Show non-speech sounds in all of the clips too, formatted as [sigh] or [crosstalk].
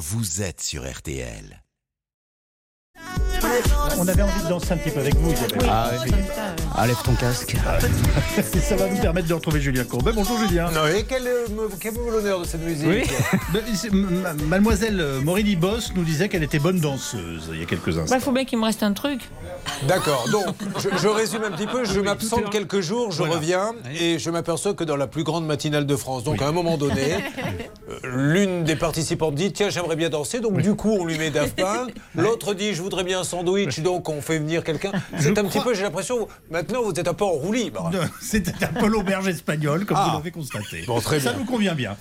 vous êtes sur RTL. On avait envie de danser un petit peu avec vous, Isabelle. Ah, oui. Ah, lève ton casque. [laughs] Ça va nous permettre de retrouver Julien Courbet. Bonjour Julien. Non, et quel, euh, quel l'honneur de cette musique Oui. [laughs] Mademoiselle euh, Maureen Boss nous disait qu'elle était bonne danseuse il y a quelques instants. Bah, faut bien qu'il me reste un truc. D'accord, donc je, je résume un petit peu, je m'absente quelques jours, je Voilà. reviens et je m'aperçois que dans la plus grande matinale de France, donc à un moment donné, [laughs] l'une des participantes dit tiens j'aimerais bien danser, donc du coup on lui met Daft Punk, l'autre dit je voudrais bien un sandwich, donc on fait venir quelqu'un. [laughs] C'est un petit crois- peu, j'ai l'impression, maintenant vous êtes un peu en roue libre. C'était un peu l'auberge espagnole, comme Ah. vous l'avez constaté. Bon, très Ça bien. nous convient bien.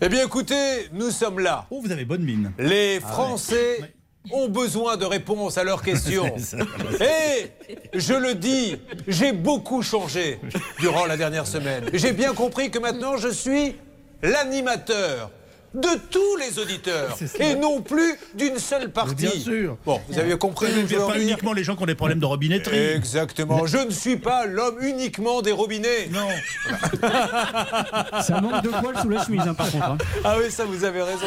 Eh bien écoutez, nous sommes là. Oh, vous avez bonne mine. Les Français ont besoin de réponses à leurs questions. [laughs] Ça. Et je le dis, j'ai beaucoup changé durant la dernière semaine. J'ai bien compris que maintenant je suis l'animateur de tous les auditeurs et non plus d'une seule partie. Bien sûr. Bon, vous avez compris veux pas dire uniquement les gens qui ont des problèmes de robinetterie. Exactement. Je ne suis pas l'homme uniquement des robinets. Non. [laughs] Ça manque de poils sous la chemise, hein, par contre. hein. Ah oui, ça vous avez raison.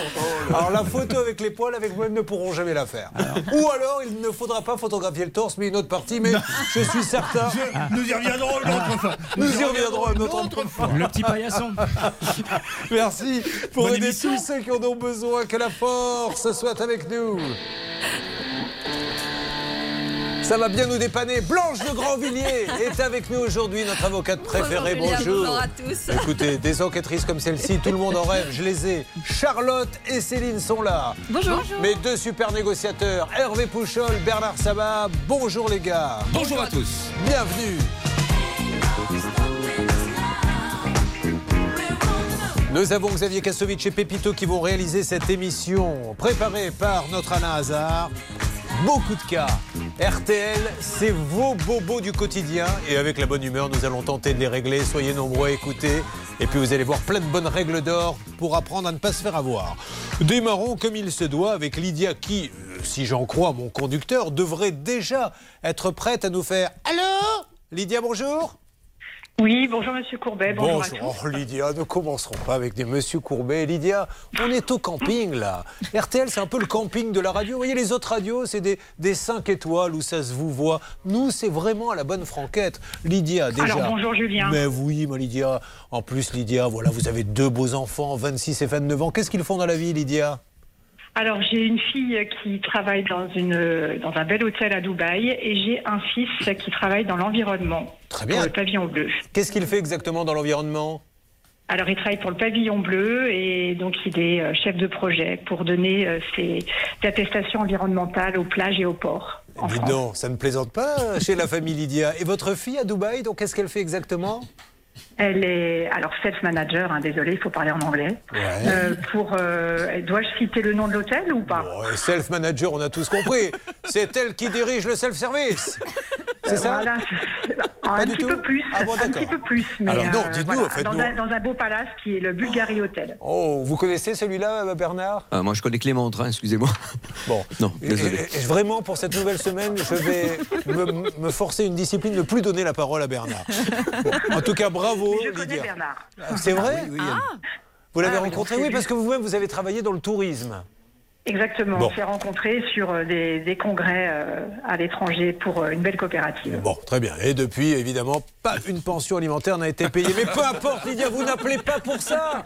Alors la photo avec les poils avec moi ne pourront jamais la faire. Ou alors il ne faudra pas photographier le torse mais une autre partie. Mais je suis certain. Je- Nous y reviendrons une autre fois. Nous y reviendrons une autre fois. Le petit paillasson. Merci pour aider émission. Tous ceux qui en ont besoin. Que la force soit avec nous. Ça va bien nous dépanner. Blanche de Grandvilliers est avec nous aujourd'hui, notre avocate préférée. Bonjour, Julien, Bonjour. bonjour à tous. Écoutez, des enquêtrices comme celle-ci, tout le monde en rêve. Je les ai. Charlotte et Céline sont là. Bonjour. Mes deux super négociateurs, Hervé Pouchol, Bernard Sabat. Bonjour les gars. Bonjour à tous. Bienvenue. Nous avons Xavier Kassovitch et Pépito qui vont réaliser cette émission préparée par notre Alain Hazard. Beaucoup de cas. RTL, c'est vos bobos du quotidien. Et avec la bonne humeur, nous allons tenter de les régler. Soyez nombreux à écouter. Et puis vous allez voir plein de bonnes règles d'or pour apprendre à ne pas se faire avoir. Démarrons comme il se doit avec Lydia qui, euh, si j'en crois mon conducteur, devrait déjà être prête à nous faire Allô? Lydia, bonjour Oui, bonjour Monsieur Courbet, bonjour, à tous. Oh, Lydia, ne commencerons pas avec des Monsieur Courbet. Lydia, on est au camping là. RTL, c'est un peu le camping de la radio. Vous voyez, les autres radios, c'est des, des 5 étoiles où ça se vous voit. Nous, c'est vraiment à la bonne franquette. Lydia, déjà. Alors bonjour Julien. Mais oui, ma Lydia. En plus, Lydia, voilà, vous avez deux beaux enfants, 26 et 29 ans. Qu'est-ce qu'ils font dans la vie, Lydia? Alors j'ai une fille qui travaille dans, une, dans un bel hôtel à Dubaï et j'ai un fils qui travaille dans l'environnement Très pour bien. le pavillon bleu. Qu'est-ce qu'il fait exactement dans l'environnement? Alors il travaille pour le pavillon bleu et donc il est euh, chef de projet pour donner euh, ses attestations environnementales aux plages et aux ports. En France. donc, ça ne plaisante pas chez la famille Lydia. Et votre fille à Dubaï, donc qu'est-ce qu'elle fait exactement? Elle est alors self manager, hein, désolé, il faut parler en anglais. Ouais. Euh, pour euh, dois-je citer le nom de l'hôtel ou pas? Self-manager, on a tous compris. C'est elle qui dirige le self-service. C'est ça? Voilà. un du petit tout? peu plus, Ah bon, un petit peu plus. Mais Alors non, euh, dites-nous, voilà, dans, un, dans un beau palace qui est le Bulgari Hotel. Oh, vous connaissez celui-là, Bernard? Ah, moi, je connais Clément Train, excusez-moi. Bon. [laughs] Non, désolé. et- et vraiment, pour cette nouvelle semaine, je vais me, me forcer une discipline de ne plus donner la parole à Bernard. Bon, en tout cas, bravo, Je connais Lydia. Bernard. Ah, C'est vrai Vous l'avez Ah oui, rencontré on s'est Oui, parce que vous-même, vous avez travaillé dans le tourisme. Exactement. Bon. On s'est rencontrés sur euh, des, des congrès euh, à l'étranger pour euh, une belle coopérative. Bon, très bien. Et depuis, évidemment, pas une pension alimentaire n'a été payée. Mais peu importe, Lydia, vous n'appelez pas pour ça.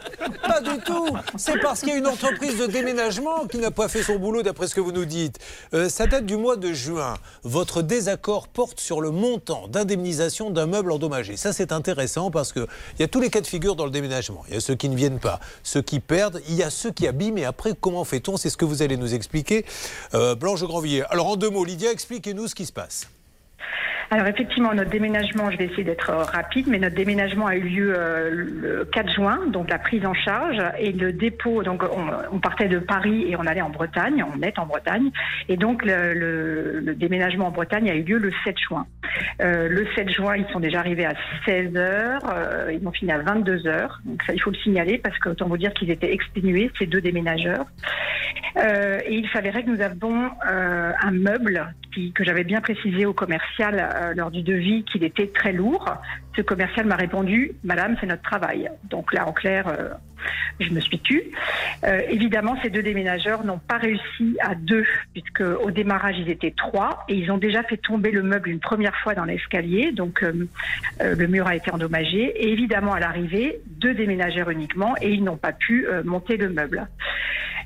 Pas du tout. C'est parce qu'il y a une entreprise de déménagement qui n'a pas fait son boulot, d'après ce que vous nous dites. Euh, ça date du mois de juin. Votre désaccord porte sur le montant d'indemnisation d'un meuble endommagé. Ça, c'est intéressant parce qu'il y a tous les cas de figure dans le déménagement. Il y a ceux qui ne viennent pas, ceux qui perdent, il y a ceux qui abîment. Et après, comment fait-on? C'est ce que vous allez nous expliquer. Euh, Blanche Grandvilliers. Alors, en deux mots, Lydia, expliquez-nous ce qui se passe. Alors effectivement, notre déménagement, je vais essayer d'être euh, rapide, mais notre déménagement a eu lieu euh, le 4 juin, donc la prise en charge et le dépôt. Donc on, partait de Paris et on allait en Bretagne, on est en Bretagne, et donc le- le déménagement en Bretagne a eu lieu le 7 juin. Euh, le 7 juin, ils sont déjà arrivés à 16 heures, euh, ils ont fini à 22 heures. Donc ça, il faut le signaler parce que autant vous dire qu'ils étaient exténués ces deux déménageurs. Euh, et il s'avérait que nous avons euh, un meuble que j'avais bien précisé au commercial lors du devis qu'il était très lourd. Commercial m'a répondu, Madame, c'est notre travail. Donc là, en clair, euh, je me suis tue. Euh, évidemment, ces deux déménageurs n'ont pas réussi à deux, puisque au démarrage, ils étaient trois, et ils ont déjà fait tomber le meuble une première fois dans l'escalier, donc euh, le mur a été endommagé. Et évidemment, à l'arrivée, deux déménageurs uniquement, et ils n'ont pas pu monter le meuble.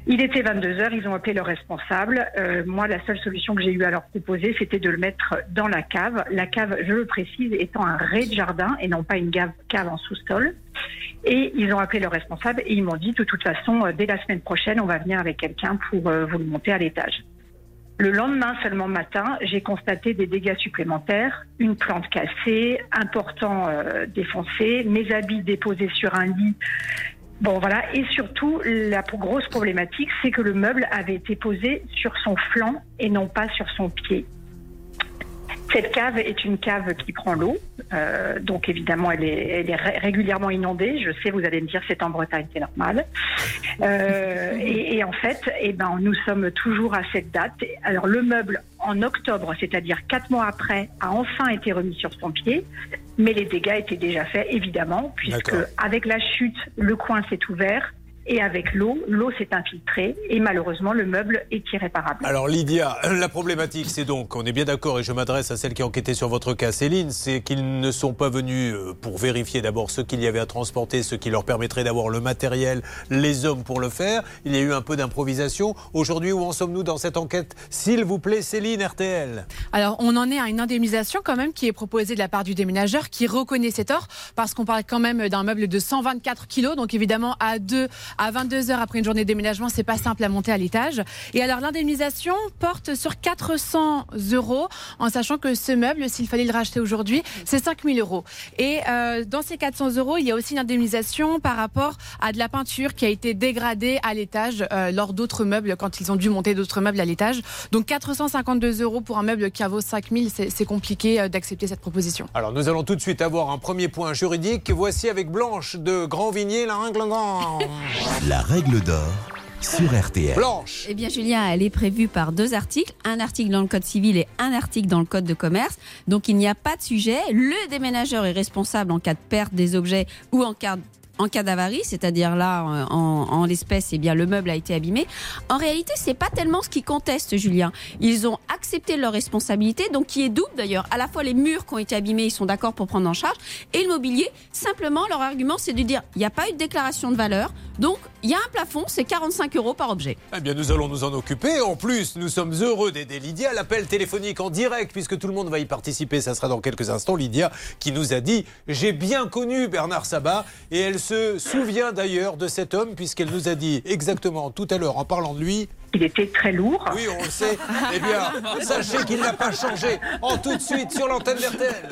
Il était 22 heures, ils ont appelé leur responsable. Euh, moi, la seule solution que j'ai eu à leur proposer, c'était de le mettre dans la cave. La cave, je le précise, étant un rez-de-jardin et non pas une cave, en sous-sol. Et ils ont appelé leur responsable et ils m'ont dit, de toute façon, euh, dès la semaine prochaine, on va venir avec quelqu'un pour euh, vous le monter à l'étage. Le lendemain seulement matin, j'ai constaté des dégâts supplémentaires, une plante cassée, un portant euh, défoncé, mes habits déposés sur un lit Bon, voilà. Et surtout, la grosse problématique, c'est que le meuble avait été posé sur son flanc et non pas sur son pied. Cette cave est une cave qui prend l'eau, euh, donc évidemment elle est, régulièrement inondée. Je sais, vous allez me dire c'est en Bretagne, c'est normal. Euh, et, et en fait, eh ben, nous sommes toujours à cette date. Alors le meuble en octobre, c'est-à-dire quatre mois après, a enfin été remis sur son pied, mais les dégâts étaient déjà faits évidemment, puisque avec la chute, le coin s'est ouvert. Et avec l'eau, l'eau s'est infiltrée et malheureusement le meuble est irréparable. Alors Lydia, la problématique c'est donc, on est bien d'accord et je m'adresse à celle qui a enquêté sur votre cas, Céline, c'est qu'ils ne sont pas venus euh, pour vérifier d'abord ce qu'il y avait à transporter, ce qui leur permettrait d'avoir le matériel, les hommes pour le faire. Il y a eu un peu d'improvisation. Aujourd'hui, où en sommes-nous dans cette enquête? S'il vous plaît, Céline RTL. Alors, on en est à une indemnisation quand même qui est proposée de la part du déménageur qui reconnaît cet tort parce qu'on parle quand même d'un meuble de 124 kilos. Donc, évidemment, à 2 à 22 heures après une journée de déménagement, c'est pas simple à monter à l'étage. Et alors, l'indemnisation porte sur 400 euros en sachant que ce meuble, s'il fallait le racheter aujourd'hui, c'est 5000 euros. Et euh, dans ces 400 euros, il y a aussi une indemnisation par rapport à de la peinture qui a été dégradée à l'étage euh, lors d'autres meubles quand ils ont dû monter d'autres meubles à l'étage. Donc 452 euros pour un meuble qui vaut 5000, c'est c'est compliqué euh, d'accepter cette proposition. Alors nous allons tout de suite avoir un premier point juridique. Voici avec Blanche de Grand-Vignier, la règle d'or. [laughs] La règle d'or sur RTL. Blanche Eh bien, Julien, elle est prévue par deux articles, un article dans le Code civil et un article dans le Code de commerce. Donc, il n'y a pas de sujet. Le déménageur est responsable en cas de perte des objets ou en cas en cas d'avarie, c'est-à-dire là, euh, en, l'espèce, eh bien, le meuble a été abîmé. En réalité, c'est pas tellement ce qu'ils contestent, Julien. Ils ont accepté leur responsabilité, donc qui est double d'ailleurs. À la fois les murs qui ont été abîmés, ils sont d'accord pour prendre en charge, et le mobilier. Simplement, leur argument, c'est de dire, il n'y a pas eu de déclaration de valeur, donc il y a un plafond, c'est 45 euros par objet. Eh bien, nous allons nous en occuper. En plus, nous sommes heureux d'aider Lydia. L'appel téléphonique en direct, puisque tout le monde va y participer, ça sera dans quelques instants. Lydia qui nous a dit J'ai bien connu Bernard Sabat. Et elle se souvient d'ailleurs de cet homme, puisqu'elle nous a dit exactement tout à l'heure, en parlant de lui Il était très lourd. Oui, on le sait. Eh bien, sachez qu'il n'a pas changé. En tout de suite sur l'antenne d'RTL.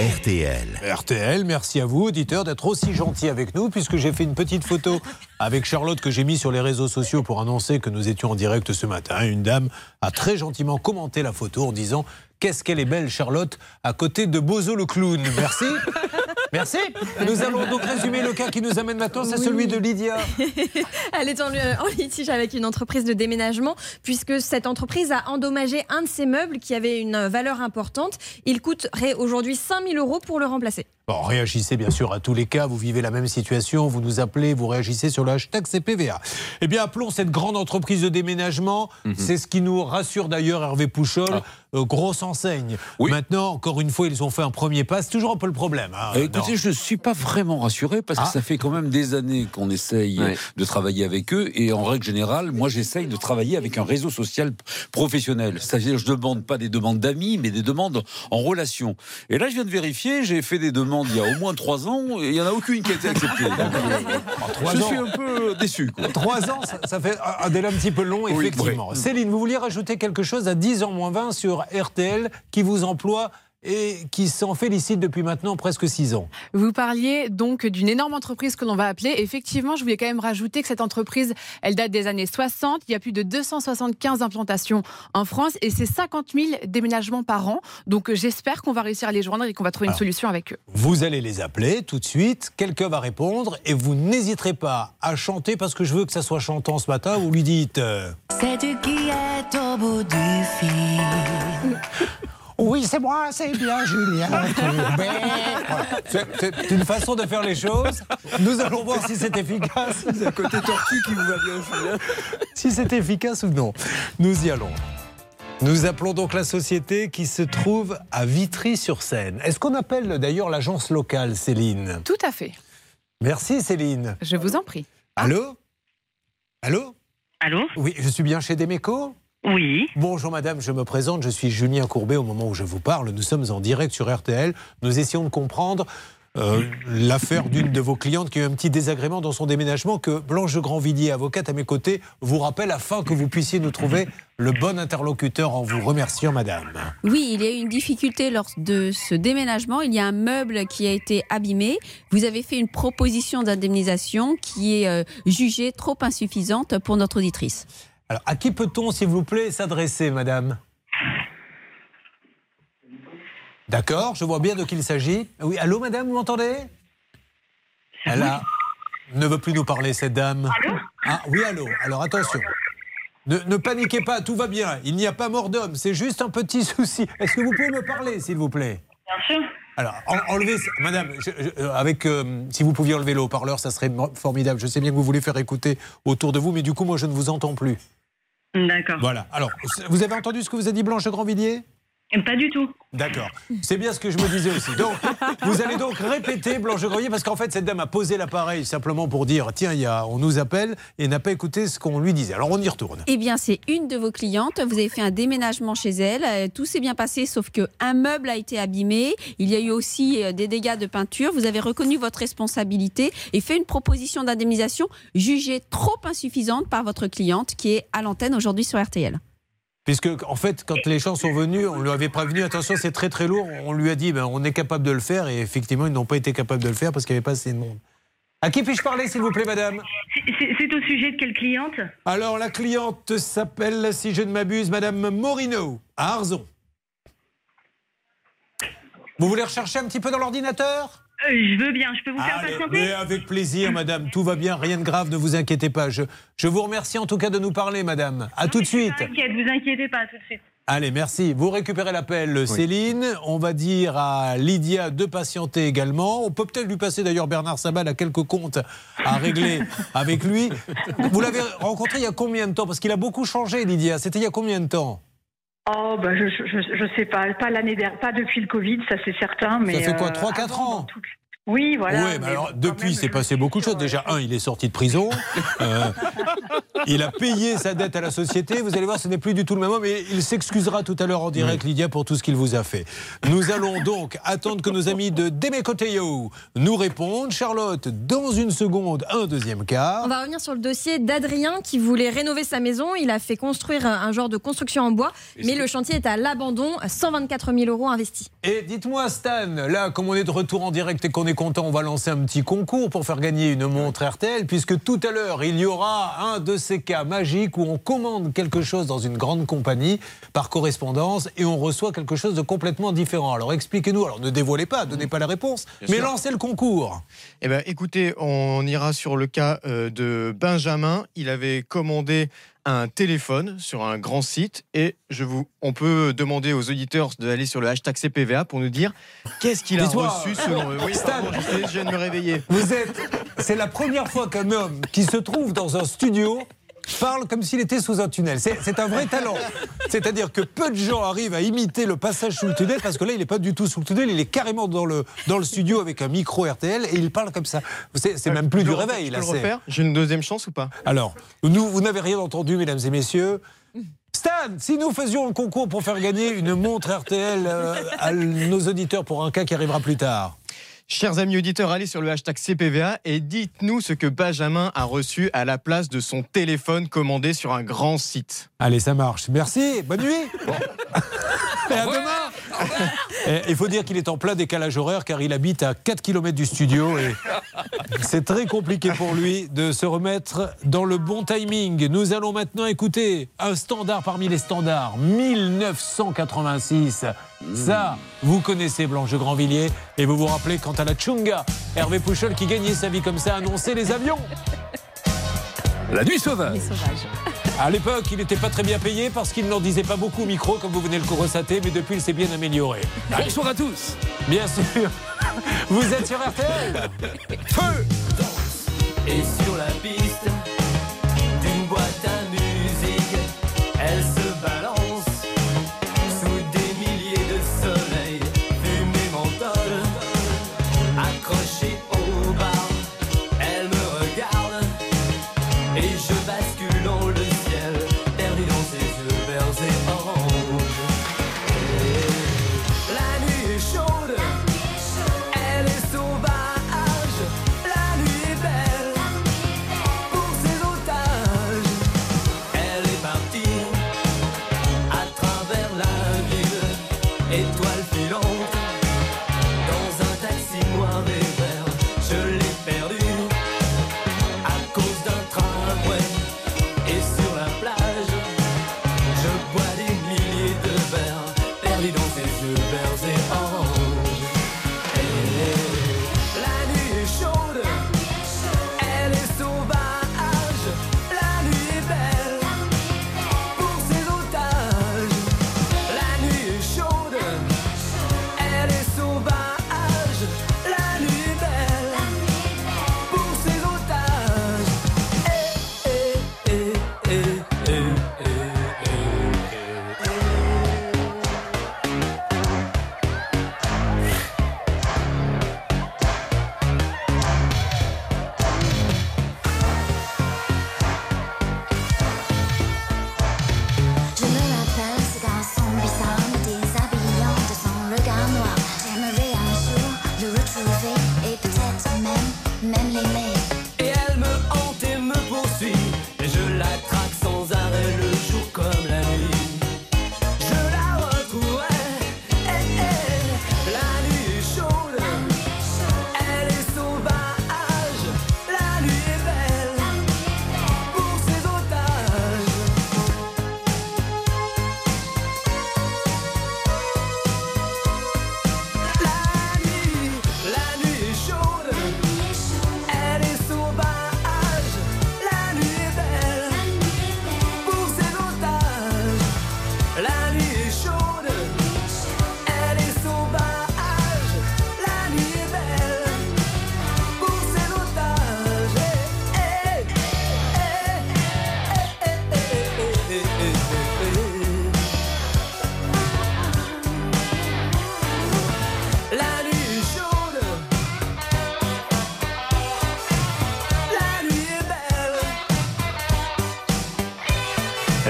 RTL. RTL, merci à vous, auditeurs, d'être aussi gentils avec nous, puisque j'ai fait une petite photo avec Charlotte que j'ai mis sur les réseaux sociaux pour annoncer que nous étions en direct ce matin. Une dame a très gentiment commenté la photo en disant Qu'est-ce qu'elle est belle, Charlotte, à côté de Bozo le clown. Merci. [laughs] Merci. Nous allons donc résumer le cas qui nous amène maintenant, c'est celui de Lydia. [laughs] Elle est en, en litige avec une entreprise de déménagement puisque cette entreprise a endommagé un de ses meubles qui avait une valeur importante. Il coûterait aujourd'hui 5000 euros pour le remplacer. Bon, réagissez bien sûr à tous les cas. Vous vivez la même situation, vous nous appelez, vous réagissez sur le hashtag CPVA. Eh bien, appelons cette grande entreprise de déménagement. C'est ce qui nous rassure d'ailleurs, Hervé Pouchol. euh, grosse enseigne. Oui. Maintenant, encore une fois, ils ont fait un premier pas. C'est toujours un peu le problème. hein. Euh, Écoutez, je ne suis pas vraiment rassuré parce que Ah. ça fait quand même des années qu'on essaye Ouais. de travailler avec eux et en règle générale, moi j'essaye de travailler avec un réseau social professionnel. C'est-à-dire, je ne demande pas des demandes d'amis, mais des demandes en relation. Et là, je viens de vérifier, j'ai fait des demandes il y a au moins trois ans et il n'y en a aucune qui a été acceptée. [laughs] Donc, euh, je ans. suis un peu déçu. Quoi. Trois ans, ça, ça fait un délai un petit peu long, effectivement. oui. Céline, vous vouliez rajouter quelque chose à 10 ans moins 20 sur RTL qui vous emploie et qui s'en félicite depuis maintenant presque six ans. Vous parliez donc d'une énorme entreprise que l'on va appeler. Effectivement, je voulais quand même rajouter que cette entreprise, elle date des années 60. Il y a plus de 275 implantations en France et c'est 50 000 déménagements par an. Donc j'espère qu'on va réussir à les joindre et qu'on va trouver une Alors. solution avec eux. Vous allez les appeler tout de suite, quelqu'un va répondre et vous n'hésiterez pas à chanter parce que je veux que ça soit chantant ce matin. Vous lui dites euh, C'est qui est au bout du fil. [laughs] Oui, c'est moi, c'est bien [laughs] Julien Courbet. Voilà. C'est c'est une façon de faire les choses. Nous allons voir si c'est efficace. C'est côté tortue qui vous va bien, Julien. Si c'est efficace ou non. Nous y allons. Nous appelons donc la société qui se trouve à Vitry-sur-Seine. Est-ce qu'on appelle d'ailleurs l'agence locale, Céline? Tout à fait. Merci Céline. Je vous en prie. Allô? Allô? Allô? Oui, je suis bien chez Demeco? Oui. Bonjour madame, je me présente, je suis Julien Courbet au moment où je vous parle. Nous sommes en direct sur RTL. Nous essayons de comprendre euh, l'affaire d'une de vos clientes qui a eu un petit désagrément dans son déménagement que Blanche Grandvilliers, avocate à mes côtés, vous rappelle afin que vous puissiez nous trouver le bon interlocuteur en vous remerciant madame. Oui, il y a eu une difficulté lors de ce déménagement. Il y a un meuble qui a été abîmé. Vous avez fait une proposition d'indemnisation qui est euh, jugée trop insuffisante pour notre auditrice. Alors à qui peut-on s'il vous plaît s'adresser madame? D'accord, je vois bien de qui il s'agit. Oui, allô madame, vous m'entendez? Elle a- ne veut plus nous parler, cette dame. Ah oui, allô. Alors attention. Ne, ne paniquez pas, tout va bien. Il n'y a pas mort d'homme, c'est juste un petit souci. Est-ce que vous pouvez me parler, s'il vous plaît? Bien sûr. Alors, en- enlevez, madame, je- je- euh, avec, euh, si vous pouviez enlever le haut-parleur, ça serait formidable. Je sais bien que vous voulez faire écouter autour de vous, mais du coup, moi, je ne vous entends plus. D'accord. Voilà. Alors, vous avez entendu ce que vous a dit Blanche Grandvilliers? Pas du tout. D'accord. C'est bien ce que je me disais aussi. Donc, vous allez donc répéter Blanche Grandvilliers parce qu'en fait, cette dame a posé l'appareil simplement pour dire tiens, il y a, on nous appelle et n'a pas écouté ce qu'on lui disait. Alors, on y retourne. Eh bien, c'est une de vos clientes. Vous avez fait un déménagement chez elle. Euh, Tout s'est bien passé, sauf que un meuble a été abîmé. Il y a eu aussi euh, des dégâts de peinture. Vous avez reconnu votre responsabilité et fait une proposition d'indemnisation jugée trop insuffisante par votre cliente, qui est à l'antenne aujourd'hui sur RTL. Puisque, en fait, quand les gens sont venus, on lui avait prévenu attention, c'est très très lourd. On lui a dit ben, on est capable de le faire et effectivement, ils n'ont pas été capables de le faire parce qu'il n'y avait pas assez de monde. À qui puis-je parler, s'il vous plaît, madame? C'est- au sujet de quelle cliente? Alors, la cliente s'appelle, si je ne m'abuse, Madame Morino, à Arzon. Vous voulez rechercher un petit peu dans l'ordinateur? Euh, Je veux bien, je peux vous faire Allez, patienter mais avec plaisir, madame. Tout va bien, rien de grave, ne vous inquiétez pas. Je, je vous remercie en tout cas de nous parler, madame. À tout de suite. T'inquiète, vous inquiétez pas, tout de suite. Allez, merci. Vous récupérez l'appel, Céline. On va dire à Lydia de patienter également. On peut peut-être lui passer d'ailleurs Bernard Sabal à quelques comptes à régler [laughs] avec lui. Vous l'avez rencontré il y a combien de temps? Parce qu'il a beaucoup changé, Lydia. C'était il y a combien de temps? Oh, bah, je, je, je sais pas, pas l'année dernière, pas depuis le Covid, ça c'est certain, mais. Ça fait quoi, euh, 3-4 avant, ans toute- Oui, voilà. Oui, mais alors depuis, c'est je passé beaucoup de choses. Déjà, un, il est sorti de prison. [laughs] Euh, il a payé sa dette à la société. Vous allez voir, ce n'est plus du tout le même homme. Et il s'excusera tout à l'heure en direct, Lydia, pour tout ce qu'il vous a fait. Nous allons donc attendre que nos amis de Demecoteo nous répondent. Charlotte, dans une seconde, un deuxième On quart. va revenir sur le dossier d'Adrien qui voulait rénover sa maison. Il a fait construire un un genre de construction en bois, mais le chantier est à l'abandon. 124 000 euros investis. Et dites-moi, Stan, là, comme on est de retour en direct et qu'on est content, on va lancer un petit concours pour faire gagner une montre RTL, puisque tout à l'heure, il y aura un de ces cas magiques où on commande quelque chose dans une grande compagnie par correspondance et on reçoit quelque chose de complètement différent. Alors expliquez-nous, alors ne dévoilez pas, donnez pas la réponse, Bien mais sûr. lancez le concours. Eh ben, écoutez, on ira sur le cas euh, de Benjamin. Il avait commandé un téléphone sur un grand site et je vous, on peut demander aux auditeurs d'aller sur le hashtag CPVA pour nous dire qu'est-ce qu'il a reçu selon eux. Oui, Stan. pardon, je, sais, je viens de me réveiller. Vous êtes. C'est la première fois qu'un homme qui se trouve dans un studio parle comme s'il était sous un tunnel. C'est un vrai talent. C'est-à-dire que peu de gens arrivent à imiter le passage sous le tunnel parce que là, il n'est pas du tout sous le tunnel, il est carrément dans le, dans le studio avec un micro RTL et il parle comme ça. C'est c'est même plus du le réveil. je Là, peux le c'est- refaire J'ai une deuxième chance ou pas? Alors, nous, vous n'avez rien entendu, mesdames et messieurs. Stan, si nous faisions un concours pour faire gagner une montre RTL euh, à nos auditeurs pour un cas qui arrivera plus tard. Chers amis auditeurs, allez sur le hashtag CPVA et dites-nous ce que Benjamin a reçu à la place de son téléphone commandé sur un grand site. Allez, ça marche. Merci. Bonne nuit. Et à demain. Il faut dire qu'il est en plein décalage horaire car il habite à 4 km du studio et c'est très compliqué pour lui de se remettre dans le bon timing. Nous allons maintenant écouter un standard parmi les standards, 1986. Ça, vous connaissez Blanche Grandvilliers et vous vous rappelez quant à la Chunga, Hervé Pouchol qui gagnait sa vie comme ça annonçait les avions. La nuit sauvage. À l'époque, il n'était pas très bien payé parce qu'il n'en disait pas beaucoup au micro, comme vous venez de le constater, mais depuis, il s'est bien amélioré. Bonsoir à tous. Bien sûr. [laughs] Vous êtes sur RTL. Feu Et sur la piste d'une boîte à musique, elle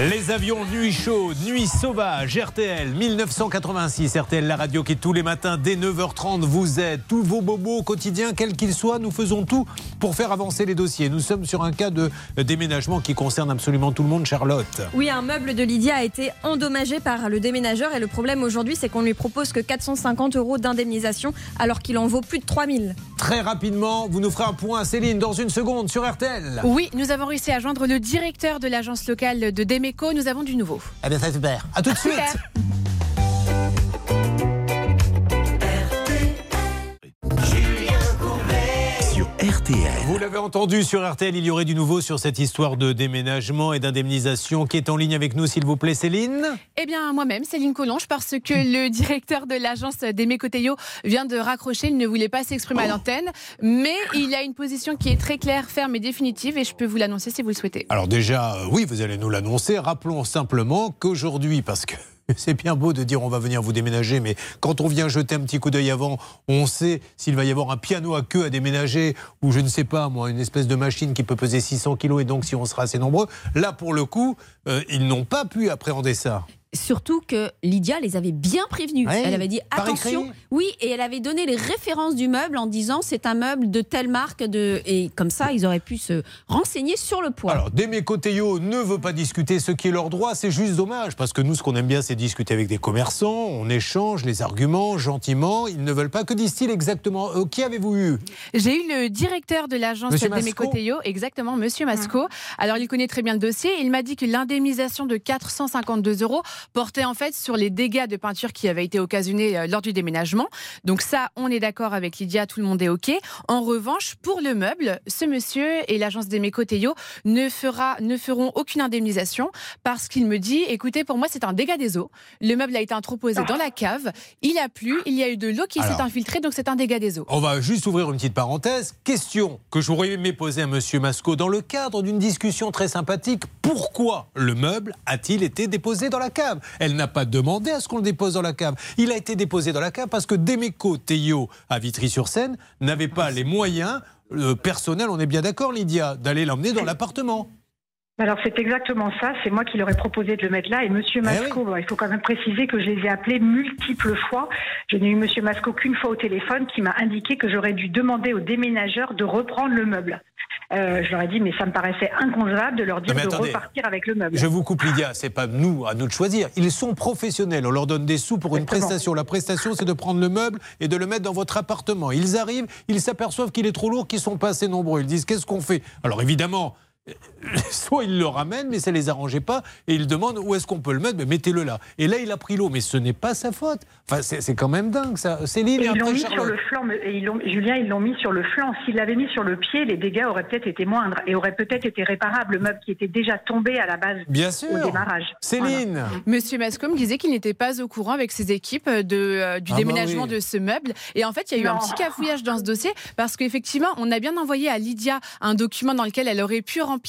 Les Les avions Nuit chaude, Nuit sauvage, RTL 1986. RTL, la radio qui tous les matins dès 9h30 vous aide. Tous vos bobos au quotidien, quels qu'ils soient, nous faisons tout pour faire avancer les dossiers. Nous sommes sur un cas de déménagement qui concerne absolument tout le monde, Charlotte. Oui, un meuble de Lydia a été endommagé par le déménageur et le problème aujourd'hui, c'est qu'on lui propose que 450 euros d'indemnisation alors qu'il en vaut plus de 3000. Très rapidement, vous nous ferez un point, Céline, dans une seconde sur RTL. Oui, nous avons réussi à joindre le directeur de l'agence locale de Demeco. Nous avons du nouveau. Eh bien, c'est super. À tout de suite. RTL. Vous l'avez entendu sur RTL, il y aurait du nouveau sur cette histoire de déménagement et d'indemnisation qui est en ligne avec nous, s'il vous plaît, Céline? Eh bien, moi-même, Céline Collonge, parce que [laughs] le directeur de l'agence Demeco-Teyo vient de raccrocher. Il ne voulait pas s'exprimer à l'antenne, mais il a une position qui est très claire, ferme et définitive, et je peux vous l'annoncer si vous le souhaitez. Alors déjà, euh, oui, vous allez nous l'annoncer. Rappelons simplement qu'aujourd'hui, parce que [laughs] c'est bien beau de dire on va venir vous déménager, mais quand on vient jeter un petit coup d'œil avant, on sait s'il va y avoir un piano à queue à déménager ou je ne sais pas moi, une espèce de machine qui peut peser 600 kilos et donc si on sera assez nombreux. Là, pour le coup, euh, ils n'ont pas pu appréhender ça. Surtout que Lydia les avait bien prévenus. Ouais, elle avait dit attention. écrit. Oui, et elle avait donné les références du meuble en disant c'est un meuble de telle marque de et comme ça ils auraient pu se renseigner sur le poids. Alors, Teyo ne veut pas discuter ce qui est leur droit, c'est juste dommage, parce que nous, ce qu'on aime bien, c'est discuter avec des commerçants, on échange les arguments gentiment, ils ne veulent pas. Que disent-ils exactement Euh, Qui avez-vous eu? J'ai eu le directeur de l'agence Monsieur Demeco Masco Teyo, exactement, Monsieur Masco. Alors, il connaît très bien le dossier. Il m'a dit que l'indemnisation de 452 euros portait en fait sur les dégâts de peinture qui avaient été occasionnés euh, lors du déménagement. Donc ça, on est d'accord avec Lydia, tout le monde est OK. En revanche, pour le meuble, ce monsieur et l'agence Demeco Teyo ne, fera, ne feront aucune indemnisation parce qu'il me dit, écoutez, pour moi, c'est un dégât des eaux. Le meuble a été entreposé dans la cave, il a plu, il y a eu de l'eau qui s'est infiltrée, donc c'est un dégât des eaux. On va juste ouvrir une petite parenthèse. Question que j'aurais aimé poser à Monsieur Masco dans le cadre d'une discussion très sympathique. Pourquoi le meuble a-t-il été déposé dans la cave? Elle n'a pas demandé à ce qu'on le dépose dans la cave. Il a été déposé dans la cave parce que Demeco Teyo à Vitry-sur-Seine n'avait pas les moyens euh, personnels, on est bien d'accord Lydia, d'aller l'emmener dans l'appartement. Alors c'est exactement ça, c'est moi qui leur ai proposé de le mettre là et Monsieur Masco, bon, il faut quand même préciser que je les ai appelés multiples fois. Je n'ai eu Monsieur Masco qu'une fois au téléphone qui m'a indiqué que j'aurais dû demander aux déménageurs de reprendre le meuble. Euh, je leur ai dit mais ça me paraissait inconcevable de leur dire mais de attendez. repartir avec le meuble. Je vous coupe Lydia, c'est pas nous à nous de choisir. Ils sont professionnels, on leur donne des sous pour une prestation. La prestation, c'est de prendre le meuble et de le mettre dans votre appartement. Ils arrivent, ils s'aperçoivent qu'il est trop lourd, qu'ils sont pas assez nombreux. Ils disent qu'est-ce qu'on fait? Alors évidemment. [laughs] Soit ils le ramènent, mais ça les arrangeait pas, et ils demandent où est-ce qu'on peut le mettre, mais mettez-le là. Et là, il a pris l'eau, mais ce n'est pas sa faute. Enfin, c'est c'est quand même dingue, ça. Céline, Et et ils l'ont mis sur le flanc, mais- et ils l'ont- Julien, ils l'ont mis sur le flanc. S'ils l'avaient mis sur le pied, les dégâts auraient peut-être été moindres et auraient peut-être été réparables. Le meuble qui était déjà tombé à la base Bien sûr. au démarrage. Céline Monsieur Masco me disait qu'il n'était pas au courant avec ses équipes de, euh, du Ah bah déménagement oui. de ce meuble. Et en fait, il y a eu un petit cafouillage dans ce dossier parce qu'effectivement, on a bien envoyé à Lydia un document dans lequel elle aurait pu remplir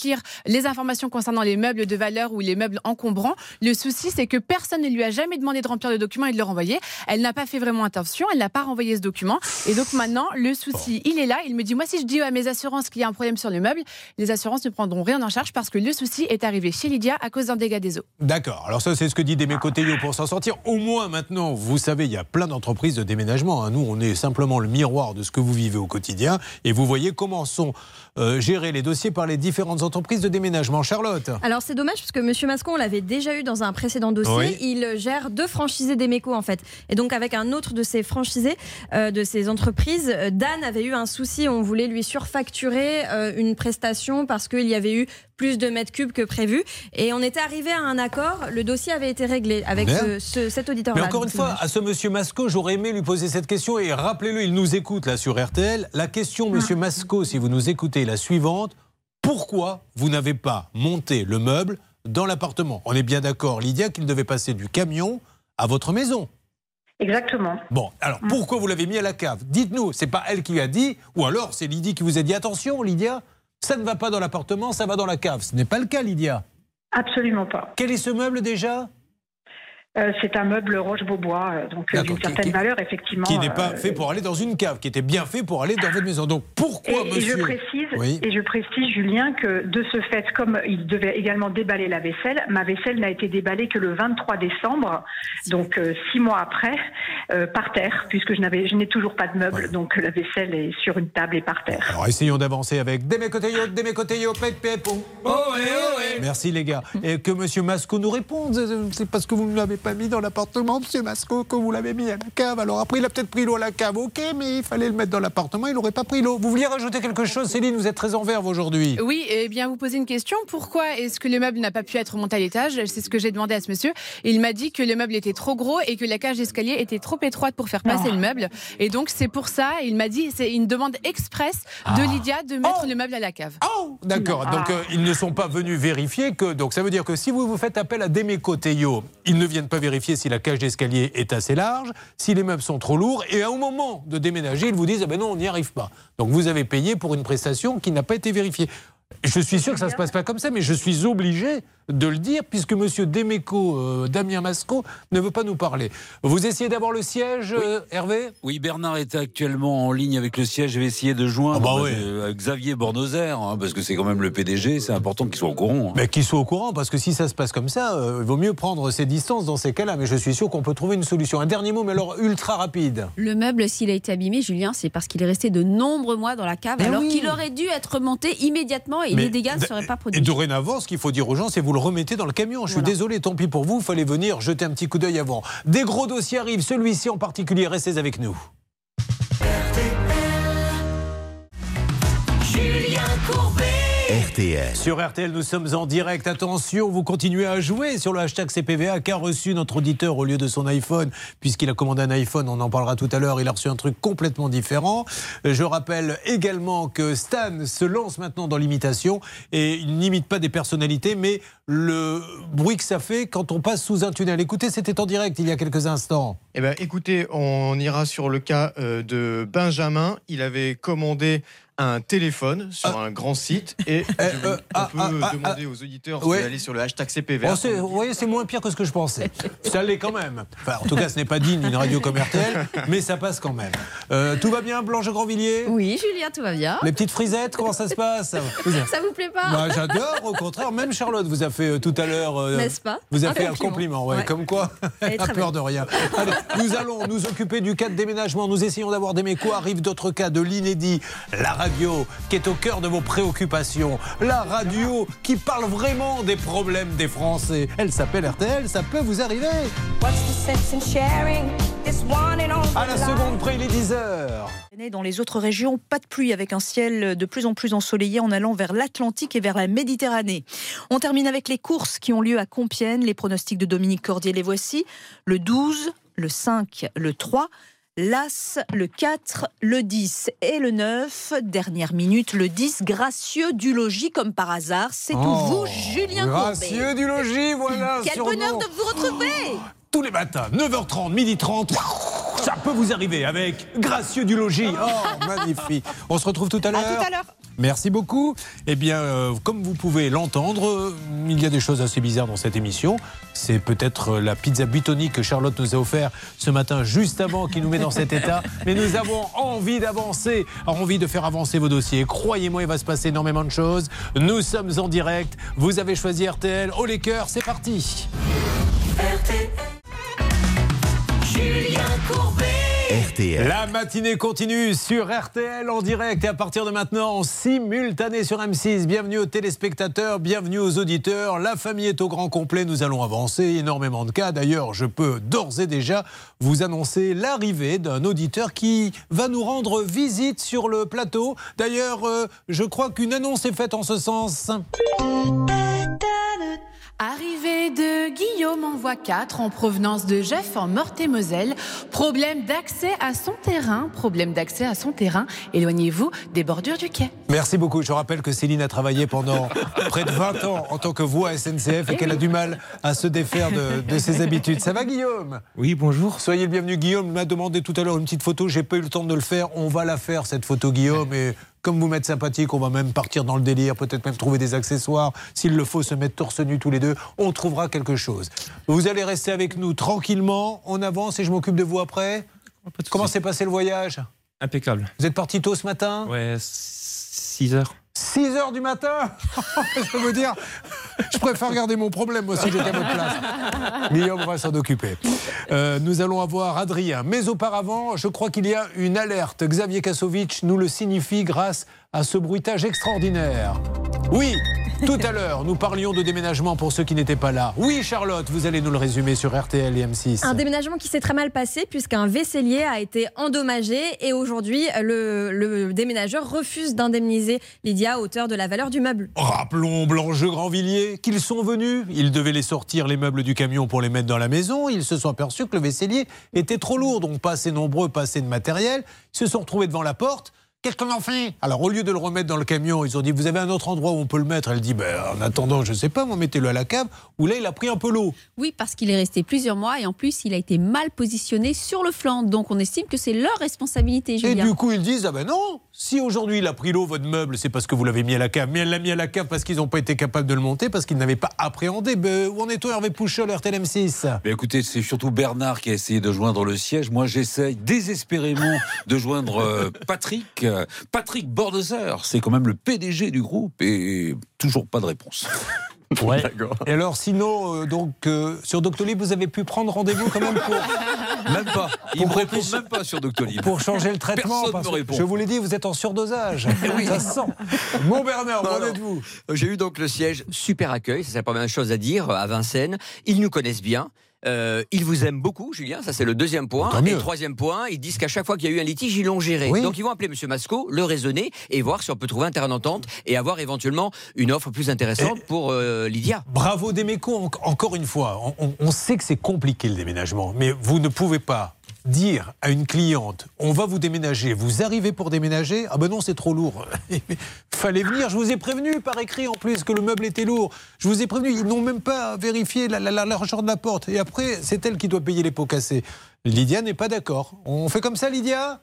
les informations concernant les meubles de valeur ou les meubles encombrants. Le souci, c'est que personne ne lui a jamais demandé de remplir le document et de le renvoyer. Elle n'a pas fait vraiment attention, elle n'a pas renvoyé ce document. Et donc maintenant, le souci, il est là. Il me dit, moi, si je dis à mes assurances qu'il y a un problème sur le meuble, les assurances ne prendront rien en charge parce que le souci est arrivé chez Lydia à cause d'un dégât des eaux. D'accord. Alors ça, c'est ce que dit Demeco Teyo pour s'en sortir. Au moins maintenant, vous savez, il y a plein d'entreprises de déménagement. hein. Nous, on est simplement le miroir de ce que vous vivez au quotidien. Et vous voyez comment sont euh, gérés les dossiers par les différentes entreprises de déménagement. Charlotte Alors c'est dommage parce que Monsieur Mascon, on l'avait déjà eu dans un précédent dossier. Oui. Il gère deux franchisés d'Emeco en fait. Et donc avec un autre de ses franchisés, euh, de ses entreprises, euh, Dan avait eu un souci. On voulait lui surfacturer euh, une prestation parce qu'il y avait eu plus de mètres cubes que prévu. Et on était arrivé à un accord. Le dossier avait été réglé avec Bien. ce- ce- cet auditeur. Mais encore une fois, à ce monsieur Masco, j'aurais aimé lui poser cette question et rappelez-le, il nous écoute là sur RTL. La question, monsieur Masco, si vous nous écoutez, est la suivante. Pourquoi vous n'avez pas monté le meuble dans l'appartement? On est bien d'accord, Lydia, qu'il devait passer du camion à votre maison. Exactement. Bon, alors pourquoi vous l'avez mis à la cave? Dites-nous, c'est pas elle qui a dit, ou alors c'est Lydie qui vous a dit attention, Lydia, ça ne va pas dans l'appartement, ça va dans la cave. Ce n'est pas le cas, Lydia. Absolument pas. Quel est ce meuble déjà? Euh, c'est un meuble Roche-Beaubois, euh, donc euh, d'une certaine qui- valeur, effectivement. Qui n'est pas euh, fait pour aller dans une cave, qui était bien fait pour aller dans votre maison. Donc pourquoi, Et, et monsieur je précise, Oui. et je précise, Julien, que de ce fait, comme il devait également déballer la vaisselle, ma vaisselle n'a été déballée que le 23 décembre, donc euh, six mois après, euh, par terre, puisque je n'avais, je n'ai toujours pas de meuble, donc la vaisselle est sur une table et par terre. Alors essayons d'avancer avec Pep Pep. oh. Merci les gars. Et que monsieur Masco nous réponde. C'est parce que vous ne l'avez pas mis dans l'appartement, monsieur Masco, que vous l'avez mis à la cave. Alors après, il a peut-être pris l'eau à la cave, ok, mais il fallait le mettre dans l'appartement, il n'aurait pas pris l'eau. Vous vouliez rajouter quelque chose, Céline Vous êtes très en verve aujourd'hui. Oui, et bien vous posez une question. Pourquoi est-ce que le meuble n'a pas pu être monté à l'étage? C'est ce que j'ai demandé à ce monsieur. Il m'a dit que le meuble était trop gros et que la cage d'escalier était trop étroite pour faire passer le meuble. Et donc c'est pour ça, il m'a dit, c'est une demande express de Lydia de mettre le meuble à la cave. D'accord, donc Ah. euh, ils ne sont pas venus vérifier que. Donc ça veut dire que si vous vous faites appel à Demeco Teyo, ils ne viennent pas vérifier si la cage d'escalier est assez large, si les meubles sont trop lourds, et un moment de déménager, ils vous disent ah ben non, on n'y arrive pas. Donc vous avez payé pour une prestation qui n'a pas été vérifiée. Je suis sûr que ça ne se passe pas comme ça, mais je suis obligé de le dire puisque Monsieur Demeco, euh, Damien Masco, ne veut pas nous parler. Vous essayez d'avoir le siège, euh, Hervé? Oui, Bernard est actuellement en ligne avec le siège. Je vais essayer de joindre Ah bah oui. euh, Xavier Bornozer, hein, parce que c'est quand même le PDG. C'est important qu'il soit au courant. hein. Mais qu'il soit au courant, parce que si ça se passe comme ça, euh, il vaut mieux prendre ses distances dans ces cas-là. Mais je suis sûr qu'on peut trouver une solution. Un dernier mot, mais alors ultra rapide. Le meuble, s'il a été abîmé, Julien, c'est parce qu'il est resté de nombreux mois dans la cave, Mais alors oui. qu'il aurait dû être monté immédiatement et Mais les dégâts ne seraient pas Et produits. dorénavant, ce qu'il faut dire aux gens, c'est vous le remettez dans le camion. Je suis Voilà. désolé, tant pis pour vous, il fallait venir jeter un petit coup d'œil avant. Des gros dossiers arrivent, celui-ci en particulier, restez avec nous. Julien Courbet. RTL. Sur RTL, nous sommes en direct. Attention, vous continuez à jouer sur le hashtag CPVA qu'a reçu notre auditeur au lieu de son iPhone, puisqu'il a commandé un iPhone, on en parlera tout à l'heure, il a reçu un truc complètement différent. Euh, Je rappelle également que Stan se lance maintenant dans l'imitation et il n'imite pas des personnalités, mais le bruit que ça fait quand on passe sous un tunnel. Écoutez, c'était en direct il y a quelques instants. Eh ben, écoutez, on ira sur le cas euh, de Benjamin. Il avait commandé un téléphone sur un grand site et [laughs] je vous- on ah, peut ah, ah, demander aux auditeurs ouais. d'aller sur le hashtag CPV. Vous voyez, c'est moins pire que ce que je pensais. Ça l'est quand même. Enfin, en tout cas, ce n'est pas digne d'une radio comme RTL, mais ça passe quand même. Euh, tout va bien, Blanche Grandvilliers? Oui, Julien, tout va bien. Les petites frisettes, comment ça se passe? Vous- [laughs] Ça vous plaît pas? Bah, J'adore, au contraire. Même Charlotte vous a fait euh, tout à l'heure. euh, N'est-ce pas Vous a Un fait un compliment. compliment, ouais, Ouais. comme quoi, Elle a [laughs] peur de rien. Allez, nous allons nous occuper du cas de déménagement. Nous essayons d'avoir des mécos. Arrivent d'autres cas de l'inédit. La radio qui est au cœur de vos préoccupations. La radio qui parle vraiment des problèmes des Français. Elle s'appelle RTL, ça peut vous arriver. À la seconde près, il est 10 heures. Dans les autres régions, pas de pluie avec un ciel de plus en plus ensoleillé en allant vers l'Atlantique et vers la Méditerranée. On termine avec les courses qui ont lieu à Compiègne. Les pronostics de Dominique Cordier, les voici. Le 12, le 5, le 3. L'As, le 4, le 10 et le 9. Dernière minute, le 10, gracieux du logis comme par hasard. C'est tout Oh, vous, Julien Gracieux Courbet. du logis, voilà. Quel bonheur de vous retrouver Tous les matins, 9h30, 12h30. Ça peut vous arriver avec Gracieux du logis. Oh, magnifique. On se retrouve tout à l'heure. tout à l'heure. Merci beaucoup. Eh bien, euh, comme vous pouvez l'entendre, euh, il y a des choses assez bizarres dans cette émission. C'est peut-être euh, la pizza butonique que Charlotte nous a offert ce matin, juste avant, qui nous met dans cet état. [laughs] Mais nous avons envie d'avancer, envie de faire avancer vos dossiers. Croyez-moi, il va se passer énormément de choses. Nous sommes en direct. Vous avez choisi RTL. Oh les cœurs, c'est parti. Courbet. RTL. La matinée continue sur RTL en direct et à partir de maintenant en simultané sur M6. Bienvenue aux téléspectateurs, bienvenue aux auditeurs. La famille est au grand complet, nous allons avancer. Énormément de cas. D'ailleurs, je peux d'ores et déjà vous annoncer l'arrivée d'un auditeur qui va nous rendre visite sur le plateau. D'ailleurs, euh, je crois qu'une annonce est faite en ce sens. Arrivée de Guillaume en voie 4 en provenance de Jeff en Meurthe-et-Moselle. Problème d'accès à son terrain. Problème d'accès à son terrain. Éloignez-vous des bordures du quai. Merci beaucoup. Je rappelle que Céline a travaillé pendant [laughs] près de 20 ans en tant que voix SNCF et qu'elle a du mal à se défaire de, de ses [laughs] habitudes. Ça va Guillaume? Oui, bonjour. Soyez le bienvenu. Guillaume m'a demandé tout à l'heure une petite photo. J'ai pas eu le temps de le faire. On va la faire cette photo Guillaume et comme vous m'êtes sympathique, on va même partir dans le délire, peut-être même trouver des accessoires. S'il le faut, se mettre torse nu tous les deux, on trouvera quelque chose. Vous allez rester avec nous tranquillement. On avance et je m'occupe de vous après. Comment s'est passé le voyage? Impeccable. Vous êtes parti tôt ce matin? Ouais, 6 heures. 6 heures du matin [laughs] Je vous dire, je préfère regarder mon problème moi si j'étais à votre place. Guillaume va s'en occuper. Euh, nous allons avoir Adrien. Mais auparavant, je crois qu'il y a une alerte. Xavier Kasovic nous le signifie grâce à ce bruitage extraordinaire. Oui, tout à l'heure, nous parlions de déménagement pour ceux qui n'étaient pas là. Oui, Charlotte, vous allez nous le résumer sur RTL et M6. Un déménagement qui s'est très mal passé puisqu'un vaisselier a été endommagé et aujourd'hui le, le déménageur refuse d'indemniser Lydia à hauteur de la valeur du meuble. Rappelons Blanche Grandvilliers qu'ils sont venus. Ils devaient les sortir, les meubles du camion, pour les mettre dans la maison. Ils se sont aperçus que le vaisselier était trop lourd, donc pas assez nombreux, pas assez de matériel. Ils se sont retrouvés devant la porte. Qu'est-ce qu'on en fait? Alors, au lieu de le remettre dans le camion, ils ont dit Vous avez un autre endroit où on peut le mettre Elle dit ben, En attendant, je sais pas, moi, mettez-le à la cave, où là, il a pris un peu l'eau. Oui, parce qu'il est resté plusieurs mois et en plus, il a été mal positionné sur le flanc. Donc, on estime que c'est leur responsabilité, Et Julien. du coup, ils disent Ah ben non, si aujourd'hui il a pris l'eau, votre meuble, c'est parce que vous l'avez mis à la cave, mais elle l'a mis à la cave parce qu'ils n'ont pas été capables de le monter, parce qu'ils n'avaient pas appréhendé. Ben, où en est-on, Hervé Pouchol, RTLM6 Mais écoutez, c'est surtout Bernard qui a essayé de joindre le siège. Moi, j'essaye désespérément de joindre euh, Patrick. Euh, Patrick Bordeser, c'est quand même le PDG du groupe et toujours pas de réponse. [laughs] Ouais. Et alors, sinon, euh, donc, euh, sur Doctolib, vous avez pu prendre rendez-vous quand même pour. [laughs] Même pas. Il Pour me répond réfléchir- même pas sur Doctolib. Pour changer le [laughs] traitement. Personne parce me répond. Je vous l'ai dit, vous êtes en surdosage. Ça se sent. Mon Bernard, où êtes-vous? J'ai eu donc le siège super accueil, ça c'est la première chose à dire à Vincennes. Ils nous connaissent bien. Euh, ils vous aiment beaucoup, Julien, ça c'est le deuxième point. Tant mieux. Et troisième point, ils disent qu'à chaque fois qu'il y a eu un litige, ils l'ont géré. Oui. Donc ils vont appeler Monsieur Masco, le raisonner et voir si on peut trouver un terrain d'entente et avoir éventuellement une offre plus intéressante pour euh, Lydia. Bravo Déméco, en- encore une fois. On, on- on sait que c'est compliqué le déménagement, mais vous ne pouvez pas dire à une cliente on va vous déménager, vous arrivez pour déménager, ah ben non c'est trop lourd. [laughs] Fallait venir, je vous ai prévenu par écrit en plus que le meuble était lourd. Je vous ai prévenu, ils n'ont même pas vérifié la, la, la largeur de la porte. Et après, c'est elle qui doit payer les pots cassés. Lydia n'est pas d'accord. On fait comme ça Lydia?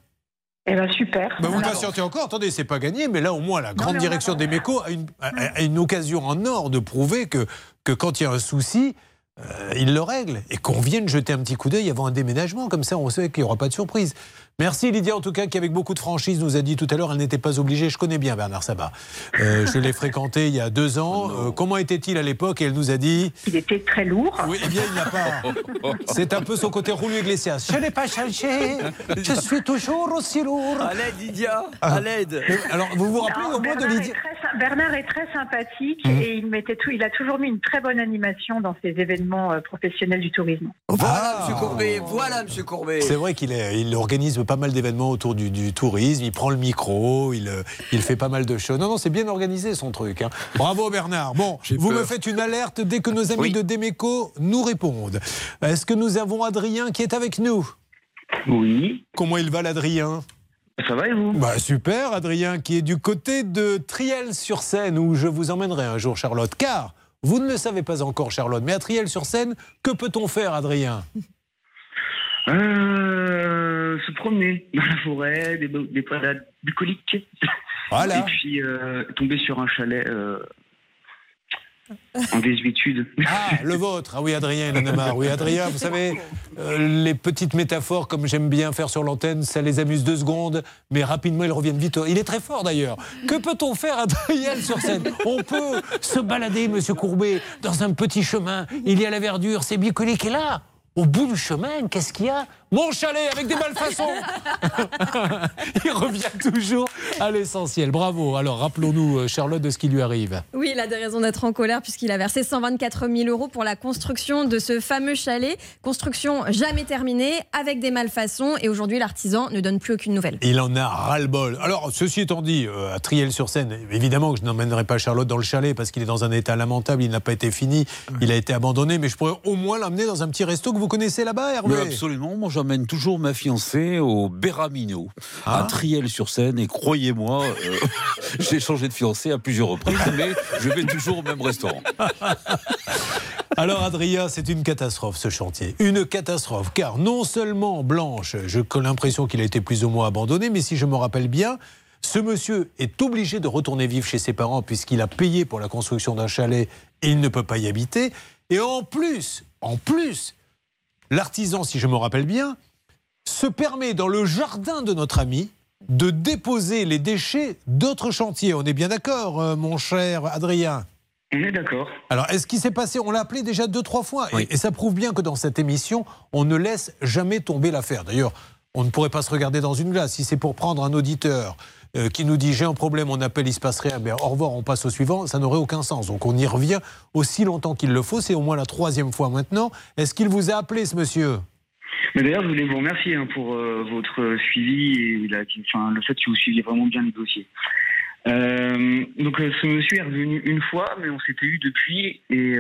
Eh ben super. Ben, vous patientez encore, attendez, c'est pas gagné, mais là au moins la grande direction des mécos a une, a- a une occasion en or de prouver que, que quand il y a un souci, euh, il le règle et qu'on vienne jeter un petit coup d'œil avant un déménagement, comme ça on sait qu'il n'y aura pas de surprise. Merci Lydia en tout cas qui avec beaucoup de franchise nous a dit tout à l'heure elle n'était pas obligée. Je connais bien Bernard Sabat. Euh, [laughs] je l'ai fréquenté il y a deux ans. Euh, comment était-il à l'époque? Et elle nous a dit. Il était très lourd. Oui, eh bien il n'a pas. [laughs] C'est un peu son côté Julio Iglesias. Je n'ai pas changé. Je suis toujours aussi lourd. À l'aide, Lydia Ah. À l'aide Mais Alors vous vous rappelez Non, au moins de est Lydia Bernard est très sympathique Mhm. et il, mettait tout, il a toujours mis une très bonne animation dans ses événements euh, professionnels du tourisme. Voilà, Monsieur Courbet, voilà, Monsieur Courbet. C'est vrai qu'il il organise pas mal d'événements autour du, du tourisme, il prend le micro, il, euh, il fait pas mal de choses. Non, non, c'est bien organisé son truc. hein. Bravo Bernard. Bon, vous me faites une alerte dès que nos amis de Demeco nous répondent. Est-ce que nous avons Adrien qui est avec nous? Oui. Comment il va l'Adrien? Ça va et vous? Bah, Super, Adrien, qui est du côté de Triel-sur-Seine, où je vous emmènerai un jour, Charlotte. Car, vous ne le savez pas encore, Charlotte, mais à Triel-sur-Seine, que peut-on faire, Adrien? Euh, Se promener dans la forêt, des, des balades bucoliques. Voilà. Et puis euh, tomber sur un chalet euh, en désuétude. Ah, le vôtre. Ah oui, Adrien, il en a marre. Oui, Adrien, vous savez, euh, les petites métaphores, comme j'aime bien faire sur l'antenne, ça les amuse deux secondes, mais rapidement, ils reviennent vite. Il est très fort d'ailleurs. Que peut-on faire, Adrien, sur scène? On peut se balader, monsieur Courbet, dans un petit chemin. Il y a la verdure, c'est bucolique. Et là, au bout du chemin, qu'est-ce qu'il y a? Mon chalet avec des malfaçons [laughs] Il revient toujours à l'essentiel. Bravo. Alors, rappelons-nous, euh, Charlotte, de ce qui lui arrive. Oui, il a des raisons d'être en colère puisqu'il a versé 124 000 euros pour la construction de ce fameux chalet. Construction jamais terminée, avec des malfaçons. Et aujourd'hui, l'artisan ne donne plus aucune nouvelle. Il en a ras-le-bol. Alors, ceci étant dit, euh, à Triel-sur-Seine, évidemment que je n'emmènerai pas Charlotte dans le chalet parce qu'il est dans un état lamentable, il n'a pas été fini, il a été abandonné, mais je pourrais au moins l'amener dans un petit resto que vous connaissez là-bas, Hervé. Mais absolument, moi j'emmène toujours ma fiancée au Béramino, à Triel-sur-Seine, et croyez-moi, euh, [laughs] j'ai changé de fiancée à plusieurs reprises, mais je vais toujours au même restaurant. [laughs] Alors, Adrien, c'est une catastrophe ce chantier. Une catastrophe, car non seulement Blanche, j'ai l'impression qu'il a été plus ou moins abandonné, mais si je me rappelle bien, ce monsieur est obligé de retourner vivre chez ses parents puisqu'il a payé pour la construction d'un chalet et il ne peut pas y habiter. Et en plus, en plus, l'artisan, si je me rappelle bien, se permet dans le jardin de notre ami de déposer les déchets d'autres chantiers. On est bien d'accord, euh, mon cher Adrien On est d'accord. alors, est-ce qu'il s'est passé On l'a appelé déjà deux, trois fois. Et, et ça prouve bien que dans cette émission, on ne laisse jamais tomber l'affaire. D'ailleurs, on ne pourrait pas se regarder dans une glace. Si c'est pour prendre un auditeur euh, qui nous dit j'ai un problème, on appelle, il se passe rien, ben, au revoir, on passe au suivant, ça n'aurait aucun sens. Donc on y revient aussi longtemps qu'il le faut. C'est au moins la troisième fois maintenant. Est-ce qu'il vous a appelé, ce monsieur? Mais d'ailleurs, je voulais vous remercier hein, pour euh, votre suivi et le fait que vous suiviez vraiment bien les dossiers. Euh, donc ce monsieur est revenu une fois, mais on s'était eu depuis et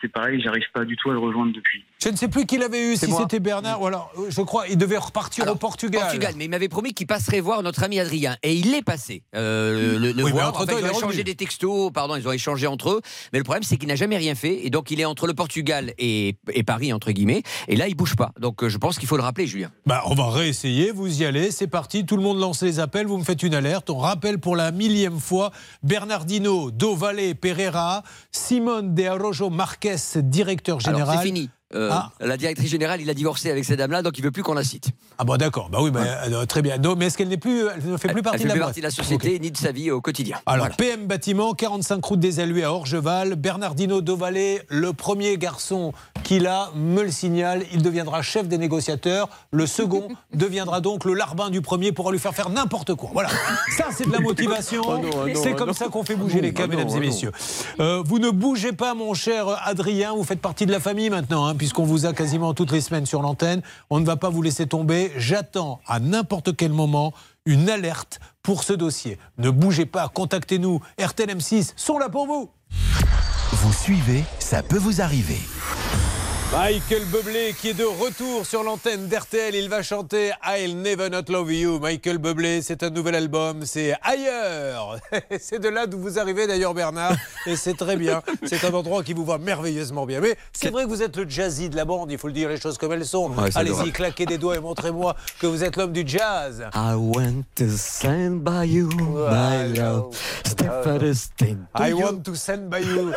c'est pareil, j'arrive pas du tout à le rejoindre depuis. Je ne sais plus qui l'avait eu, si c'était Bernard ou alors, je crois, il devait repartir Alors, au Portugal. Portugal, mais il m'avait promis qu'il passerait voir notre ami Adrien. Et il est passé. Euh, le, le Oui, voir. il ils ont échangé des textos, pardon, ils ont échangé entre eux. Mais le problème, c'est qu'il n'a jamais rien fait. Et donc, il est entre le Portugal et, et Paris, entre guillemets. Et là, il bouge pas. Donc, euh, je pense qu'il faut le rappeler, Julien. Bah, on va réessayer, vous y allez, c'est parti, tout le monde lance les appels, vous me faites une alerte. On rappelle pour la millième fois Bernardino Dovalle Pereira, Simone de Arrojo Marquez, directeur général. Alors, c'est fini. Euh, Ah. La directrice générale, il a divorcé avec ces dames-là, donc il veut plus qu'on la cite. Ah bon d'accord, bah oui, bah, euh, très bien. Non, mais est-ce qu'elle n'est plus, elle ne fait plus Elle- partie elle de la partie de la société ni de sa vie au quotidien. Alors, Voilà. PM Bâtiment, 45 route des Alluets à Orgeval. Bernardino Dovalle, le premier garçon qu'il a, me le signale. Il deviendra chef des négociateurs. Le second [laughs] deviendra donc le larbin du premier pour lui faire faire n'importe quoi. Voilà. Ça, c'est de la [laughs] motivation. Oh non, oh non, c'est oh comme ça qu'on fait bouger les cas, Oh mesdames oh et messieurs. Euh, vous ne bougez pas, mon cher Adrien. Vous faites partie de la famille maintenant, hein, puisqu'on vous a quasiment toutes les semaines sur l'antenne. On ne va pas vous laisser tomber. J'attends à n'importe quel moment une alerte pour ce dossier. Ne bougez pas, contactez-nous. RTL M6 sont là pour vous. Vous suivez, ça peut vous arriver. Michael Bublé qui est de retour sur l'antenne d'RTL, il va chanter I'll Never Not Love You. Michael Bublé, c'est un nouvel album, c'est ailleurs. [laughs] c'est de là d'où vous arrivez d'ailleurs Bernard, et c'est très bien. C'est un endroit qui vous va merveilleusement bien. Mais c'est vrai que vous êtes le jazzy de la bande, il faut le dire les choses comme elles sont. Ouais, Allez-y, claquez des doigts et montrez-moi que vous êtes l'homme du jazz. I went to stand by you, my love. Step stand I want to send by you.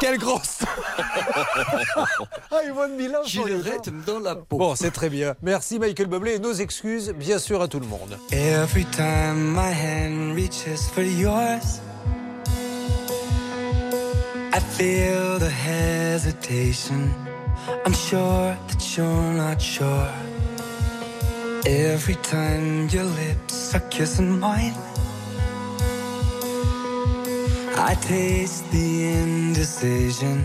Quelle grosse [laughs] Me love for you. dans la peau. Bon, c'est très bien. Merci Michael Bublé et nos excuses, bien sûr, à tout le monde. Every time my hand reaches for yours, I feel the hesitation. I'm sure that you're not sure. Every time your lips are kissing mine, I taste the indecision.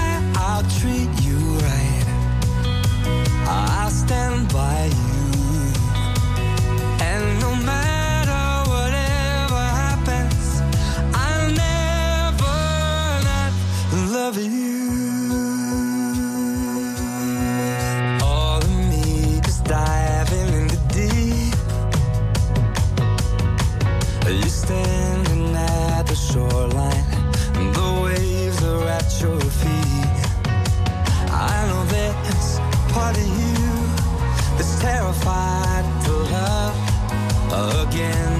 Treat you right. I'll stand by you. And no matter whatever happens, I'll never not love you. Terrified to love again.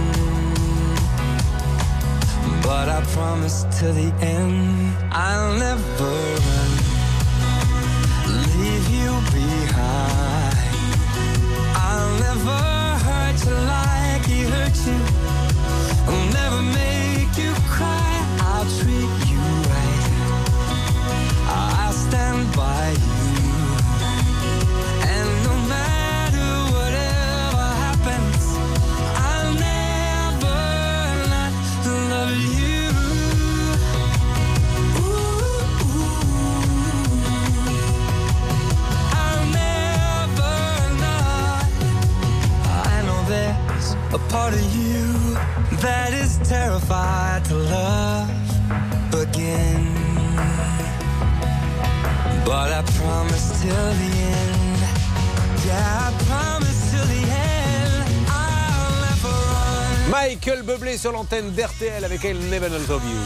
But I promise to the end, I'll never a part of you that is terrified to love again. But I promise till the end. Yeah, I promise till the end. I'll never run. Michael Bublé sur l'antenne d'RTL avec Elle Never Love You.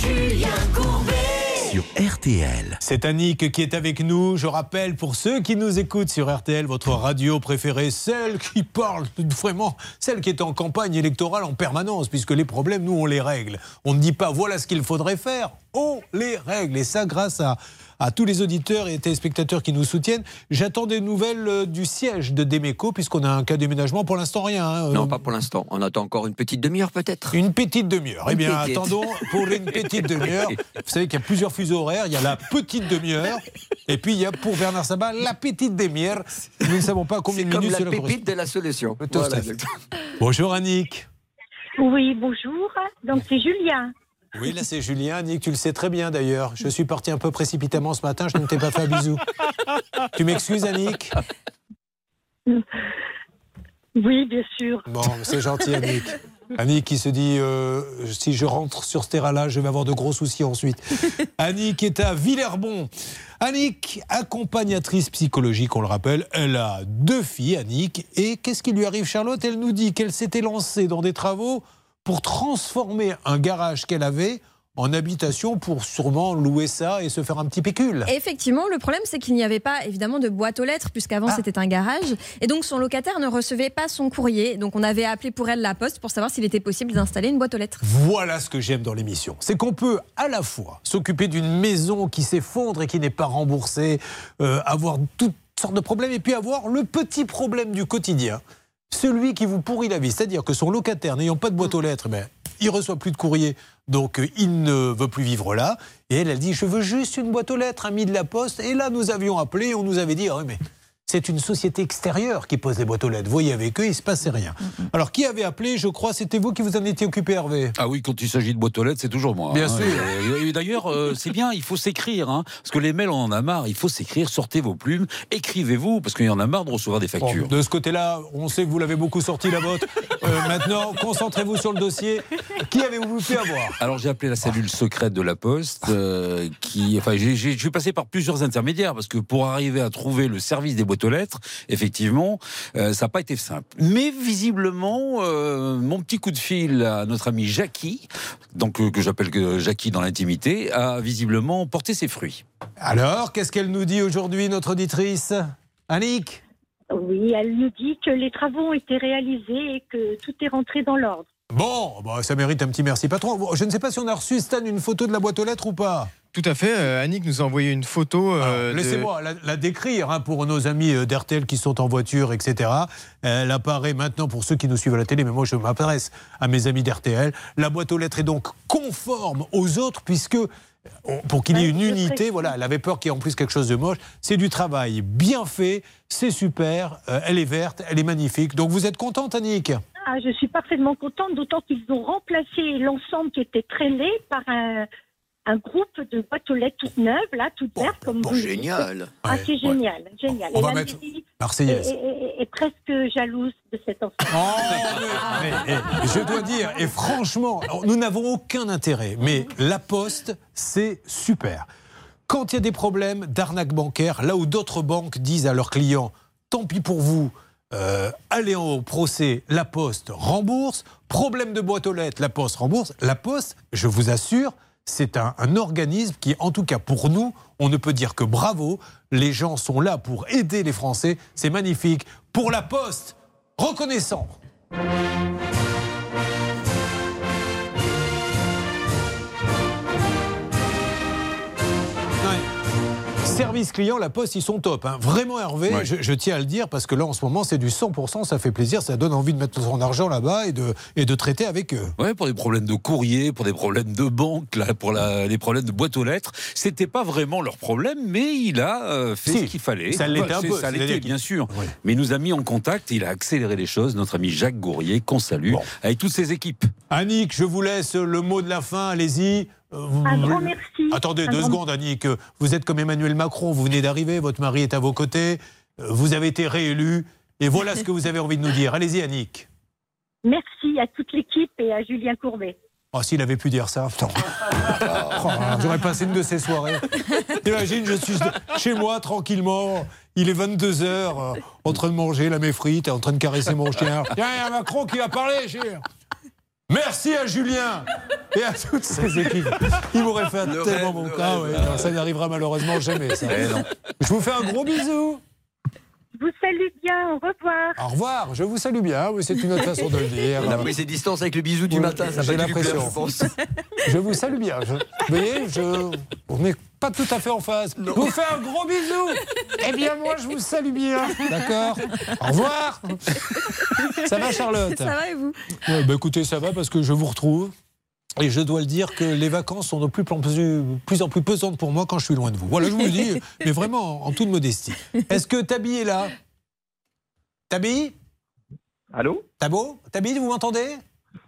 Julien Courbet. Sur RTL. C'est Annick qui est avec nous. Je rappelle pour ceux qui nous écoutent sur RTL, votre radio préférée, celle qui parle vraiment, celle qui est en campagne électorale en permanence, puisque les problèmes, nous, on les règle. On ne dit pas voilà ce qu'il faudrait faire, on les règle. Et ça, grâce à, à tous les auditeurs et téléspectateurs qui nous soutiennent. J'attends des nouvelles euh, du siège de Demeco, puisqu'on a un cas de déménagement. Pour l'instant, rien. hein. Non, pas pour l'instant. On attend encore une petite demi-heure peut-être. Une petite demi-heure. Eh bien, petite. attendons pour une petite demi-heure. [laughs] Vous savez qu'il y a plusieurs fuseaux horaires. Il y a la petite demi-heure. Et puis, il y a pour Bernard Sabat la petite demi-heure. Nous ne savons pas combien C'est de comme minutes la cela pépite de la solution. Voilà. Bonjour Annick. Oui, bonjour. Donc c'est Julien. Oui, là c'est Julien. Annick, tu le sais très bien d'ailleurs. Je suis parti un peu précipitamment ce matin. Je ne t'ai pas fait un bisou. Tu m'excuses, Annick? Oui, bien sûr. Bon, c'est gentil, Annick. [laughs] Annick qui se dit euh, si je rentre sur ce terrain-là, je vais avoir de gros soucis ensuite. [laughs] Annick est à Villerbon. Annick, accompagnatrice psychologique, on le rappelle, elle a deux filles, Annick. Et qu'est-ce qui lui arrive, Charlotte? Elle nous dit qu'elle s'était lancée dans des travaux pour transformer un garage qu'elle avait en habitation pour sûrement louer ça et se faire un petit pécule. Effectivement, le problème c'est qu'il n'y avait pas évidemment de boîte aux lettres puisqu'avant c'était un garage et donc son locataire ne recevait pas son courrier. Donc on avait appelé pour elle la poste pour savoir s'il était possible d'installer une boîte aux lettres. Voilà ce que j'aime dans l'émission. C'est qu'on peut à la fois s'occuper d'une maison qui s'effondre et qui n'est pas remboursée, euh, avoir toutes sortes de problèmes, et puis avoir le petit problème du quotidien. Celui qui vous pourrit la vie, c'est-à-dire que son locataire n'ayant pas de boîte aux lettres, ben, il reçoit plus de courrier, donc euh, il ne veut plus vivre là. Et elle, elle dit, je veux juste une boîte aux lettres, ami de la poste. Et là, nous avions appelé, on nous avait dit, ah mais c'est une société extérieure qui pose les boîtes aux lettres. Vous voyez avec eux, il ne se passait rien. Alors, qui avait appelé Je crois, c'était vous qui vous en étiez occupé, Hervé? Ah oui, quand il s'agit de boîte aux lettres, c'est toujours moi. Bien hein. sûr. Et- et D'ailleurs, euh, c'est bien, il faut s'écrire. hein, parce que les mails, on en a marre. Il faut s'écrire, sortez vos plumes, écrivez-vous, parce qu'il y en a marre de recevoir des factures. Bon, de ce côté-là, on sait que vous l'avez beaucoup sorti la vôtre. [laughs] Euh, maintenant, concentrez-vous sur le dossier. Qui avez-vous pu avoir? Alors j'ai appelé la cellule secrète de la Poste, euh, qui, enfin, j'ai- j'ai- je suis passé par plusieurs intermédiaires parce que pour arriver à trouver le service des boîtes aux lettres, effectivement, euh, ça n'a pas été simple. Mais visiblement, euh, mon petit coup de fil à notre ami Jackie, donc euh, que j'appelle que Jackie dans l'intimité, a visiblement porté ses fruits. Alors, qu'est-ce qu'elle nous dit aujourd'hui, notre auditrice? Annick? Oui, elle nous dit que les travaux ont été réalisés et que tout est rentré dans l'ordre. Bon, bah, ça mérite un petit merci patron. Je ne sais pas si on a reçu, Stan, une photo de la boîte aux lettres ou pas. Tout à fait. euh, Annick nous a envoyé une photo. euh, de- Laissez-moi la, la décrire hein, pour nos amis euh, d'RTL qui sont en voiture, etc. Elle apparaît maintenant pour ceux qui nous suivent à la télé, mais moi je m'adresse à mes amis d'RTL. La boîte aux lettres est donc conforme aux autres puisque euh, pour qu'il y ait une unité, voilà, elle avait peur qu'il y ait en plus quelque chose de moche. C'est du travail bien fait, c'est super, euh, elle est verte, elle est magnifique. Donc vous êtes contente, Annick? Ah, je suis parfaitement contente, d'autant qu'ils ont remplacé l'ensemble qui était très laid par un, un groupe de boîtes aux lettres toutes neuves, là, toutes vertes, comme vous. génial. Ah, c'est génial, génial. On Et va mettre Marseillaise. est, est- est- est presque jalouse de cet enfant. Mais, eh, je dois dire, et franchement, nous n'avons aucun intérêt, mais la Poste, c'est super. Quand il y a des problèmes d'arnaque bancaire, là où d'autres banques disent à leurs clients, tant pis pour vous, euh, allez au procès, la Poste rembourse. Problème de boîte aux lettres, la Poste rembourse. La Poste, je vous assure, c'est un, organisme qui, en tout cas pour nous, on ne peut dire que bravo. Les gens sont là pour aider les Français. C'est magnifique. Pour la Poste, reconnaissant. Service client, la Poste, ils sont top. hein. Vraiment, Hervé, Ouais. je, je tiens à le dire parce que là, en ce moment, c'est du 100%, ça fait plaisir, ça donne envie de mettre son argent là-bas et de, et de traiter avec eux. Ouais, pour des problèmes de courrier, pour des problèmes de banque, là, pour la, les problèmes de boîte aux lettres. C'était pas vraiment leur problème, mais il a euh, fait Si, ce qu'il fallait. ça l'était un peu, Ça l'était, bien sûr. Mais il nous a mis en contact, il a accéléré les choses. Notre ami Jacques Gourrier, qu'on salue, avec toutes ses équipes. Annick, je vous laisse le mot de la fin, allez-y. Euh, vous- Un grand merci. Attendez Un deux grand- secondes, Annick. Vous êtes comme Emmanuel Macron, vous venez d'arriver, votre mari est à vos côtés, euh, vous avez été réélu, et voilà ce que vous avez envie de nous dire. Allez-y, Annick. Merci à toute l'équipe et à Julien Courbet. Oh, s'il avait pu dire ça. [laughs] Oh, J'aurais passé une de ces soirées. Imagine, je suis chez moi tranquillement, il est 22h, en train de manger la mes frites, en train de caresser mon chien. Tiens, il y a Macron qui va parler, chien. Merci à Julien et à toutes ses équipes. Il m'aurait fait un Le tellement rêve, bon cas. ouais, ça n'arrivera malheureusement jamais. ça. Eh. Je vous fais un gros bisou. Je vous salue bien. Au revoir. Au revoir, je vous salue bien, oui, c'est une autre façon de le dire. [laughs] Elle a pris ses distances avec le bisou du matin, ça J'ai l'impression. [laughs] je vous salue bien. Je- vous voyez, je... on n'est pas tout à fait en phase. Je vous fais un gros bisou. Eh bien, moi, je vous salue bien. D'accord Au revoir. Ça va, Charlotte? Ça va et vous? Ouais, bah, Écoutez, ça va parce que je vous retrouve. Et je dois le dire que les vacances sont de plus en plus, plus en plus pesantes pour moi quand je suis loin de vous. Voilà, je vous le dis, [laughs] mais vraiment en toute modestie. Est-ce que Tabi est là? Tabi? Allô? Tabo? Tabi, vous m'entendez?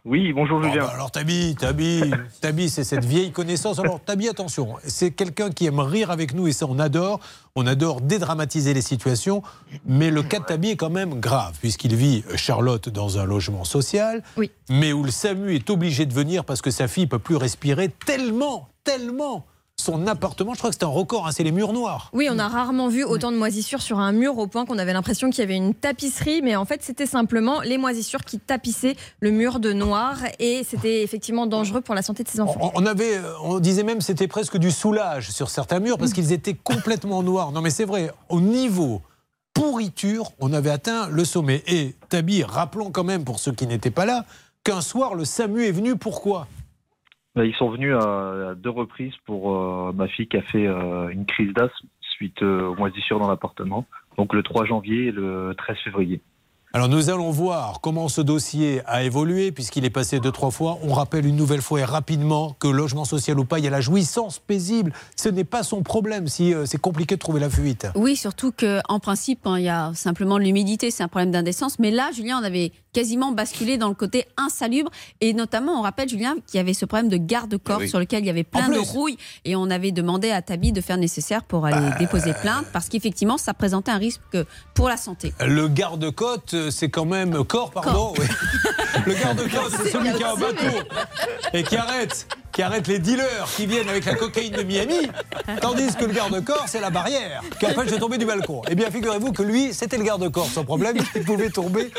Oui, bonjour Julien. bah alors Tabi, Tabi, Tabi, c'est cette vieille connaissance. Alors Tabi, attention, c'est quelqu'un qui aime rire avec nous et ça on adore. On adore dédramatiser les situations, mais le cas de Tabi est quand même grave puisqu'il vit euh, Charlotte dans un logement social, mais où le SAMU est obligé de venir parce que sa fille peut plus respirer tellement, tellement son appartement. Je crois que c'est un record, hein, c'est les murs noirs. Oui, on a rarement vu autant de moisissures sur un mur au point qu'on avait l'impression qu'il y avait une tapisserie, mais en fait c'était simplement les moisissures qui tapissaient le mur de noir et c'était effectivement dangereux pour la santé de ses enfants. On, on avait, euh, on disait même c'était presque du soulage sur certains murs parce qu'ils étaient complètement noirs. Non mais c'est vrai, au niveau pourriture, on avait atteint le sommet. Et Tabi, rappelons quand même pour ceux qui n'étaient pas là, qu'un soir le SAMU est venu. Pourquoi? Ils sont venus à, à deux reprises pour euh, ma fille qui a fait euh, une crise d'asthme suite euh, aux moisissures dans l'appartement. Donc le 3 janvier et le 13 février. Alors nous allons voir comment ce dossier a évolué puisqu'il est passé deux, trois fois. On rappelle une nouvelle fois et rapidement que logement social ou pas, il y a la jouissance paisible. Ce n'est pas son problème si euh, c'est compliqué de trouver la fuite. Oui, surtout qu'en principe, hein, il y a simplement l'humidité, c'est un problème d'indécence. Mais là, Julien, on avait quasiment basculé dans le côté insalubre. Et notamment, on rappelle, Julien, qu'il y avait ce problème de garde-corps Eh oui. sur lequel il y avait plein de rouille. Et on avait demandé à Tabi de faire nécessaire pour aller Bah. déposer plainte parce qu'effectivement, ça présentait un risque pour la santé. Le garde-côte, c'est quand même corps, pardon. oui. [laughs] Le garde-côte, c'est celui qui a un bateau et qui arrête, qui arrête les dealers qui viennent avec la cocaïne de Miami, tandis que le garde-corps, c'est la barrière qui empêche de tomber du balcon. Eh bien, figurez-vous que lui, c'était le garde-corps sans problème, il pouvait tomber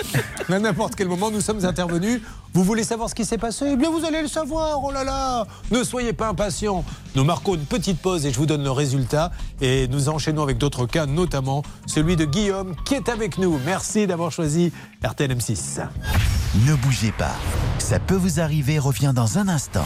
à n'importe quel moment. Nous sommes intervenus. Vous voulez savoir ce qui s'est passé? Eh bien, vous allez le savoir. Oh là là Ne soyez pas impatients. Nous marquons une petite pause et je vous donne le résultat. Et nous enchaînons avec d'autres cas, notamment celui de Guillaume qui est avec nous. Merci d'avoir choisi RTL M6. Ne bougez pas. Ça peut vous arriver revient dans un instant.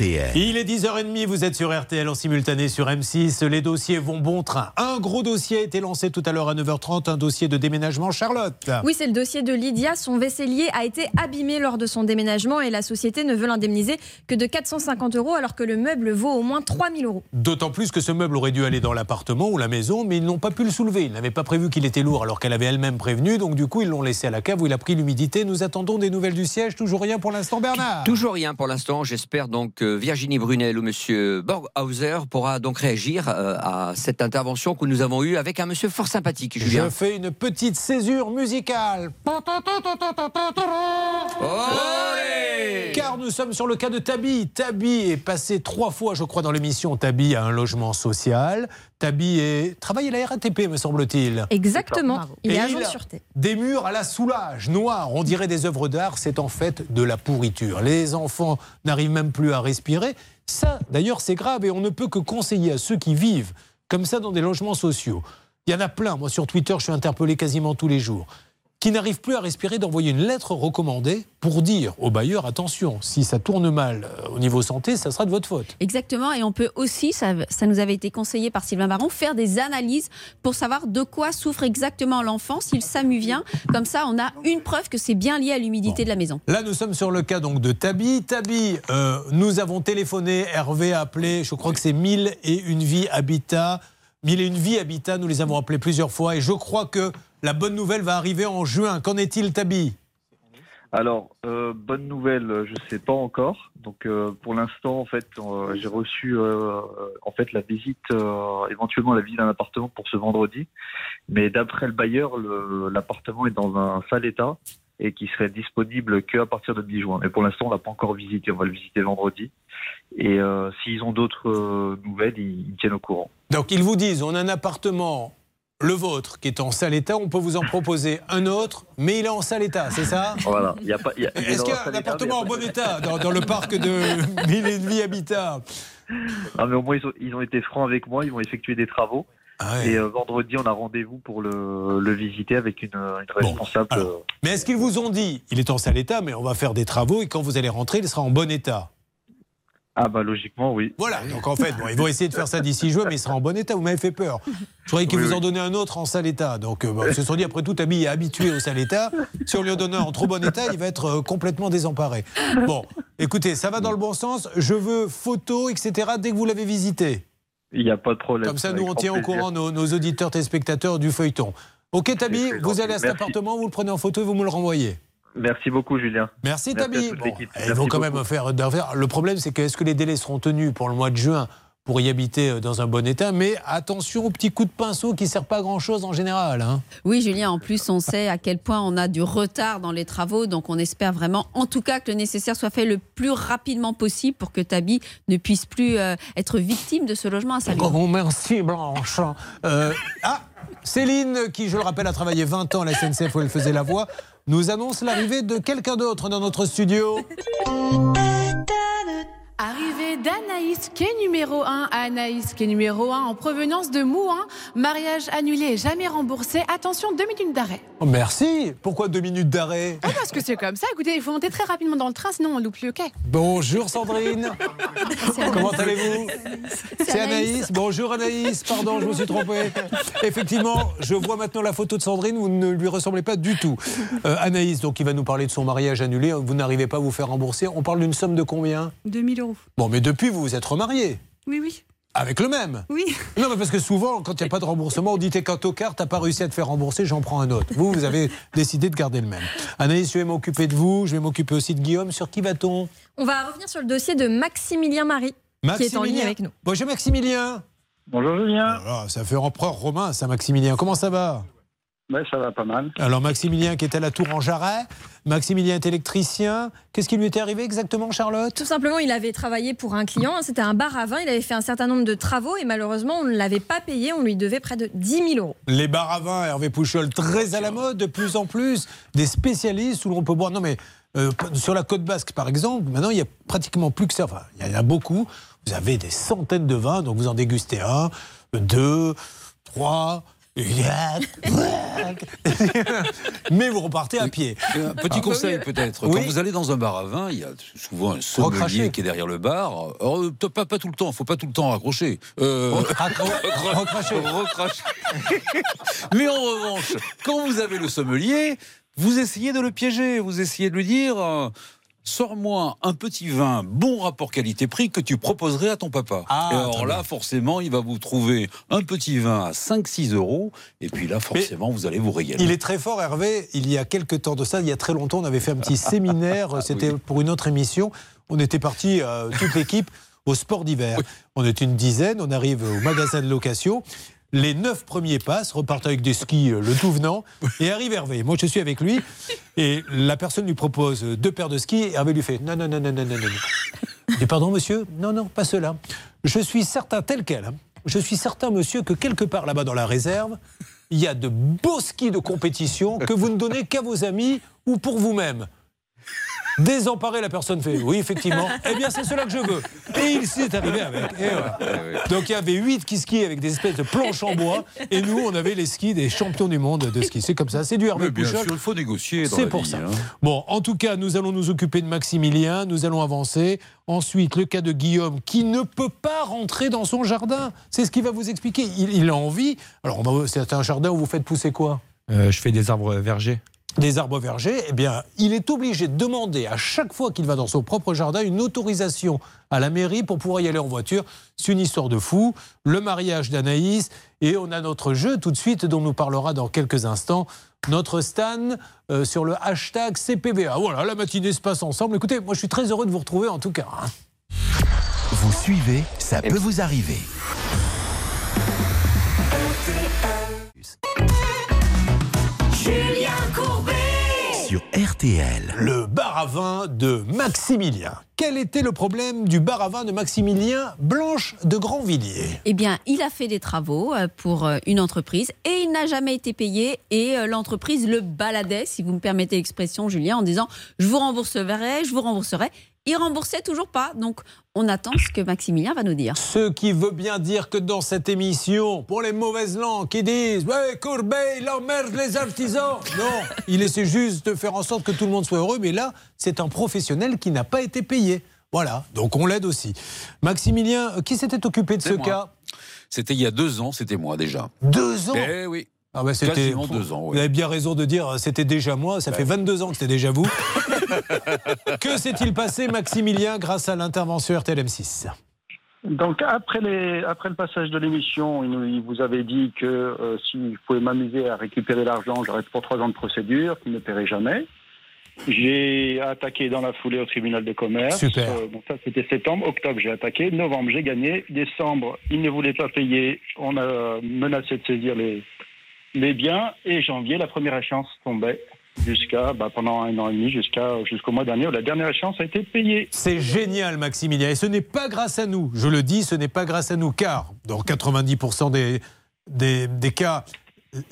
RTL. Il est 10h30, vous êtes sur RTL en simultané sur M6. Les dossiers vont bon train. Un gros dossier a été lancé tout à l'heure à 9h30, un dossier de déménagement Charlotte. Oui, c'est le dossier de Lydia. Son vaisselier a été abîmé lors de son déménagement et la société ne veut l'indemniser que de 450 euros alors que le meuble vaut au moins 3000 euros. D'autant plus que ce meuble aurait dû aller dans l'appartement ou la maison, mais ils n'ont pas pu le soulever. Ils n'avaient pas prévu qu'il était lourd alors qu'elle avait elle-même prévenu. Donc du coup, ils l'ont laissé à la cave où il a pris l'humidité. Nous attendons des nouvelles du siège. Toujours rien pour l'instant, Bernard. Toujours rien pour l'instant. J'espère donc que Virginie Brunel ou Monsieur Borghauser pourra donc réagir euh, à cette intervention que nous avons eue avec un monsieur fort sympathique, Julien. Je fais une petite césure musicale. Car nous sommes sur le cas de Tabi. Tabi est passé trois fois, je crois, dans l'émission. Tabi a un logement social. Tabi est... travaille à la RATP, me semble-t-il. Exactement. Il Et est agent de sûreté. Des murs à la soulage, noirs, on dirait des œuvres d'art, c'est en fait de la pourriture. Les enfants n'arrivent même plus à respirer. Ça, d'ailleurs, c'est grave et on ne peut que conseiller à ceux qui vivent comme ça dans des logements sociaux. Il y en a plein, moi sur Twitter, je suis interpellé quasiment tous les jours, qui n'arrivent plus à respirer d'envoyer une lettre recommandée pour dire au bailleur attention, si ça tourne mal euh, au niveau santé, ça sera de votre faute. Exactement, et on peut aussi, ça, ça nous avait été conseillé par Sylvain Baron, faire des analyses pour savoir de quoi souffre exactement l'enfant, si le SAMU vient. Comme ça, on a une preuve que c'est bien lié à l'humidité de la maison. Là, nous sommes sur le cas donc de Tabi. Tabi, euh, nous avons téléphoné, Hervé a appelé, je crois que c'est 1000 et une vie habitat. 1000 et une vie habitat, nous les avons appelés plusieurs fois et je crois que la bonne nouvelle va arriver en juin. Qu'en est-il, Tabi? Alors, euh, bonne nouvelle, je sais pas encore. Donc, euh, pour l'instant, en fait, euh, j'ai reçu en fait la visite, éventuellement la visite d'un appartement pour ce vendredi. Mais d'après le bailleur, le- l'appartement est dans un sale état et qui serait disponible qu'à partir de 10 juin. Mais pour l'instant, on l'a pas encore visité. On va le visiter vendredi. Et s'ils ont d'autres nouvelles, ils, tiennent au courant. Donc ils vous disent, on a un appartement le vôtre, qui est en sale état, on peut vous en proposer un autre, mais il est en sale état, c'est ça? Voilà, Est-ce qu'il y a un appartement en bon état dans, dans le parc de [laughs] Mille et demi Habitat? Ah, mais au moins, ils ont, ils ont été francs avec moi, ils vont effectuer des travaux. Ah Et euh, vendredi, on a rendez-vous pour le, le visiter avec une, une responsable. euh, Mais est-ce qu'ils vous ont dit, il est en sale état, mais on va faire des travaux et quand vous allez rentrer, il sera en bon état? Ah, bah logiquement, oui. Voilà, donc en fait, bon, ils vont essayer de faire ça d'ici juin, mais il sera en bon état. Vous m'avez fait peur. Je croyais qu'ils Oui, vous oui. en donnaient un autre en sale état. Donc, bon, ils se sont dit, après tout, Ami est habitué au sale état. Si on lui en donne un en trop bon état, il va être euh, complètement désemparé. Bon, écoutez, ça va dans le bon sens. Je veux photos, etc., dès que vous l'avez visité. Il n'y a pas de problème. Comme ça, nous, on tient au courant nos, nos auditeurs, téléspectateurs du feuilleton. Ok, Tabi, vous allez à cet Merci. appartement, vous le prenez en photo et vous me le renvoyez. Merci beaucoup, Julien. Merci, Merci à Tabi. Bon, ils vont quand beaucoup. même faire, faire- Le problème, c'est que est-ce que les délais seront tenus pour le mois de juin pour y habiter euh, dans un bon état? Mais attention au petit coup de pinceau qui ne sert pas à grand-chose en général. hein. Oui, Julien, en plus, on sait à quel point on a du retard dans les travaux, donc on espère vraiment, en tout cas, que le nécessaire soit fait le plus rapidement possible pour que Tabi ne puisse plus euh, être victime de ce logement insalubre. Oh, merci, Blanche. Euh, ah, Céline, qui, je le rappelle, a travaillé 20 ans à la SNCF où elle faisait la voix, nous annonce l'arrivée de quelqu'un d'autre dans notre studio. [laughs] Arrivée d'Anaïs, qui est numéro 1. Anaïs, qui est numéro 1 en provenance de Mouin. Mariage annulé et jamais remboursé. Attention, deux minutes d'arrêt. Oh, merci. Pourquoi deux minutes d'arrêt? Ah, parce que c'est comme ça. Écoutez, il faut monter très rapidement dans le train, sinon on loupe le quai. Bonjour Sandrine. [laughs] Comment allez-vous? C'est Anaïs. Anaïs. Bonjour Anaïs. Pardon, je me suis trompé. Effectivement, je vois maintenant la photo de Sandrine. Vous ne lui ressemblez pas du tout. Euh, Anaïs, donc, il va nous parler de son mariage annulé. Vous n'arrivez pas à vous faire rembourser. On parle d'une somme de combien? 2000 euros. Bon, mais depuis, vous vous êtes remarié. Oui, oui. Avec le même Oui. Non, mais parce que souvent, quand il n'y a pas de remboursement, on dit t'es qu'un tocard, t'as pas réussi à te faire rembourser, j'en prends un autre. Vous, vous avez [laughs] décidé de garder le même. Anaïs, je vais m'occuper de vous, je vais m'occuper aussi de Guillaume. Sur qui va-t-on? On va revenir sur le dossier de Maximilien Marie, qui est en ligne avec nous. Bonjour Maximilien. Bonjour Julien. Ah, ça fait empereur romain, ça Maximilien. Comment ça va? Ouais, ça va pas mal. Alors Maximilien qui est à la tour en Jarret, Maximilien est électricien. Qu'est-ce qui lui était arrivé exactement, Charlotte? Tout simplement, il avait travaillé pour un client, c'était un bar à vin, il avait fait un certain nombre de travaux et malheureusement, on ne l'avait pas payé, on lui devait près de 10 000 euros. Les bars à vin, Hervé Pouchol, très à la mode, de plus en plus, des spécialistes où l'on peut boire. Non mais euh, sur la côte basque par exemple, maintenant il y a pratiquement plus que ça. Enfin, il y en a beaucoup. Vous avez des centaines de vins, donc vous en dégustez un, deux, trois. [laughs] Mais vous repartez à pied. Un petit Ah, conseil peut-être. Oui. Quand vous allez dans un bar à vin, il y a souvent un sommelier Recracher. qui est derrière le bar. Alors, euh, pas, pas tout le temps, faut pas tout le temps raccrocher. Euh, [laughs] recracher. recracher. [laughs] Mais en revanche, quand vous avez le sommelier, vous essayez de le piéger. Vous essayez de lui dire. euh, Sors-moi un petit vin bon rapport qualité-prix que tu proposerais à ton papa. Ah, et alors là, bien. forcément, il va vous trouver un petit vin à 5-6 euros. Et puis là, forcément, vous allez vous régaler. Il est très fort, Hervé. Il y a quelques temps de ça, il y a très longtemps, on avait fait un petit [laughs] séminaire. C'était pour une autre émission. On était parti, euh, toute l'équipe, au sport d'hiver. On est une dizaine. On arrive au magasin de location. Les neuf premiers passent, repartent avec des skis, euh, le tout venant, et arrive Hervé. Moi, je suis avec lui, et la personne lui propose deux paires de skis, et Hervé lui fait non, non, non, non, non, non, non. Dit pardon, monsieur? Non, non, pas cela. Je suis certain, tel quel, hein, je suis certain, monsieur, que quelque part là-bas dans la réserve, il y a de beaux skis de compétition que vous ne donnez qu'à vos amis ou pour vous-même. Désemparé, la personne fait oui, effectivement. [laughs] Eh bien, c'est cela que je veux. Et il s'est arrivé avec. Et voilà. Donc, il y avait huit qui skiaient avec des espèces de planches en bois. Et nous, on avait les skis des champions du monde de ski. C'est comme ça. C'est du Hervé Mais bien Pouchol. sûr, il faut négocier. C'est pour vie, ça. hein. Bon, en tout cas, nous allons nous occuper de Maximilien, nous allons avancer. Ensuite, le cas de Guillaume qui ne peut pas rentrer dans son jardin. C'est ce qu'il va vous expliquer. Il, il a envie. Alors, c'est un jardin où vous faites pousser quoi? Euh, je fais des arbres vergers. Des arbres vergers, eh bien, il est obligé de demander à chaque fois qu'il va dans son propre jardin une autorisation à la mairie pour pouvoir y aller en voiture. C'est une histoire de fou. Le mariage d'Anaïs. Et on a notre jeu tout de suite dont nous parlera dans quelques instants. Notre Stan euh, sur le hashtag CPVA. Voilà, la matinée se passe ensemble. Écoutez, moi je suis très heureux de vous retrouver en tout cas. hein. Vous suivez, ça peut vous arriver. Sur RTL. Le bar à vin de Maximilien. Quel était le problème du bar à vin de Maximilien Blanche de Grandvilliers? Eh bien, il a fait des travaux euh, pour euh, une entreprise et il n'a jamais été payé. Et euh, l'entreprise le baladait, si vous me permettez l'expression, Julien, en disant Je vous rembourserai, je vous rembourserai. Il remboursait toujours pas. Donc, on attend ce que Maximilien va nous dire. Ce qui veut bien dire que dans cette émission, pour les mauvaises langues qui disent Ouais, Corbeil, il emmerde les artisans. Non, il essaie juste de faire en sorte que tout le monde soit heureux, mais là, c'est un professionnel qui n'a pas été payé. Voilà, donc on l'aide aussi. Maximilien, euh, qui s'était occupé de ce moi. cas? C'était il y a deux ans, c'était moi déjà. Deux ans? Eh oui. Ah bah c'était Quasiment deux ans, Vous avez bien raison de dire c'était déjà moi, ça fait 22 ans que c'était déjà vous. [laughs] que s'est-il passé Maximilien grâce à l'intervention RTLM6 Donc après, les, après le passage de l'émission, il, vous avait dit que euh, si je pouvais m'amuser à récupérer l'argent, j'arrête pour trois ans de procédure, qu'il ne paierait jamais. J'ai attaqué dans la foulée au tribunal de commerce. Super. Euh, donc ça c'était septembre. Octobre j'ai attaqué. Novembre j'ai gagné. Décembre il ne voulait pas payer. On a menacé de saisir les, les biens. Et janvier la première échéance tombait jusqu'à bah, pendant un an et demi jusqu'à jusqu'au mois dernier où la dernière échéance a été payée. C'est génial, Maximilien. Et ce n'est pas grâce à nous. Je le dis, ce n'est pas grâce à nous, car dans 90% des, des, des cas,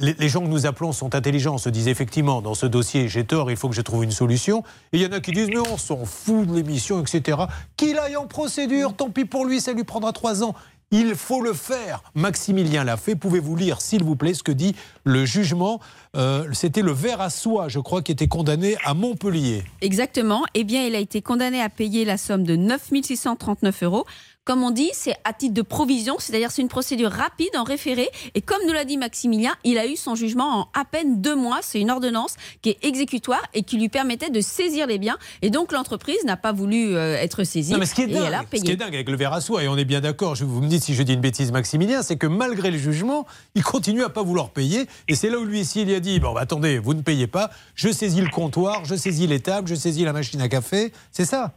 les, gens que nous appelons sont intelligents, se disent effectivement, dans ce dossier, j'ai tort, il faut que je trouve une solution. Et il y en a qui disent, mais on s'en fout de l'émission, etc. Qu'il aille en procédure, tant pis pour lui, ça lui prendra trois ans. Il faut le faire. Maximilien l'a fait. Pouvez-vous lire, s'il vous plaît, ce que dit le jugement Euh, C'était le verre à soie, je crois, qui était condamné à Montpellier. Exactement. Eh bien, il a été condamné à payer la somme de 9 639 euros. Comme on dit, c'est à titre de provision, c'est-à-dire c'est une procédure rapide en référé. Et comme nous l'a dit Maximilien, il a eu son jugement en à peine deux mois. C'est une ordonnance qui est exécutoire et qui lui permettait de saisir les biens. Et donc l'entreprise n'a pas voulu euh, être saisie Non, mais ce qui est et dingue, elle a ce qui est payé. dingue avec le verre à soie, et on est bien d'accord, je- vous me dites si je dis une bêtise, Maximilien, c'est que malgré le jugement, il continue à pas vouloir payer. Et c'est là où lui, ici, il a dit Bon, bah, attendez, vous ne payez pas, je saisis le comptoir, je saisis les tables, je saisis la machine à café. C'est ça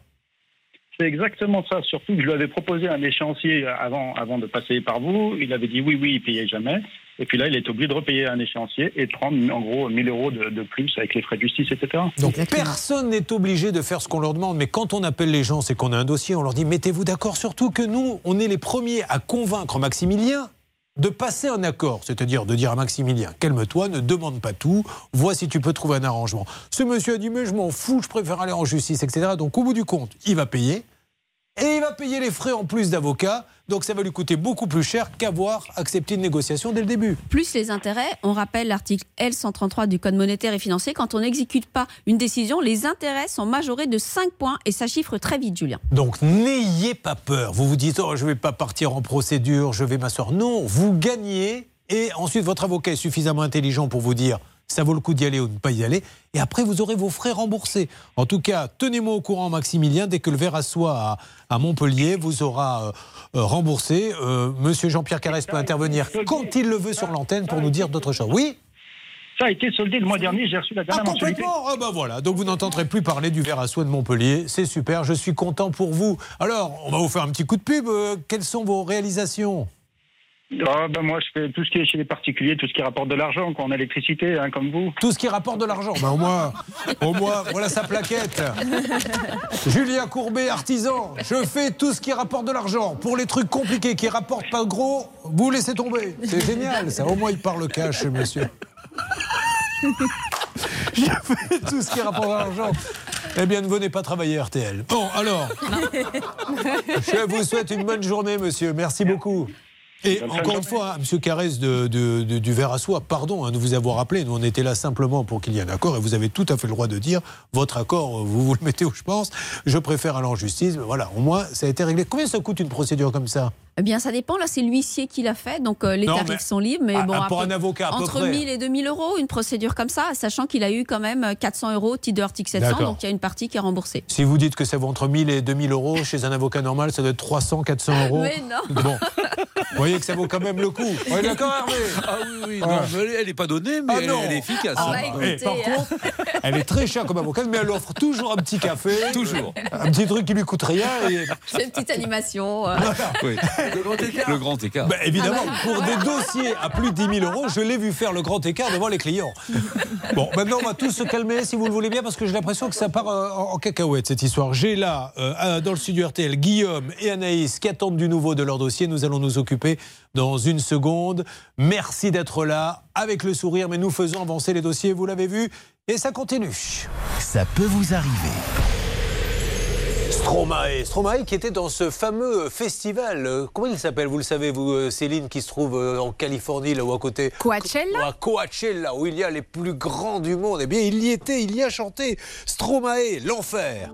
C'est exactement ça. Surtout que je lui avais proposé un échéancier avant, avant de passer par vous. Il avait dit oui, oui, il payait jamais. Et puis là, il est obligé de repayer un échéancier et de prendre en gros 1000 euros de, de plus avec les frais de justice, etc. Donc personne n'est obligé de faire ce qu'on leur demande, mais quand on appelle les gens, c'est qu'on a un dossier, on leur dit mettez-vous d'accord, surtout que nous, on est les premiers à convaincre Maximilien de passer un accord, c'est-à-dire de dire à Maximilien, calme-toi, ne demande pas tout, vois si tu peux trouver un arrangement. Ce monsieur a dit, mais je m'en fous, je préfère aller en justice, etc. Donc au bout du compte, il va payer, et il va payer les frais en plus d'avocat, donc ça va lui coûter beaucoup plus cher qu'avoir accepté une négociation dès le début. Plus les intérêts, on rappelle l'article L133 du Code monétaire et financier, quand on n'exécute pas une décision, les intérêts sont majorés de 5 points et ça chiffre très vite, Julien. Donc n'ayez pas peur. Vous vous dites, oh, je ne vais pas partir en procédure, je vais m'asseoir. Non, vous gagnez et ensuite votre avocat est suffisamment intelligent pour vous dire, ça vaut le coup d'y aller ou de ne pas y aller. Et après, vous aurez vos frais remboursés. En tout cas, tenez-moi au courant, Maximilien, dès que le verre à soie à, Montpellier vous aura euh, euh, remboursé. Euh, Monsieur Jean-Pierre Carès peut intervenir quand il le veut sur l'antenne pour nous dire d'autres choses. Oui? Ça a été soldé le mois dernier. J'ai reçu la dernière ah, complètement? Ah bah voilà, donc vous n'entendrez plus parler du verre à soie de Montpellier. C'est super, je suis content pour vous. Alors, on va vous faire un petit coup de pub. Euh, quelles sont vos réalisations? Ah, ben moi, je fais tout ce qui est chez les particuliers, tout ce qui rapporte de l'argent, quoi, en électricité, hein, comme vous. Tout ce qui rapporte de l'argent. Ben, au moins, au moins, voilà sa plaquette. [laughs] Julien Courbet, artisan. Je fais tout ce qui rapporte de l'argent. Pour les trucs compliqués qui rapportent pas gros, vous laissez tomber. C'est génial, ça. Au moins, il parle cash, monsieur. Je fais tout ce qui rapporte de l'argent. Eh bien, ne venez pas travailler à RTL. Bon, alors, [laughs] je vous souhaite une bonne journée, monsieur. Merci beaucoup. Et encore une fois, hein, Monsieur Carès de, de- de- du verre à soie, pardon hein, de vous avoir appelé. Nous, on était là simplement pour qu'il y ait un accord et vous avez tout à fait le droit de dire votre accord, euh, vous vous le mettez où je pense. Je préfère aller en justice. Mais voilà, au moins, ça a été réglé. Combien ça coûte une procédure comme ça? Eh bien, ça dépend. Là, c'est l'huissier qui l'a fait, donc euh, les Non, tarifs mais- sont libres. Mais Ah, bon, ah, pour après, un avocat, à peu entre près. 1000 et 2000 euros, une procédure comme ça, sachant qu'il a eu quand même euh, 400 euros au titre de l'article 700, D'accord. donc il y a une partie qui est remboursée. Si vous dites que ça vaut entre 1000 et 2000 euros, chez un avocat normal, ça doit être 300, 400 [laughs] euros. Mais non. Bon. [laughs] Vous voyez que ça vaut quand même le coup. On est d'accord, Hervé Ah oui, oui. Ouais. Non, mais elle- n'est pas donnée, mais Ah elle, est efficace. Ah, hein. eh, par contre, [laughs] elle est très chère comme avocate, mais elle offre toujours un petit café. Toujours. Un petit truc qui lui coûte rien. Et... C'est une petite animation. euh. Oui. Le grand écart. Le grand écart. Bah, évidemment, Ah pour des dossiers à plus de 10 000 euros, je l'ai vu faire le grand écart devant les clients. Bon, maintenant, on va tous se calmer, si vous le voulez bien, parce que j'ai l'impression que ça part euh, en, en cacahuète, cette histoire. J'ai là, euh, euh, dans le studio RTL, Guillaume et Anaïs qui attendent du nouveau de leur dossier. Nous allons nous occuper dans une seconde. Merci d'être là, avec le sourire, mais nous faisons avancer les dossiers, vous l'avez vu, et ça continue. Ça peut vous arriver. Stromae, Stromae qui était dans ce fameux festival, euh, comment il s'appelle, vous le savez, vous, euh, Céline, qui se trouve euh, en Californie, là ou à côté? Coachella? À Coachella, où il y a les plus grands du monde. Eh bien, il y était, il y a chanté. Stromae, l'enfer.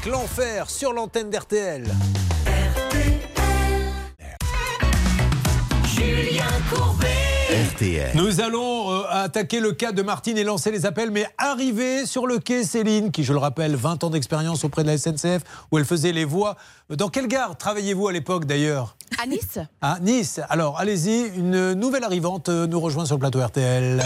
Avec l'enfer sur l'antenne d'RTL. Julien Courbet. RTL. Nous allons euh, attaquer le cas de Martine et lancer les appels, mais arriver sur le quai Céline, qui, je le rappelle, 20 ans d'expérience auprès de la SNCF, où elle faisait les voix. Dans quelle gare travailliez-vous à l'époque d'ailleurs? À Nice À Nice. Alors, allez-y, une nouvelle arrivante euh, nous rejoint sur le plateau RTL.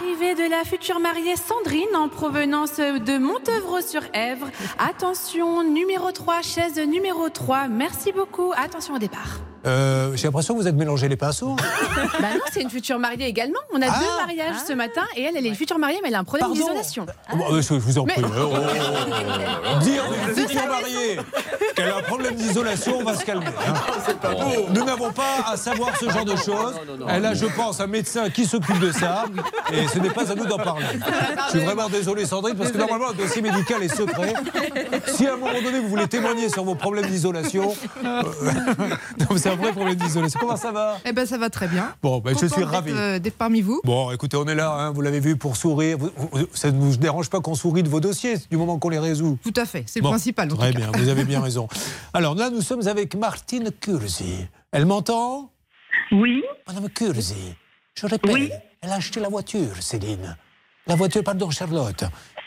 Arrivée de la future mariée Sandrine en provenance de Montevraud-sur-Èvre. Attention, numéro 3, chaise numéro 3. Merci beaucoup. Attention au départ. Euh, J'ai l'impression que vous êtes mélangé les pinceaux. Bah non, c'est une future mariée également. On a Ah. deux mariages ce matin et elle, elle est future mariée, mais elle a un problème d'isolation. Oh, bah, je vous en Mais- prie. Oh, oh, oh, oh. Dire une future mariée qu'elle a un problème d'isolation, on va se calmer. hein. Nous n'avons pas à savoir ce genre de choses. Elle a, je pense, un médecin qui s'occupe de ça. Et ce n'est pas à nous d'en parler. Je suis vraiment désolé, Sandrine, parce que normalement, le dossier médical est secret. Si à un moment donné, vous voulez témoigner sur vos problèmes d'isolation, [laughs] euh, [laughs] non, c'est un vrai problème d'isolation. Comment ça va? Eh ben ça va très bien. Bon, ben, je suis d'être, ravi. euh, d'être parmi vous. Bon, écoutez, on est là, hein, vous l'avez vu, pour sourire. Ça ne vous dérange pas qu'on sourit de vos dossiers, du moment qu'on les résout? Tout à fait, c'est Bon, le principal. en Très tout cas. bien, vous avez bien [laughs] raison. Alors là, nous sommes avec Martine Curzi. Elle m'entend? Oui. Madame Curzi, je répète, elle a acheté la voiture, Céline. La voiture, pardon, Charlotte.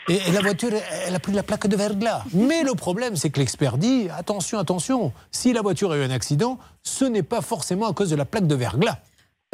Et, la voiture, elle a pris la plaque de verglas. Mais le problème, c'est que l'expert dit attention, attention, si la voiture a eu un accident, ce n'est pas forcément à cause de la plaque de verglas.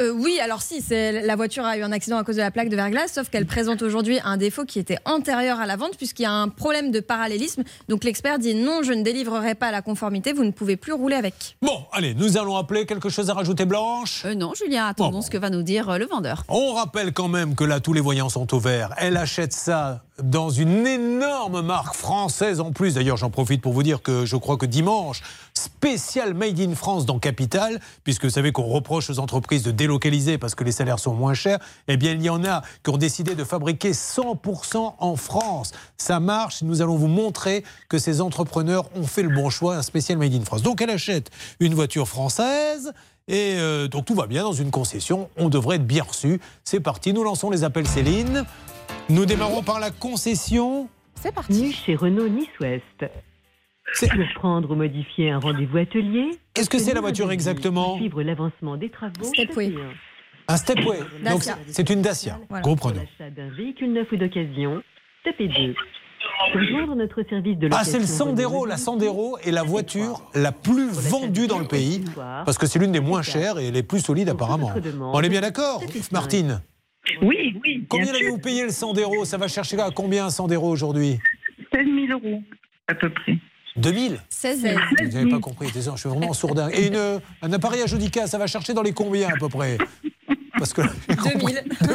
Euh, oui, alors si, c'est la voiture a eu un accident à cause de la plaque de verglas, sauf qu'elle présente aujourd'hui un défaut qui était antérieur à la vente, puisqu'il y a un problème de parallélisme. Donc l'expert dit non, je ne délivrerai pas la conformité, vous ne pouvez plus rouler avec. Bon, allez, nous allons appeler quelque chose à rajouter, Blanche? Euh, non, Julien, attendons ce que va nous dire euh, le vendeur. On rappelle quand même que là, tous les voyants sont au vert. Elle achète ça dans une énorme marque française en plus. D'ailleurs, j'en profite pour vous dire que je crois que dimanche, spécial Made in France dans Capital, puisque vous savez qu'on reproche aux entreprises de délocaliser parce que les salaires sont moins chers, eh bien, il y en a qui ont décidé de fabriquer 100% en France. Ça marche. Nous allons vous montrer que ces entrepreneurs ont fait le bon choix, un spécial Made in France. Donc, elle achète une voiture française. Et euh, donc tout va bien dans une concession, on devrait être bien reçu. C'est parti, nous lançons les appels Céline. Nous démarrons par la concession. C'est parti. Ni chez Renault Nice Ouest. Pour prendre ou modifier un rendez-vous atelier. Est-ce que c'est la voiture exactement Suivre l'avancement des travaux. Stepway. Un Stepway. Donc c'est une Dacia. Voilà. Comprenons. D'un véhicule neuf ou d'occasion, tapez 2. Pour joindre notre service de Ah, c'est le Sandero. La Sandero est la voiture la plus vendue dans le pays parce que c'est l'une des moins chères et les plus solides apparemment. On est bien d'accord, Martine Oui, oui. Combien avez-vous payé le Sandero? Ça va chercher à combien un Sandero aujourd'hui? 16 000 euros, à peu près. 2000 16 Vous n'avez pas compris, désolé, je suis vraiment sourdin. Et une- un appareil à Judica, ça va chercher dans les combien à peu près? Parce que 2000. [laughs]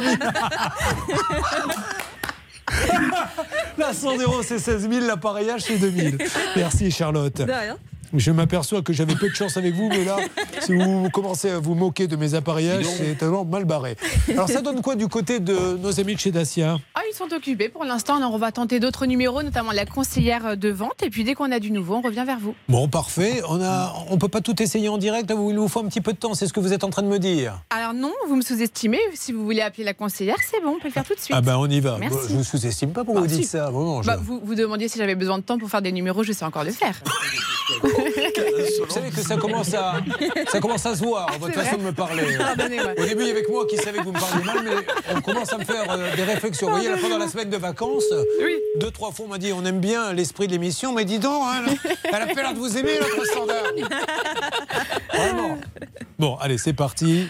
La 100 euros, c'est 16 000, l'appareillage, c'est 2000. Merci, Charlotte. De rien. Je m'aperçois que j'avais peu de chance avec vous, mais là, [laughs] si vous commencez à vous moquer de mes appareillages, c'est tellement mal barré. Alors, ça donne quoi du côté de nos amis de chez Dacia? Ah, ils sont occupés pour l'instant. Alors, on va tenter d'autres numéros, notamment la conseillère de vente. Et puis, dès qu'on a du nouveau, on revient vers vous. Bon, parfait. On a, on peut pas tout essayer en direct. Là, vous- il vous faut un petit peu de temps. C'est ce que vous êtes en train de me dire. Alors, non, vous me sous-estimez. Si vous voulez appeler la conseillère, c'est bon, on peut le faire tout de suite. Ah ben, on y va. Merci. Je vous sous-estime pas pour vous Ah, dites si. ça. Vraiment, je- Bah, vous, vous demandiez si j'avais besoin de temps pour faire des numéros, je sais encore le faire. [laughs] Vous savez que ça commence à, [laughs] ça commence à se voir, votre façon de me parler. Au début, il y avait que moi qui savais que vous me parliez mal, mais on commence à me faire euh, des réflexions. Vous voyez, là, pendant la semaine de vacances, deux, trois fois, on m'a dit on aime bien l'esprit de l'émission, mais dis donc, hein, elle a pas l'air de vous aimer, notre standard. Vraiment. Bon, allez, c'est parti.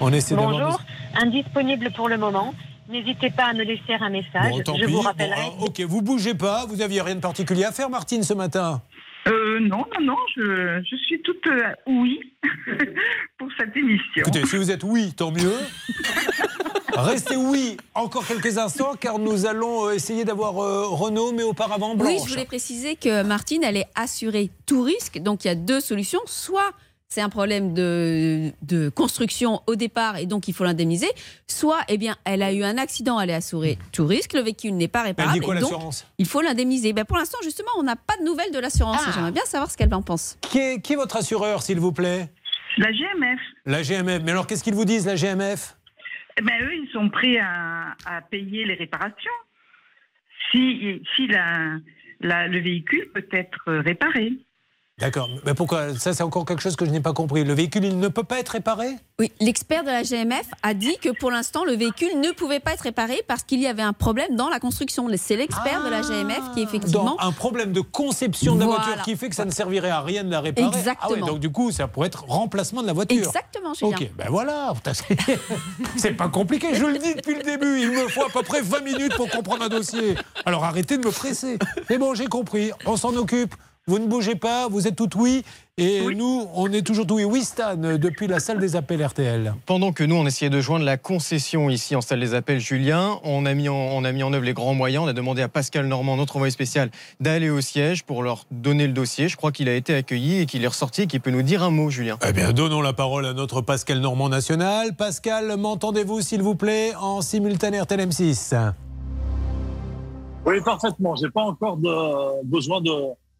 On essaie d'avoir. Bonjour, indisponible pour le moment. N'hésitez pas à me laisser un message. Bon, tant Je pis. vous rappellerai. alors, ok, vous bougez pas. Vous aviez rien de particulier à faire, Martine, ce matin? Euh, non, non, non, je, je suis toute euh, oui [laughs] pour cette émission. Écoutez, si vous êtes oui, tant mieux. [laughs] Restez oui encore quelques instants, car nous allons euh, essayer d'avoir euh, Renault, mais auparavant Blanche. Oui, je voulais préciser que Martine, elle est assurée tout risque. Donc il y a deux solutions. Soit c'est un problème de, de construction au départ et donc il faut l'indemniser. Soit, eh bien, elle a eu un accident, elle est assurée tout risque, le véhicule n'est pas réparable. Elle dit quoi, et donc, l'assurance? Il faut l'indemniser. Ben, pour l'instant, justement, on n'a pas de nouvelles de l'assurance. Ah. J'aimerais bien savoir ce qu'elle en pense. Qui est, qui est votre assureur, s'il vous plaît? La GMF, La GMF. Mais alors, qu'est-ce qu'ils vous disent, la GMF eh ben, eux, ils sont prêts à, à payer les réparations si, si la, la- le véhicule peut être réparé. D'accord. Mais pourquoi? Ça, c'est encore quelque chose que je n'ai pas compris. Le véhicule, il ne peut pas être réparé? Oui, l'expert de la GMF a dit que pour l'instant, le véhicule ne pouvait pas être réparé parce qu'il y avait un problème dans la construction. C'est l'expert de la GMF qui, effectivement. Donc, un problème de conception de la Voilà. voiture qui fait que ça ne servirait à rien de la réparer. Exactement. Ah ouais, donc, du coup, ça pourrait être remplacement de la voiture. Exactement, Julien. Ok, ben voilà. [laughs] C'est pas compliqué, je le dis depuis le début. Il me faut à peu près 20 minutes pour comprendre un dossier. Alors arrêtez de me presser. Mais bon, j'ai compris. On s'en occupe. Vous ne bougez pas, vous êtes tout oui. Et nous, on est toujours tout oui. Oui, Stan, depuis la salle des appels RTL. Pendant que nous, on essayait de joindre la concession ici en salle des appels, Julien, on a mis en, on a mis en œuvre les grands moyens. On a demandé à Pascal Normand, notre envoyé spécial, d'aller au siège pour leur donner le dossier. Je crois qu'il a été accueilli et qu'il est ressorti et qu'il peut nous dire un mot, Julien? Eh bien, donnons la parole à notre Pascal Normand national. Pascal, m'entendez-vous, s'il vous plaît, en simultané RTL M6 Oui, parfaitement. J'ai pas encore de, besoin de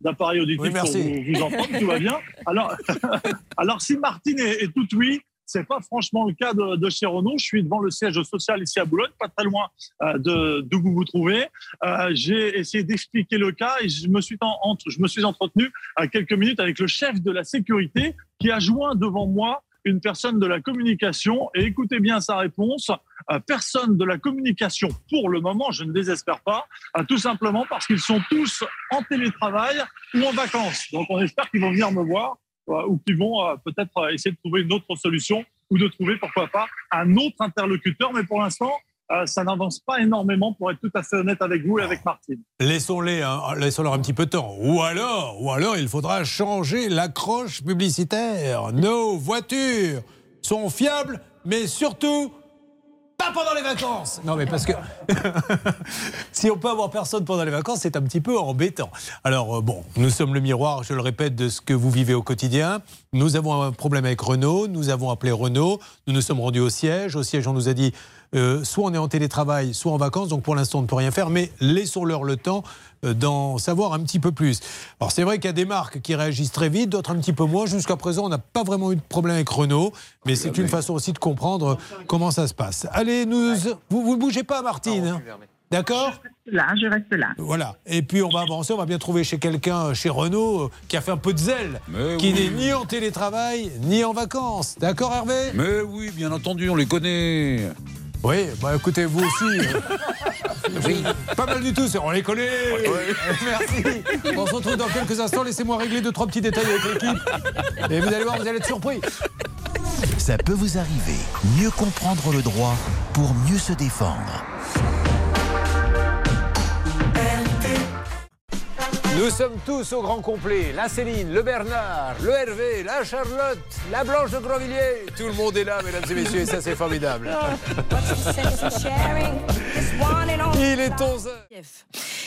d'appareil auditif Oui, pour vous, vous entendre, tout va bien. Alors, [laughs] alors si Martine est, est toute oui, c'est pas franchement le cas de, de chez Renault. Je suis devant le siège social ici à Boulogne, pas très loin euh, de d'où vous vous trouvez. Euh, J'ai essayé d'expliquer le cas et je me suis, en- entre- je me suis entretenu à quelques minutes avec le chef de la sécurité qui a joint devant moi une personne de la communication et écoutez bien sa réponse. Euh, personne de la communication pour le moment, je ne désespère pas, euh, tout simplement parce qu'ils sont tous en télétravail ou en vacances. Donc on espère qu'ils vont venir me voir euh, ou qu'ils vont peut-être essayer de trouver une autre solution ou de trouver, pourquoi pas, un autre interlocuteur. Mais pour l'instant, euh, ça n'avance pas énormément pour être tout à fait honnête avec vous et avec Martine. Laissons-les, hein, laissons-leur un petit peu de temps. Ou alors, ou alors, il faudra changer l'accroche publicitaire. Nos voitures sont fiables, mais surtout pas pendant les vacances. Non, mais parce que [laughs] si on peut avoir personne pendant les vacances, c'est un petit peu embêtant. Alors euh, bon, nous sommes le miroir, je le répète, de ce que vous vivez au quotidien. Nous avons un problème avec Renault, nous avons appelé Renault, nous nous sommes rendus au siège. Au siège, on nous a dit euh, soit on est en télétravail, soit en vacances, donc pour l'instant on ne peut rien faire, mais laissons-leur le temps euh, d'en savoir un petit peu plus. Alors c'est vrai qu'il y a des marques qui réagissent très vite, d'autres un petit peu moins. Jusqu'à présent, on n'a pas vraiment eu de problème avec Renault, mais c'est une façon aussi de comprendre comment ça se passe. Allez, nous, vous ne bougez pas, Martine. hein D'accord Là, je reste là. Voilà. Et puis on va avancer, on va bien trouver chez quelqu'un, chez Renault, euh, qui a fait un peu de zèle, qui oui. n'est ni en télétravail, ni en vacances. D'accord, Hervé? Mais oui, bien entendu, on les connaît. Oui, bah écoutez, vous aussi. euh, [laughs] Pas mal du tout, c'est- on les connaît. Merci. On se retrouve dans quelques instants. Laissez-moi régler deux, trois petits détails avec l'équipe. Et vous allez voir, vous allez être surpris. Ça peut vous arriver. Mieux comprendre le droit pour mieux se défendre. Nous sommes tous au grand complet. La Céline, le Bernard, le Hervé, la Charlotte, la Blanche de Grandvilliers. Tout le monde est là, mesdames et messieurs, et ça c'est formidable. Il est 11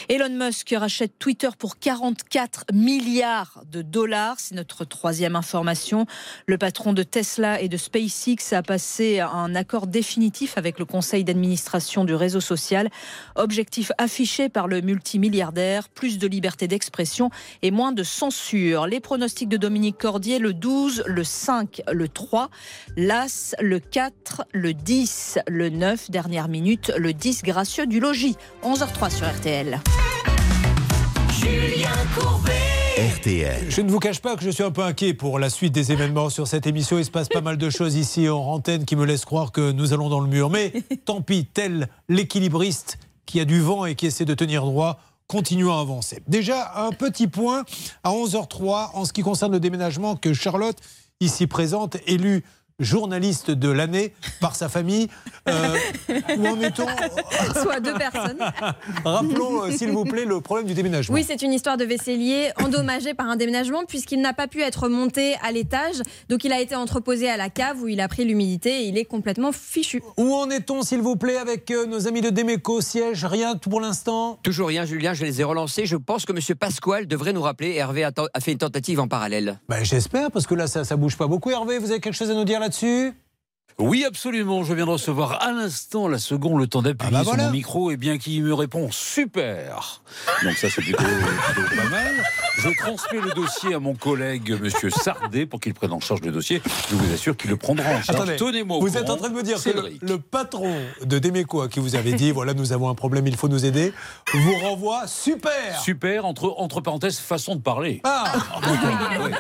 Elon Musk rachète Twitter pour 44 milliards de dollars. C'est notre troisième information. Le patron de Tesla et de SpaceX a passé un accord définitif avec le conseil d'administration du réseau social. Objectif affiché par le multimilliardaire, plus de liberté d'expression et moins de censure. Les pronostics de Dominique Cordier, le 12, le 5, le 3, l'As, le 4, le 10, le 9, dernière minute, le 10 gracieux du logis. 11h03 sur RTL. Julien Courbet. RTL. Je ne vous cache pas que je suis un peu inquiet pour la suite des événements sur cette émission. Il se passe pas mal de choses ici en antenne qui me laissent croire que nous allons dans le mur. Mais tant pis, tel l'équilibriste qui a du vent et qui essaie de tenir droit, continuons à avancer. Déjà, un petit point à 11h03 en ce qui concerne le déménagement que Charlotte, ici présente, élue journaliste de l'année par sa famille. Euh, où en est-on [laughs] Soit deux personnes. [laughs] Rappelons, euh, s'il vous plaît, le problème du déménagement. Oui, c'est une histoire de vaisselier endommagé par un déménagement puisqu'il n'a pas pu être monté à l'étage. Donc il a été entreposé à la cave où il a pris l'humidité et il est complètement fichu. Où en est-on, s'il vous plaît, avec euh, nos amis de Déméco Siège Rien pour l'instant? Toujours rien, Julien, je les ai relancés. Je pense que M. Pasquale devrait nous rappeler. Hervé a, a fait une tentative en parallèle. Ben, J'espère, parce que là, ça, ça bouge pas beaucoup. Hervé, vous avez quelque chose à nous dire là-dessus Oui, absolument. Je viens de recevoir à l'instant la seconde, le temps d'appuyer bah sur voilà. mon micro, et bien qu'il me répond super. Donc ça, c'est plutôt, plutôt pas mal. Je transmets le dossier à mon collègue, Monsieur Sardet, pour qu'il prenne en charge le dossier. Je vous assure qu'il le prendra en charge. Attendez, Tenez-moi vous êtes en train de me dire que le, le patron de Déméco, à qui vous avez dit, voilà, nous avons un problème, il faut nous aider, vous renvoie super Super, entre, entre parenthèses, façon de parler. Ah Ouais.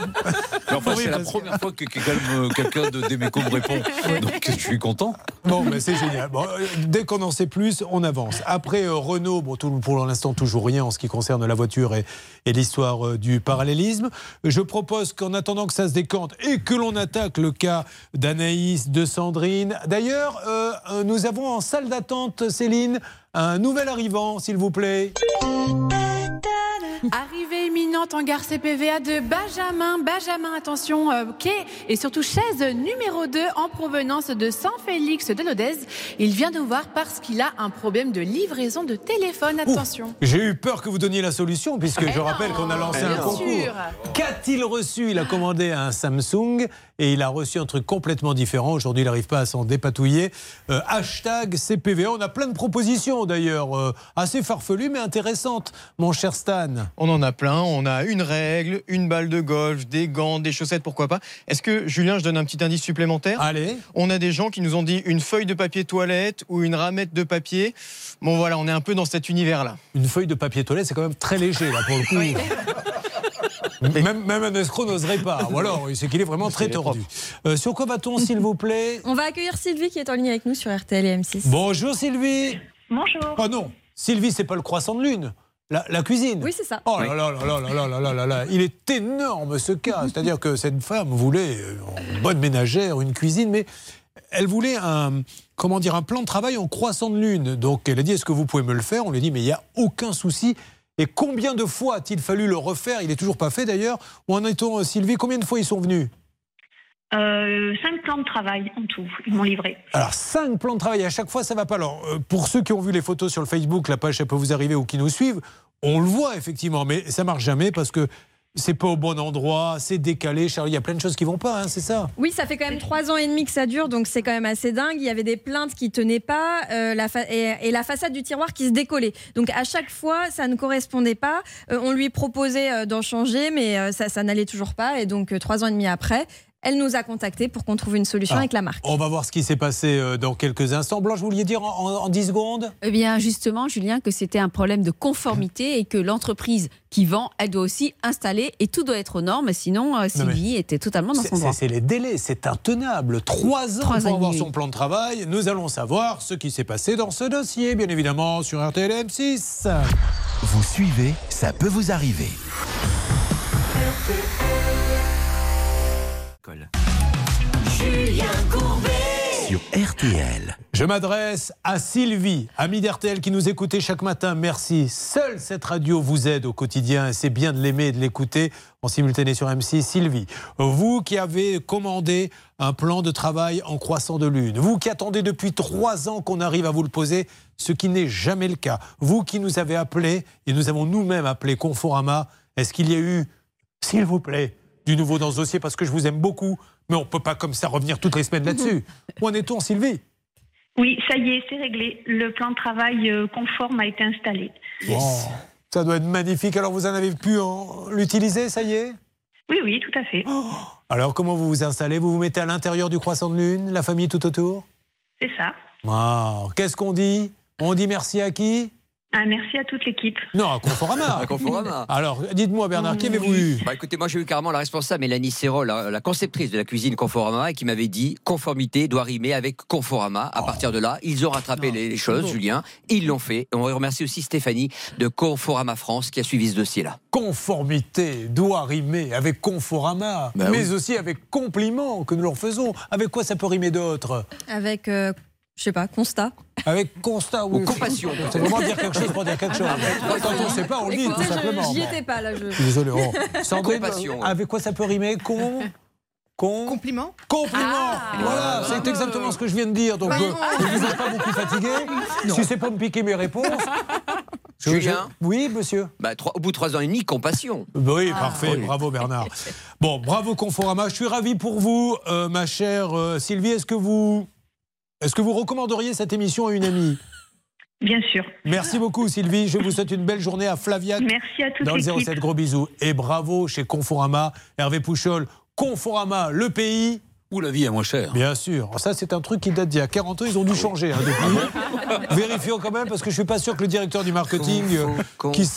Mais enfin, Oui, c'est la première fois que quelqu'un de Déméco me répond. Donc [laughs] je suis content. Bon, mais c'est génial. Bon, euh, dès qu'on en sait plus, on avance. Après euh, Renault, bon, pour l'instant, toujours rien en ce qui concerne la voiture et, l'histoire euh, du parallélisme. Je propose qu'en attendant que ça se décante et que l'on attaque le cas d'Anaïs, de Sandrine. D'ailleurs, nous avons en salle d'attente, Céline, un nouvel arrivant, s'il vous plaît. Arrivée imminente en gare CPVA de Benjamin. Benjamin, attention, euh, quai et surtout chaise numéro 2 en provenance de Saint-Félix de Lodèze. Il vient nous voir parce qu'il a un problème de livraison de téléphone. Attention. J'ai eu peur que vous donniez la solution, puisque Eh je non, rappelle qu'on a lancé un concours. Qu'a-t-il reçu? Il a commandé un Samsung et il a reçu un truc complètement différent. Aujourd'hui, il n'arrive pas à s'en dépatouiller. Euh, hashtag CPVA. On a plein de propositions d'ailleurs, euh, assez farfelues mais intéressantes, mon cher Stan. On en a plein. On a une règle, une balle de golf, des gants, des chaussettes, pourquoi pas. Est-ce que, Julien, je donne un petit indice supplémentaire? Allez. On a des gens qui nous ont dit une feuille de papier toilette ou une ramette de papier. Bon, voilà, on est un peu dans cet univers-là. Une feuille de papier toilette, c'est quand même très léger là pour le coup. [laughs] Même, même un escroc n'oserait pas. Ou alors, c'est qu'il est vraiment très tordu. Euh, sur quoi va-t-on, s'il vous plaît? On va accueillir Sylvie qui est en ligne avec nous sur RTL et M6. Bonjour Sylvie. Bonjour. Oh non, Sylvie, c'est pas le croissant de lune. La, cuisine. Oui, c'est ça. Oh là, oui. là, là, là là là là là Il est énorme ce cas. [laughs] C'est-à-dire que cette femme voulait euh, une bonne ménagère, une cuisine, mais elle voulait un comment dire un plan de travail en croissant de lune. Donc elle a dit est-ce que vous pouvez me le faire? On lui a dit mais il n'y a aucun souci. Et combien de fois a-t-il fallu le refaire? Il n'est toujours pas fait d'ailleurs. Où en est-on, euh, Sylvie? Combien de fois ils sont venus? Euh, cinq plans de travail en tout, ils m'ont livré. Alors, cinq plans de travail, à chaque fois, ça va pas. Alors, euh, pour ceux qui ont vu les photos sur le Facebook, la page, ça peut vous arriver, ou qui nous suivent, on le voit effectivement, mais ça marche jamais parce que c'est pas au bon endroit, c'est décalé. Charlie, il y a plein de choses qui vont pas, hein, c'est ça? Oui, ça fait quand même trois ans et demi que ça dure, donc c'est quand même assez dingue. Il y avait des plaintes qui tenaient pas euh, la fa- et, et la façade du tiroir qui se décollait. Donc à chaque fois, ça ne correspondait pas. Euh, on lui proposait euh, d'en changer, mais euh, ça, ça n'allait toujours pas. Et donc euh, trois ans et demi après, elle nous a contactés pour qu'on trouve une solution Ah, avec la marque. On va voir ce qui s'est passé euh, dans quelques instants. Blanche, vous vouliez dire en, en- en 10 secondes? Eh bien, justement, Julien, que c'était un problème de conformité et que l'entreprise qui vend, elle doit aussi installer et tout doit être aux normes. Sinon, euh, Sylvie était totalement dans son droit. C'est les délais, c'est intenable. Trois ans Trois pour ans et avoir son plan de travail. Nous allons savoir ce qui s'est passé dans ce dossier, bien évidemment, sur RTL M6. Vous suivez, ça peut vous arriver. Julien Courbet. Sur RTL. Je m'adresse à Sylvie, amie d'RTL qui nous écoutez chaque matin. Merci. Seule cette radio vous aide au quotidien et c'est bien de l'aimer et de l'écouter en simultané sur M6. Sylvie, vous qui avez commandé un plan de travail en croissant de lune, vous qui attendez depuis trois ans qu'on arrive à vous le poser, ce qui n'est jamais le cas, vous qui nous avez appelé et nous avons nous-mêmes appelé Conforama, est-ce qu'il y a eu, s'il vous plaît, du nouveau dans ce dossier parce que je vous aime beaucoup, mais on ne peut pas comme ça revenir toutes les semaines là-dessus. Où en est-on, Sylvie? Oui, ça y est, c'est réglé. Le plan de travail euh, conforme a été installé. Bon, ça doit être magnifique. Alors, vous en avez pu en- l'utiliser, ça y est? Oui, oui, tout à fait. Alors, comment vous vous installez? Vous vous mettez à l'intérieur du croissant de lune, la famille tout autour? C'est ça. Wow. Qu'est-ce qu'on dit? On dit merci à qui? Un merci à toute l'équipe. Non, à Conforama. [laughs] À Conforama. Alors, dites-moi, Bernard, qui avez-vous eu? Bah écoutez, moi j'ai eu carrément la responsable Mélanie Serrault, la, la conceptrice de la cuisine Conforama, et qui m'avait dit conformité doit rimer avec Conforama. Oh. À partir de là, ils ont rattrapé les, les choses, Julien. Ils l'ont fait. Et on remercie aussi Stéphanie de Conforama France qui a suivi ce dossier-là. Conformité doit rimer avec Conforama, Bah mais oui. aussi avec compliment que nous leur faisons. Avec quoi ça peut rimer d'autres Avec, euh, je sais pas, constat. Avec constat ou compassion. C'est vraiment dire quelque chose pour dire quelque chose. Quand on ne sait pas, on le dit tout simplement. J'y étais pas là. Je... Je suis Désolé. oh. [laughs] Sandrine, Compassion. avec quoi ça peut rimer? Con? Con? Compliment? Compliment Voilà, c'est exactement ce que je viens de dire. Donc, Bah euh, non. je ne vous ai pas beaucoup fatigué. Si c'est pour me piquer mes réponses. [laughs] je- Julien? Oui, monsieur Bah, trois- au bout de trois ans et demi, compassion. oui, Ah. parfait. Oui. Bravo, Bernard. [laughs] Bon, bravo, Conforama. Je suis ravi pour vous, euh, ma chère euh, Sylvie. Est-ce que vous. Est-ce que vous recommanderiez cette émission à une amie? Bien sûr. Merci beaucoup, Sylvie. Je vous souhaite une belle journée à Flaviac. Merci à Dans le l'équipe. 07, gros bisous. Et bravo chez Conforama. Hervé Pouchol, Conforama, le pays. Où la vie est moins chère. Bien sûr. Ça, c'est un truc qui date d'il y a 40 ans. Ils ont dû changer hein, depuis. Vérifions quand même, parce que je suis pas sûr que le directeur du marketing. euh, qui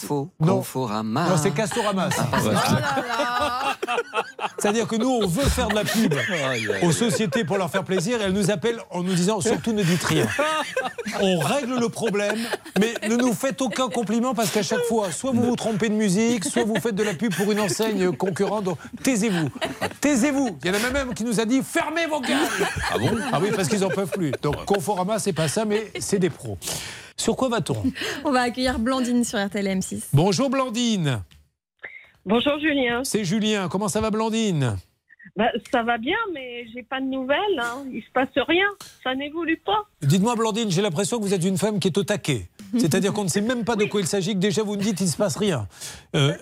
non, Conforama. non c'est Castorama. ça. C'est-à-dire que nous, on veut faire de la pub aux sociétés pour leur faire plaisir et elles nous appellent en nous disant surtout ne dites rien. On règle le problème, mais ne nous faites aucun compliment parce qu'à chaque fois, soit vous vous trompez de musique, soit vous faites de la pub pour une enseigne concurrente. Donc, taisez-vous. Taisez-vous. Il y en a même qui nous a dit dit fermez vos gueules. [laughs] Ah bon? Ah oui, parce qu'ils en peuvent plus. Donc Conforama, c'est pas ça, mais c'est des pros. Sur quoi va-t-on? [laughs] On va accueillir Blandine sur RTL M6. Bonjour Blandine. Bonjour Julien. C'est Julien. Comment ça va Blandine? Bah, ça va bien, mais j'ai pas de nouvelles. Hein. Il se passe rien. Ça n'évolue pas. Dites-moi Blandine, j'ai l'impression que vous êtes une femme qui est au taquet. C'est-à-dire qu'on ne sait même pas de quoi il s'agit, que déjà vous me dites il ne se passe rien. Euh,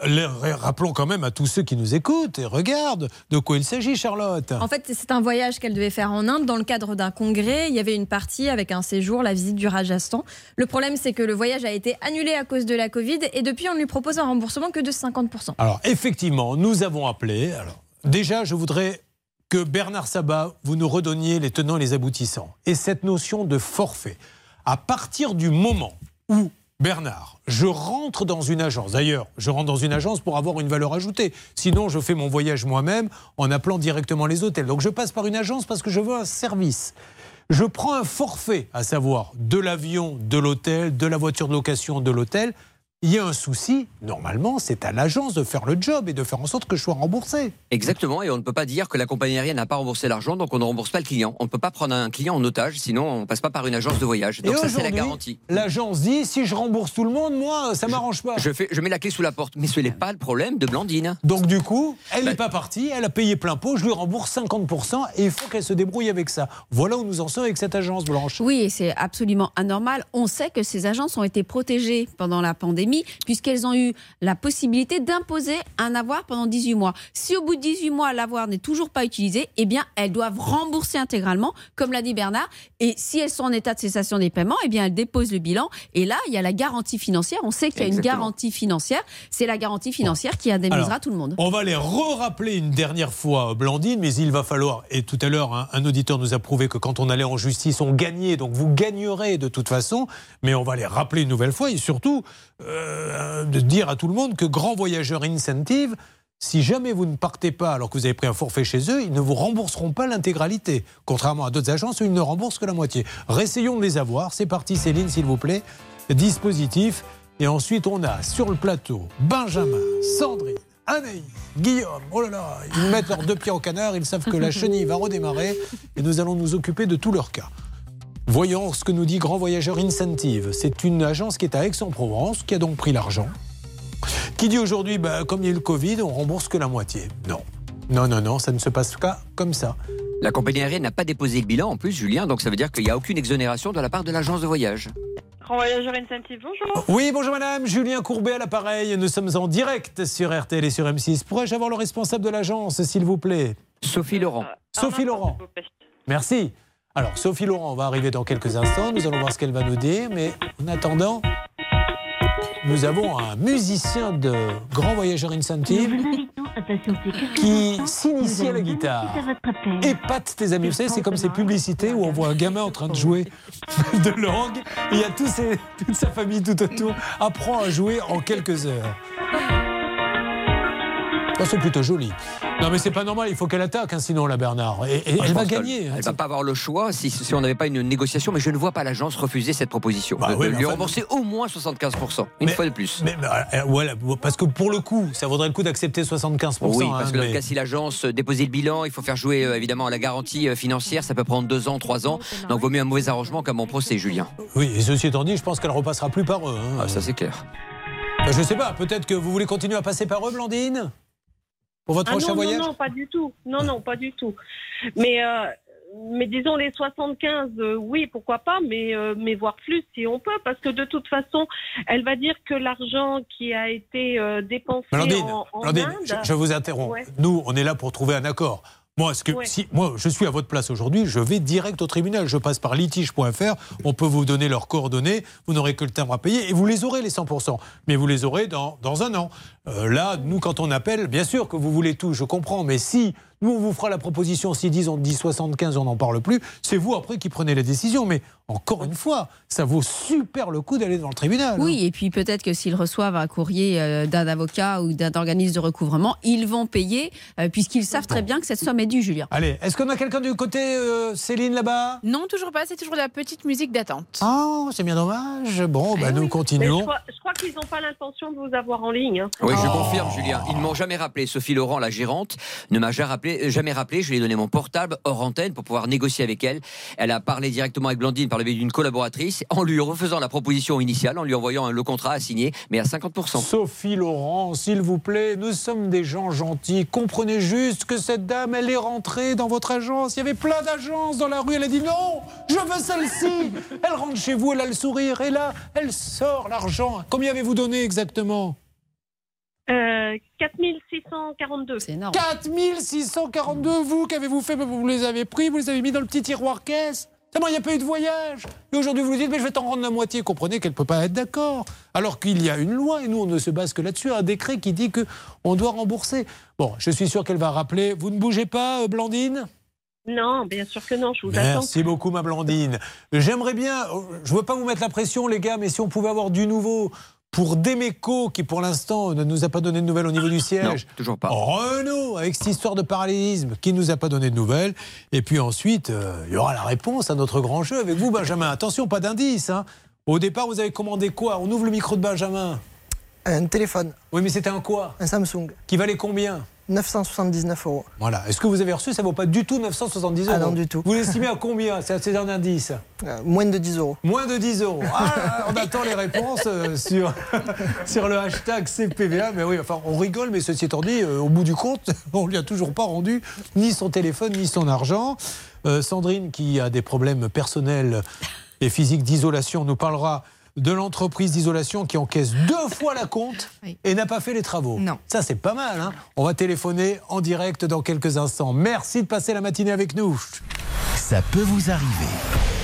rappelons quand même à tous ceux qui nous écoutent et regardent de quoi il s'agit, Charlotte. En fait, c'est un voyage qu'elle devait faire en Inde dans le cadre d'un congrès. Il y avait une partie avec un séjour, la visite du Rajasthan. Le problème, c'est que le voyage a été annulé à cause de la Covid et depuis, on ne lui propose un remboursement que de 50%. Alors, effectivement, nous avons appelé. Alors, déjà, je voudrais que Bernard Sabat, vous nous redonniez les tenants et les aboutissants. Et cette notion de forfait. À partir du moment où, Bernard, je rentre dans une agence, d'ailleurs, je rentre dans une agence pour avoir une valeur ajoutée. Sinon, je fais mon voyage moi-même en appelant directement les hôtels. Donc, je passe par une agence parce que je veux un service. Je prends un forfait, à savoir de l'avion, de l'hôtel, de la voiture de location, de l'hôtel. Il y a un souci, normalement, c'est à l'agence de faire le job et de faire en sorte que je sois remboursé. Exactement, et on ne peut pas dire que la compagnie aérienne n'a pas remboursé l'argent, donc on ne rembourse pas le client. On ne peut pas prendre un client en otage, sinon on passe pas par une agence de voyage. Donc et ça, c'est la aujourd'hui, garantie. L'agence dit si je rembourse tout le monde, moi, ça m'arrange pas. Je, fais, je mets la clé sous la porte, mais ce n'est pas le problème de Blandine. Donc du coup, elle Bah- n'est pas partie, elle a payé plein pot, je lui rembourse 50% et il faut qu'elle se débrouille avec ça. Voilà où nous en sommes avec cette agence blanche. Oui, et c'est absolument anormal. On sait que ces agences ont été protégées pendant la pandémie puisqu'elles ont eu la possibilité d'imposer un avoir pendant 18 mois. Si au bout de 18 mois, l'avoir n'est toujours pas utilisé, eh bien, elles doivent rembourser intégralement, comme l'a dit Bernard. Et si elles sont en état de cessation des paiements, eh bien, elles déposent le bilan. Et là, il y a la garantie financière. On sait qu'il y a une garantie financière. C'est la garantie financière qui indemnisera Alors, tout le monde. On va les re-rappeler une dernière fois, Blandine, mais il va falloir, et tout à l'heure, un, un auditeur nous a prouvé que quand on allait en justice, on gagnait, donc vous gagnerez de toute façon, mais on va les rappeler une nouvelle fois, et surtout euh, de dire à tout le monde que Grand Voyageur Incentive, si jamais vous ne partez pas alors que vous avez pris un forfait chez eux, ils ne vous rembourseront pas l'intégralité, contrairement à d'autres agences ils ne remboursent que la moitié. Réessayons de les avoir, c'est parti Céline, s'il vous plaît, dispositif, et ensuite on a sur le plateau Benjamin, Sandrine, Anaïs, Guillaume, oh là là, ils mettent leurs deux pieds au canard, ils savent que la chenille va redémarrer. Et nous allons nous occuper de tout leur cas. Voyons ce que nous dit Grand Voyageur Incentive. C'est une agence qui est à Aix-en-Provence, qui a donc pris l'argent, qui dit aujourd'hui, bah, comme il y a eu le Covid, on rembourse que la moitié. Non. Non, non, non, ça ne se passe pas comme ça. La compagnie aérienne n'a pas déposé le bilan en plus, Julien, donc ça veut dire qu'il n'y a aucune exonération de la part de l'agence de voyage. Grand Voyageur Incentive, bonjour. Oui, bonjour madame, Julien Courbet à l'appareil. Nous sommes en direct sur RTL et sur M6. Pourrais-je avoir le responsable de l'agence, s'il vous plaît? Sophie Laurent. Sophie Laurent. Merci. Alors, Sophie Laurent va arriver dans quelques instants. Nous allons voir ce qu'elle va nous dire. Mais en attendant, nous avons un musicien de Grand Voyageur Incentive qui s'initie à la guitare. Épate tes amis. Vous savez, c'est comme ces publicités où on voit un gamin en train de jouer [laughs] de l'orgue et il y a ses- toute sa famille tout autour. Apprend à jouer en quelques heures. Oh, c'est plutôt joli. Non, mais c'est pas normal, il faut qu'elle attaque, hein, sinon, la Bernard. Et, je elle va gagner. hein. Elle va pas avoir le choix si, si on n'avait pas une négociation, mais je ne vois pas l'agence refuser cette proposition. Bah de, oui, de mais lui enfin- rembourser au moins 75%, une fois de plus. Mais, mais, euh, voilà, parce que pour le coup, ça vaudrait le coup d'accepter 75%. Oui, hein, parce que dans mais- le cas si l'agence euh, déposait le bilan, il faut faire jouer euh, évidemment la garantie financière, ça peut prendre deux ans, trois ans. Donc vaut mieux un mauvais arrangement qu'un bon procès, Julien. Oui, et ceci étant dit, je pense qu'elle repassera plus par eux. hein. Ah, ça c'est clair. Enfin, je sais pas, peut-être que vous voulez continuer à passer par eux, Blandine? Pour votre Ah prochain non, voyage non, non, pas du tout. Non, non, pas du tout. Mais, euh, mais disons les 75, euh, oui, pourquoi pas, mais, euh, mais voire plus si on peut, parce que de toute façon, elle va dire que l'argent qui a été euh, dépensé Blandine, en, en Blandine, Inde- je, je vous interromps. Ouais. Nous, on est là pour trouver un accord. Moi, ce que, Ouais. si, moi, je suis à votre place aujourd'hui, je vais direct au tribunal. Je passe par litige.fr, on peut vous donner leurs coordonnées, vous n'aurez que le timbre à payer et vous les aurez les 100%. Mais vous les aurez dans, dans un an. Euh, là, nous, quand on appelle, bien sûr que vous voulez tout, je comprends, mais si nous, on vous fera la proposition, s'ils disent on dit 75, on n'en parle plus, c'est vous après qui prenez la décision. Mais encore une fois, ça vaut super le coup d'aller devant le tribunal. hein. Oui, et puis peut-être que s'ils reçoivent un courrier euh, d'un avocat ou d'un organisme de recouvrement, ils vont payer, euh, puisqu'ils savent très bien que cette somme est due, Julien. Allez, est-ce qu'on a quelqu'un du côté euh, Céline là-bas? Non, toujours pas. C'est toujours la petite musique d'attente. Oh, c'est bien dommage. Bon, bah, nous Mais je continuons. je crois qu'ils n'ont pas l'intention de vous avoir en ligne. hein. Oui, je confirme, Julien. Ils ne m'ont jamais rappelé. Sophie Laurent, la gérante, ne m'a jamais rappelé, euh, jamais rappelé. Je lui ai donné mon portable hors antenne pour pouvoir négocier avec elle. Elle a parlé directement avec Blandine par le biais d'une collaboratrice en lui refaisant la proposition initiale, en lui envoyant le contrat à signer, mais à 50%. Sophie Laurent, s'il vous plaît, nous sommes des gens gentils. Comprenez juste que cette dame, elle est rentrée dans votre agence. Il y avait plein d'agences dans la rue. Elle a dit non, je veux celle-ci. Elle rentre chez vous, elle a le sourire. Et là, elle sort l'argent. Combien avez-vous donné exactement? Euh, 4642. C'est énorme. 4642, vous, qu'avez-vous fait? Vous les avez pris, vous les avez mis dans le petit tiroir caisse C'est bon, il n'y a pas eu de voyage. Et aujourd'hui, vous lui dites, mais je vais t'en rendre la moitié. Comprenez qu'elle ne peut pas être d'accord. Alors qu'il y a une loi, et nous, on ne se base que là-dessus, un décret qui dit qu'on doit rembourser. Bon, je suis sûr qu'elle va rappeler. Vous ne bougez pas, euh, Blandine? Non, bien sûr que non, je vous attends. Merci beaucoup, ma Blandine. J'aimerais bien, je ne veux pas vous mettre la pression, les gars, mais si on pouvait avoir du nouveau pour Demeco, qui pour l'instant ne nous a pas donné de nouvelles au niveau du siège. Non, toujours pas. Renault, avec cette histoire de parallélisme, qui ne nous a pas donné de nouvelles. Et puis ensuite, euh, il y aura la réponse à notre grand jeu avec vous, Benjamin. Attention, pas d'indice. hein. Au départ, vous avez commandé quoi? On ouvre le micro de Benjamin. Un téléphone. Oui, mais c'était un quoi? Un Samsung. Qui valait combien? 979 euros. Voilà. Est-ce que vous avez reçu? Ça vaut pas du tout 970 euros. Ah non, du tout. Vous l'estimez à combien C'est un indice Euh, moins de 10 euros. Moins de 10 euros. Ah, on attend les réponses euh, sur, [laughs] sur le hashtag CPVA. Mais oui, enfin, on rigole, mais ceci étant dit, euh, au bout du compte, [laughs] on lui a toujours pas rendu ni son téléphone, ni son argent. Sandrine, qui a des problèmes personnels et physiques d'isolation, nous parlera de l'entreprise d'isolation qui encaisse deux fois la compte et n'a pas fait les travaux. Non. Ça, c'est pas mal. hein. on va téléphoner en direct dans quelques instants. Merci de passer la matinée avec nous. Ça peut vous arriver.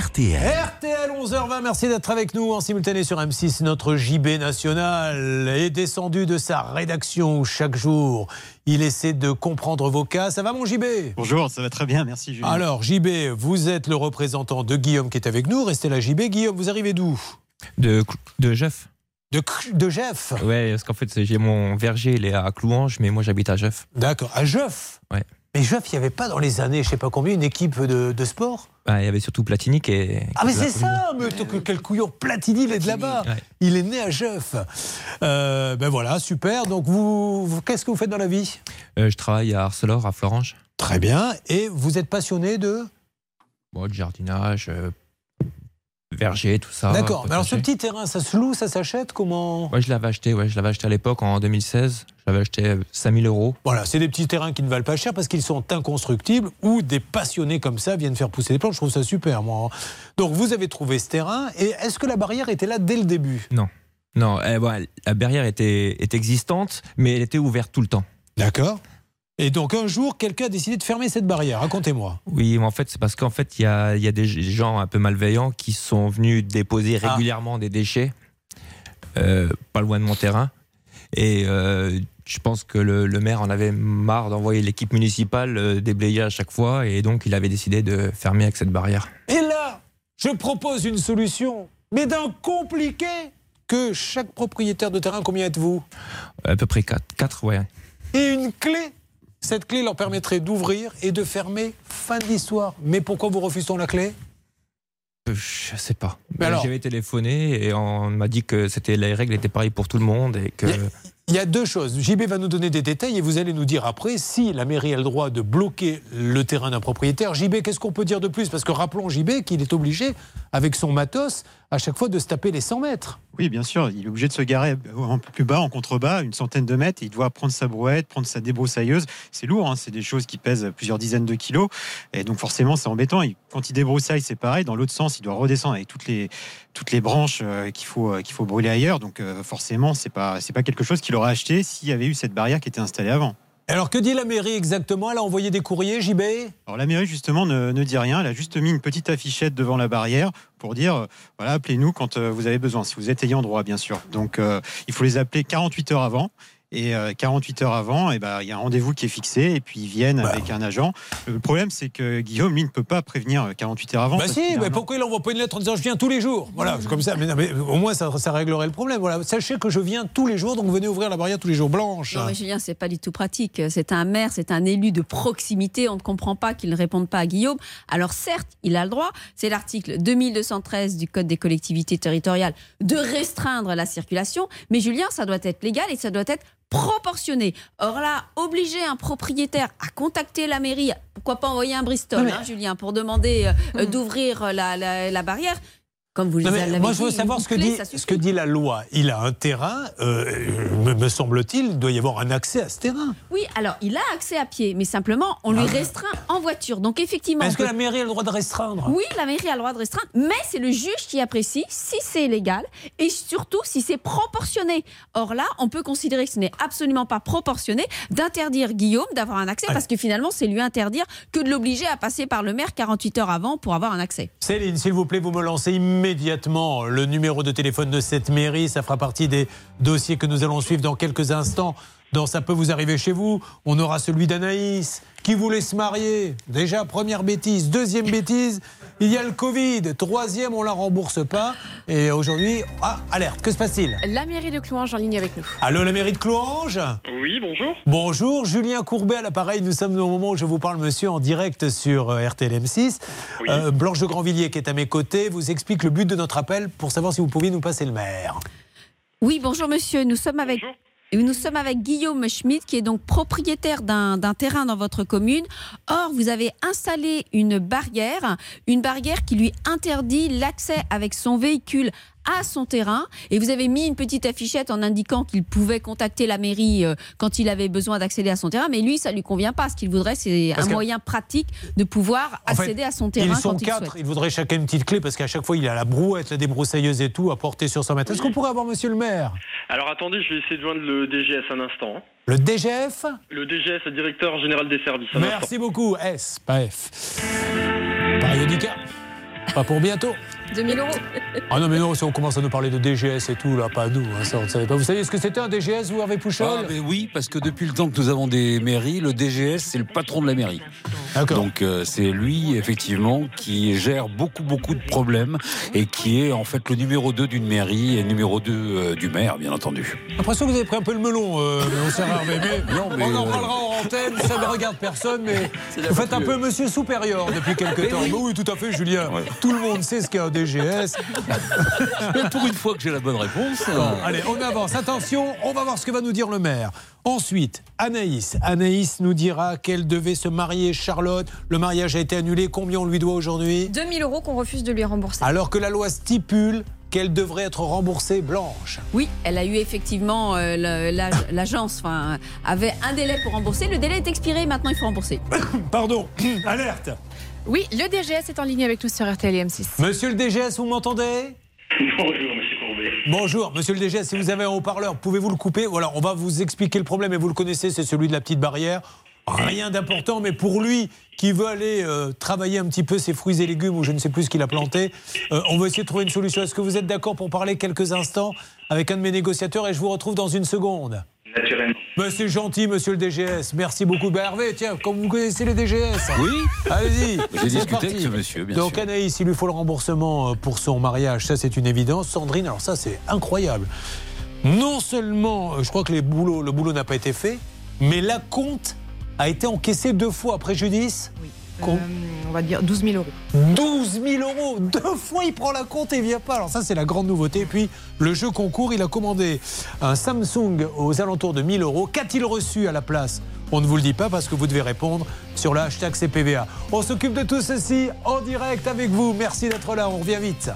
RTL. RTL 11h20, merci d'être avec nous en simultané sur M6. Notre JB national est descendu de sa rédaction chaque jour il essaie de comprendre vos cas. Ça va mon JB Bonjour, ça va très bien, merci Julien. Alors JB, vous êtes le représentant de Guillaume qui est avec nous. Restez là JB. Guillaume, vous arrivez d'où? De, de Jeff. De, de Jeff Ouais, parce qu'en fait, j'ai mon verger, il est à Clouange, mais moi j'habite à Jeff. D'accord, à Jeff Ouais. Mais Jeff, il n'y avait pas dans les années, je sais pas combien, une équipe de, de sport Bah, il y avait surtout Platini qui est. Ah mais c'est ça, mais que- quel couillon Platini, il est de là-bas. Ouais. Il est né à Jeff. Euh, ben voilà, super. Donc vous, vous- qu'est-ce que vous faites dans la vie? Euh, je travaille à Arcelor, à Florange. Très bien. Et vous êtes passionné de? Bon, du jardinage, euh, verger, tout ça. D'accord. Mais alors ce petit terrain, ça se loue, ça s'achète Comment? Ouais, je l'avais acheté, ouais, je l'avais acheté à l'époque en 2016. Je l'avais acheté euh, 5000 euros. Voilà, c'est des petits terrains qui ne valent pas cher parce qu'ils sont inconstructibles ou des passionnés comme ça viennent faire pousser des plantes. Je trouve ça super, moi. Donc vous avez trouvé ce terrain et est-ce que la barrière était là dès le début? Non. Non, eh, la barrière était, existante, mais elle était ouverte tout le temps. D'accord. Et donc un jour, quelqu'un a décidé de fermer cette barrière. Racontez-moi. Oui, en fait, c'est parce qu'en fait, il y a, y a des gens un peu malveillants qui sont venus déposer Ah. régulièrement des déchets, euh, pas loin de mon terrain. Et euh, je pense que le, le maire en avait marre d'envoyer l'équipe municipale euh, déblayer à chaque fois, et donc il avait décidé de fermer avec cette barrière. Et là, je propose une solution, mais d'un compliqué que chaque propriétaire de terrain, combien êtes-vous? À peu près 4, quatre ouais. Et une clé. Cette clé leur permettrait d'ouvrir et de fermer fin de l'histoire. Mais pourquoi vous refusez la clé? Euh, Je sais pas. Alors J'avais téléphoné et on m'a dit que c'était les règles étaient pareilles pour tout le monde et que. Il y a deux choses. JB va nous donner des détails et vous allez nous dire après si la mairie a le droit de bloquer le terrain d'un propriétaire. JB, qu'est-ce qu'on peut dire de plus? Parce que rappelons JB qu'il est obligé, avec son matos, à chaque fois de se taper les 100 mètres. Oui, bien sûr, il est obligé de se garer un peu plus bas, en contrebas, une centaine de mètres. il doit prendre sa brouette, prendre sa débroussailleuse. C'est lourd, hein, c'est des choses qui pèsent plusieurs dizaines de kilos. Et donc forcément, c'est embêtant. Quand il débroussaille, c'est pareil. Dans l'autre sens, il doit redescendre avec toutes les, toutes les branches euh, qu'il faut, euh, qu'il faut brûler ailleurs. Donc euh, forcément, c'est pas, c'est pas quelque chose qu'il aurait acheté s'il y avait eu cette barrière qui était installée avant. Alors que dit la mairie exactement? Elle a envoyé des courriers, JB Alors la mairie justement ne, ne dit rien, elle a juste mis une petite affichette devant la barrière pour dire voilà appelez-nous quand vous avez besoin, si vous êtes ayant droit bien sûr. Donc euh, il faut les appeler 48 heures avant Et euh, 48 heures avant, et ben, il y a un rendez-vous qui est fixé et puis ils viennent avec un agent. Le problème, c'est que Guillaume, lui, ne peut pas prévenir euh, 48 heures avant. Bah si, mais pourquoi il envoie pas une lettre en disant je viens tous les jours? Voilà, comme ça. Mais, non, mais au moins ça, ça réglerait le problème. Voilà, sachez que je viens tous les jours, donc venez ouvrir la barrière tous les jours. Blanche. Non, mais Julien, c'est pas du tout pratique. C'est un maire, c'est un élu de proximité. On ne comprend pas qu'il ne réponde pas à Guillaume. Alors, certes, il a le droit. C'est l'article 2213 du Code des collectivités territoriales de restreindre la circulation. Mais Julien, ça doit être légal et ça doit être proportionné. Or là, obliger un propriétaire à contacter la mairie, pourquoi pas envoyer un Bristol, hein, Julien, pour demander euh, [laughs] euh, d'ouvrir la, la- la barrière. Comme vous Non, mais moi, je veux savoir ce que, clé, dit, ça ce suffit. que dit la loi. Il a un terrain, euh, me, semble-t-il, il doit y avoir un accès à ce terrain. Oui, alors il a accès à pied, mais simplement on lui Ah. restreint en voiture. Donc effectivement. Est-ce que la mairie a le droit de restreindre? Oui, la mairie a le droit de restreindre, mais c'est le juge qui apprécie si c'est légal et surtout si c'est proportionné. Or là, on peut considérer que ce n'est absolument pas proportionné d'interdire Guillaume d'avoir un accès parce que finalement, c'est lui interdire que de l'obliger à passer par le maire 48 heures avant pour avoir un accès. Céline, s'il vous plaît, vous me lancez immédiatement le numéro de téléphone de cette mairie. Ça fera partie des dossiers que nous allons suivre dans quelques instants. Dans Ça peut vous arriver chez vous. On aura celui d'Anaïs qui voulait se marier. Déjà, première bêtise. Deuxième bêtise, il y a le Covid. Troisième, on la rembourse pas. Et aujourd'hui, ah, alerte, que se passe-t-il? La mairie de Clouange en ligne avec nous. Allô, la mairie de Clouange? Oui, bonjour. Bonjour, Julien Courbet à l'appareil. Nous sommes au moment où je vous parle, monsieur, en direct sur euh, RTL M6. Euh, Blanche de Grandvilliers, qui est à mes côtés, vous explique le but de notre appel pour savoir si vous pouviez nous passer le maire. Oui, bonjour monsieur. Nous sommes avec. Nous sommes avec Guillaume Schmitt, qui est donc propriétaire d'un terrain dans votre commune. Or, vous avez installé une barrière, une barrière qui lui interdit l'accès avec son véhicule à son terrain. Et vous avez mis une petite affichette en indiquant qu'il pouvait contacter la mairie euh, quand il avait besoin d'accéder à son terrain. Mais lui, ça lui convient pas. Ce qu'il voudrait, c'est Parce un moyen pratique de pouvoir fait, accéder à son terrain Ils sont quand il quatre, souhaite. il voudrait chacun une petite clé parce qu'à chaque fois il a la brouette, la débroussailleuse et tout à porter sur 100 mètres. Est-ce qu'on pourrait avoir monsieur le maire? Alors attendez, je vais essayer de joindre le DGS un instant. Le DGF Le DGS, le directeur général des services. un instant. Merci beaucoup. S, pas F. Périodica. Pas pour bientôt. 2000 euros. Ah non, mais non, si on commence à nous parler de DGS et tout, là, pas nous, hein, ça, on ne savait pas. Vous savez ce que c'était un DGS, vous, Hervé Pouchol Ah, mais oui, parce que depuis le temps que nous avons des mairies, le DGS, c'est le patron de la mairie. Donc euh, c'est lui, effectivement, qui gère beaucoup, beaucoup de problèmes et qui est en fait le numéro 2 d'une mairie et numéro 2 euh, du maire, bien entendu. J'ai l'impression que vous avez pris un peu le melon, euh, mon cher Hervé. Mais, Non, mais, on en euh, parlera en antenne, ça ne regarde personne, mais vous faites un peu monsieur supérieur depuis [laughs] quelques temps. Mais oui, tout à fait, Julien. Tout le monde sait ce qu'est un DGS. [laughs] Mais pour une fois que j'ai la bonne réponse. Bon, euh, allez, on avance. Attention, on va voir ce que va nous dire le maire. Ensuite, Anaïs. Anaïs nous dira qu'elle devait se marier, Charlotte. Le mariage a été annulé. Combien on lui doit aujourd'hui 2000 euros qu'on refuse de lui rembourser. Alors que la loi stipule qu'elle devrait être remboursée blanche. Oui, elle a eu effectivement euh, [laughs] l'agence enfin, avait un délai pour rembourser. Le délai est expiré, maintenant il faut rembourser. [coughs] Pardon, [coughs] alerte. Oui, le DGS est en ligne avec nous sur RTL et M6. Monsieur le DGS, vous m'entendez? Bonjour, monsieur Courbet. Bonjour, monsieur le DGS, si vous avez un haut-parleur, pouvez-vous le couper? Voilà, on va vous expliquer le problème et vous le connaissez, c'est celui de la petite barrière. Rien d'important, mais pour lui qui veut aller euh, travailler un petit peu ses fruits et légumes ou je ne sais plus ce qu'il a planté, euh, on va essayer de trouver une solution. Est-ce que vous êtes d'accord pour parler quelques instants avec un de mes négociateurs et je vous retrouve dans une seconde? Naturellement. Ben, c'est gentil, monsieur le DGS. Merci beaucoup. Ben, Hervé, tiens, comme vous connaissez les DGS. Oui. Allez-y. J'ai c'est discuté parti. avec ce monsieur, bien Donc, sûr. Anaïs, il lui faut le remboursement euh, pour son mariage. Ça, c'est une évidence. Sandrine, alors ça, c'est incroyable. Non seulement, euh, je crois que les boulots, le boulot n'a pas été fait, mais la compte a été encaissée deux fois. Préjudice? Com- on va dire 12 000 euros. 12 000 euros Deux fois, il prend la compte et il vient pas. Alors ça, c'est la grande nouveauté. Et puis, le jeu concours, il a commandé un Samsung aux alentours de 1000 euros. Qu'a-t-il reçu à la place? On ne vous le dit pas parce que vous devez répondre sur le hashtag CPVA. On s'occupe de tout ceci en direct avec vous. Merci d'être là. On revient vite.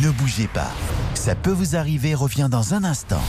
Ne bougez pas. Ça peut vous arriver revient dans un instant.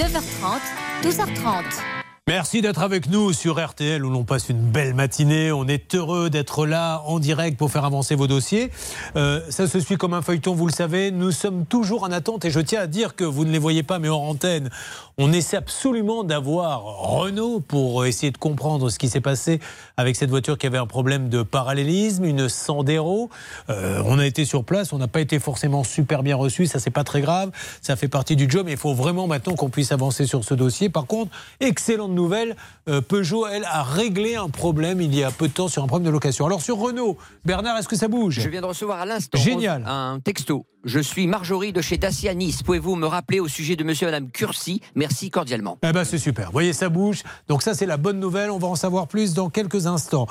9h30, 12h30. Merci d'être avec nous sur RTL où l'on passe une belle matinée. On est heureux d'être là en direct pour faire avancer vos dossiers. Euh, ça se suit comme un feuilleton, vous le savez. Nous sommes toujours en attente et je tiens à dire que vous ne les voyez pas, mais hors antenne, on essaie absolument d'avoir Renault pour essayer de comprendre ce qui s'est passé avec cette voiture qui avait un problème de parallélisme, une Sandero. Euh, on a été sur place, on n'a pas été forcément super bien reçu, ça c'est pas très grave, ça fait partie du job, il faut vraiment maintenant qu'on puisse avancer sur ce dossier. Par contre, excellente nouvelle, euh, Peugeot, elle, a réglé un problème il y a peu de temps sur un problème de location. Alors sur Renault, Bernard, est-ce que ça bouge? Je viens de recevoir à l'instant Génial. un texto. Je suis Marjorie de chez Dacia Nice. Pouvez-vous me rappeler au sujet de monsieur et madame Cursi? Merci cordialement. Eh ben c'est super. Vous voyez, ça bouge. Donc ça, c'est la bonne nouvelle. On va en savoir plus dans quelques instants.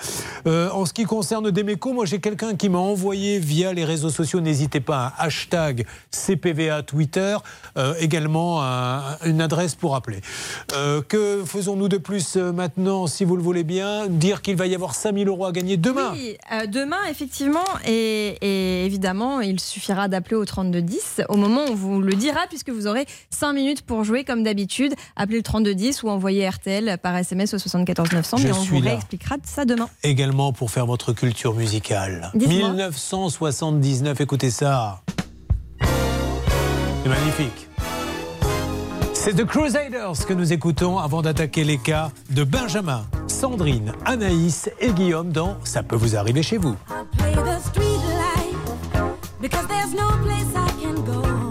Euh, en ce qui concerne Demeco, moi j'ai quelqu'un qui m'a envoyé via les réseaux sociaux. N'hésitez pas un hashtag CPVA Twitter, euh, également un- une adresse pour appeler. Euh, que faisons-nous de plus euh, maintenant, si vous le voulez bien? Dire qu'il va y avoir 5000 euros à gagner demain. Oui, euh, demain, effectivement, et, et évidemment, il suffira d'appeler au 3210 au moment où on vous le dira, puisque vous aurez 5 minutes pour jouer comme d'habitude. Appelez le 3210 ou envoyez RTL par SMS au 74 900, Je mais on suis vous là. réexpliquera ça demain. Également pour faire votre culture musicale. Dites-moi. 1979, écoutez ça. C'est magnifique. C'est The Crusaders que nous écoutons avant d'attaquer les cas de Benjamin, Sandrine, Anaïs et Guillaume dans Ça peut vous arriver chez vous. Because there's no place I can go.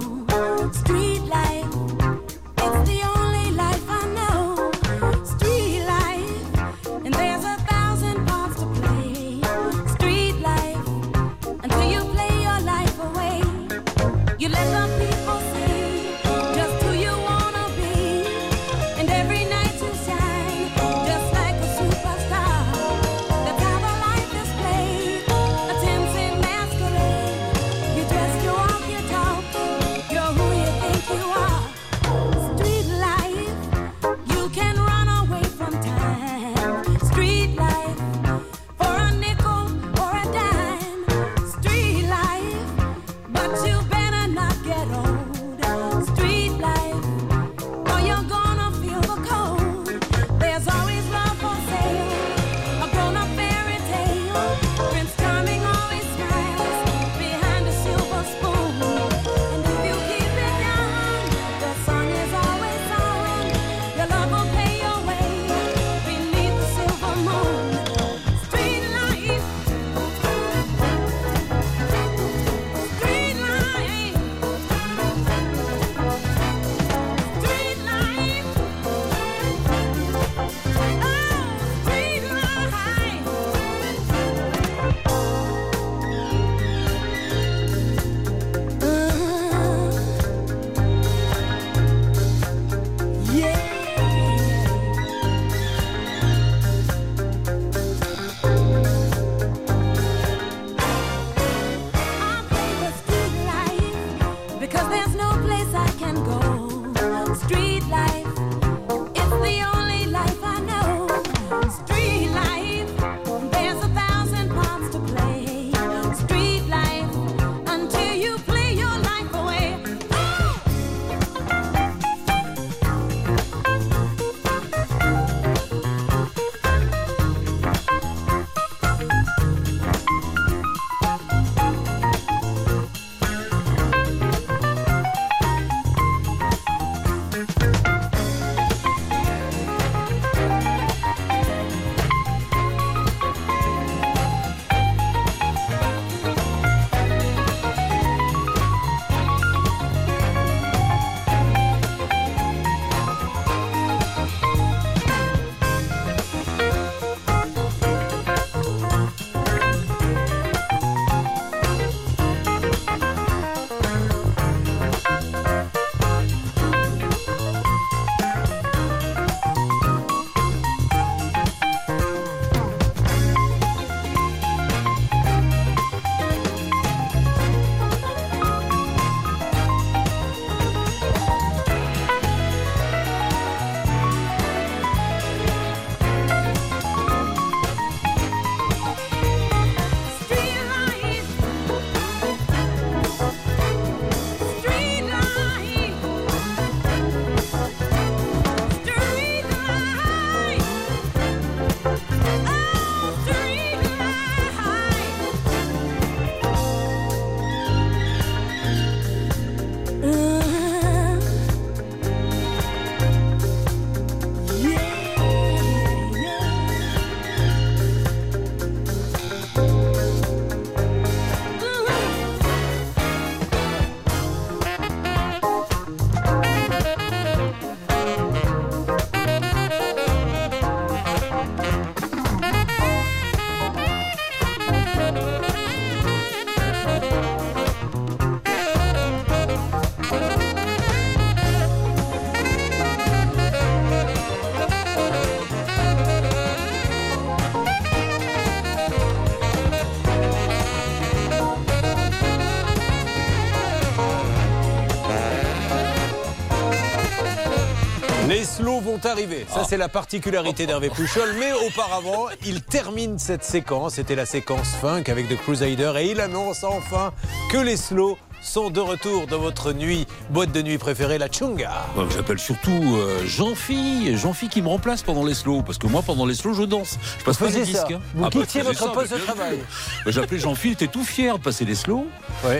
Arriver. Ça, c'est la particularité d'Hervé Pouchol. Mais auparavant, il termine cette séquence. C'était la séquence funk avec The Crusader. Et il annonce enfin que les slows sont de retour dans votre nuit, boîte de nuit préférée, la Chunga. J'appelle surtout euh, Jean-Phi, Jean-Phi qui me remplace pendant les slows, parce que moi pendant les slows je danse. Je passe Vous pas les disques. hein. Vous bah, quittiez votre ça, poste de travail. Bah, appelé Jean-Phi, il était tout fier de passer les slows.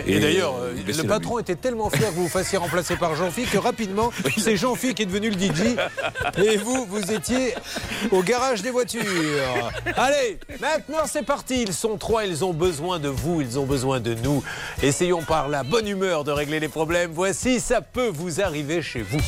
Et, d'ailleurs, euh, il le patron était tellement fier que vous vous fassiez remplacer par Jean-Phi que rapidement, c'est Jean-Phi qui est devenu le DJ. Et vous, vous étiez au garage des voitures. Allez, maintenant c'est parti. Ils sont trois, ils ont besoin de vous, ils ont besoin de nous. Essayons par la bonne humeur de régler les problèmes. Voici, ça peut vous arriver chez vous.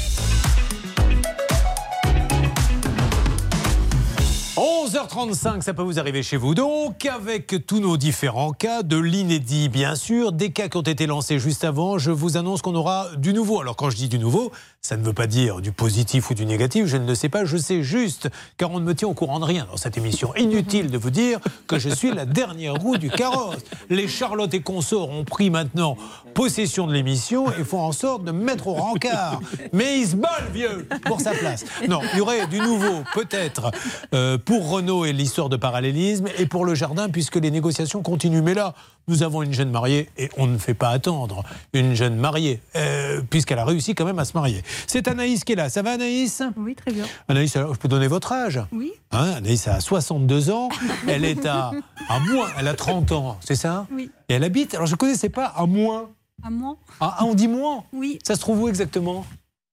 11h35, ça peut vous arriver chez vous. Donc, avec tous nos différents cas, de l'inédit bien sûr, des cas qui ont été lancés juste avant, je vous annonce qu'on aura du nouveau. Alors, quand je dis du nouveau, ça ne veut pas dire du positif ou du négatif, je ne le sais pas, je sais juste, car on ne me tient au courant de rien dans cette émission. Inutile de vous dire que je suis la dernière roue du carrosse. Les Charlotte et consorts ont pris maintenant possession de l'émission et font en sorte de me mettre au rencard. Mais il se bat vieux pour sa place. Non, il y aurait du nouveau, peut-être, euh, pour Renault et l'histoire de parallélisme, et pour le jardin, puisque les négociations continuent. Mais là, nous avons une jeune mariée, et on ne fait pas attendre une jeune mariée, euh, puisqu'elle a réussi quand même à se marier. C'est Anaïs qui est là. Ça va, Anaïs? Oui, très bien. Anaïs, alors, je peux donner votre âge? Oui. Hein, Anaïs a 62 ans, [laughs] elle est à, à moins, elle a 30 ans, c'est ça? Oui. Et elle habite, alors je ne connaissais pas, à moins. À moins Ah, ah, on dit moins? Oui. Ça se trouve où exactement?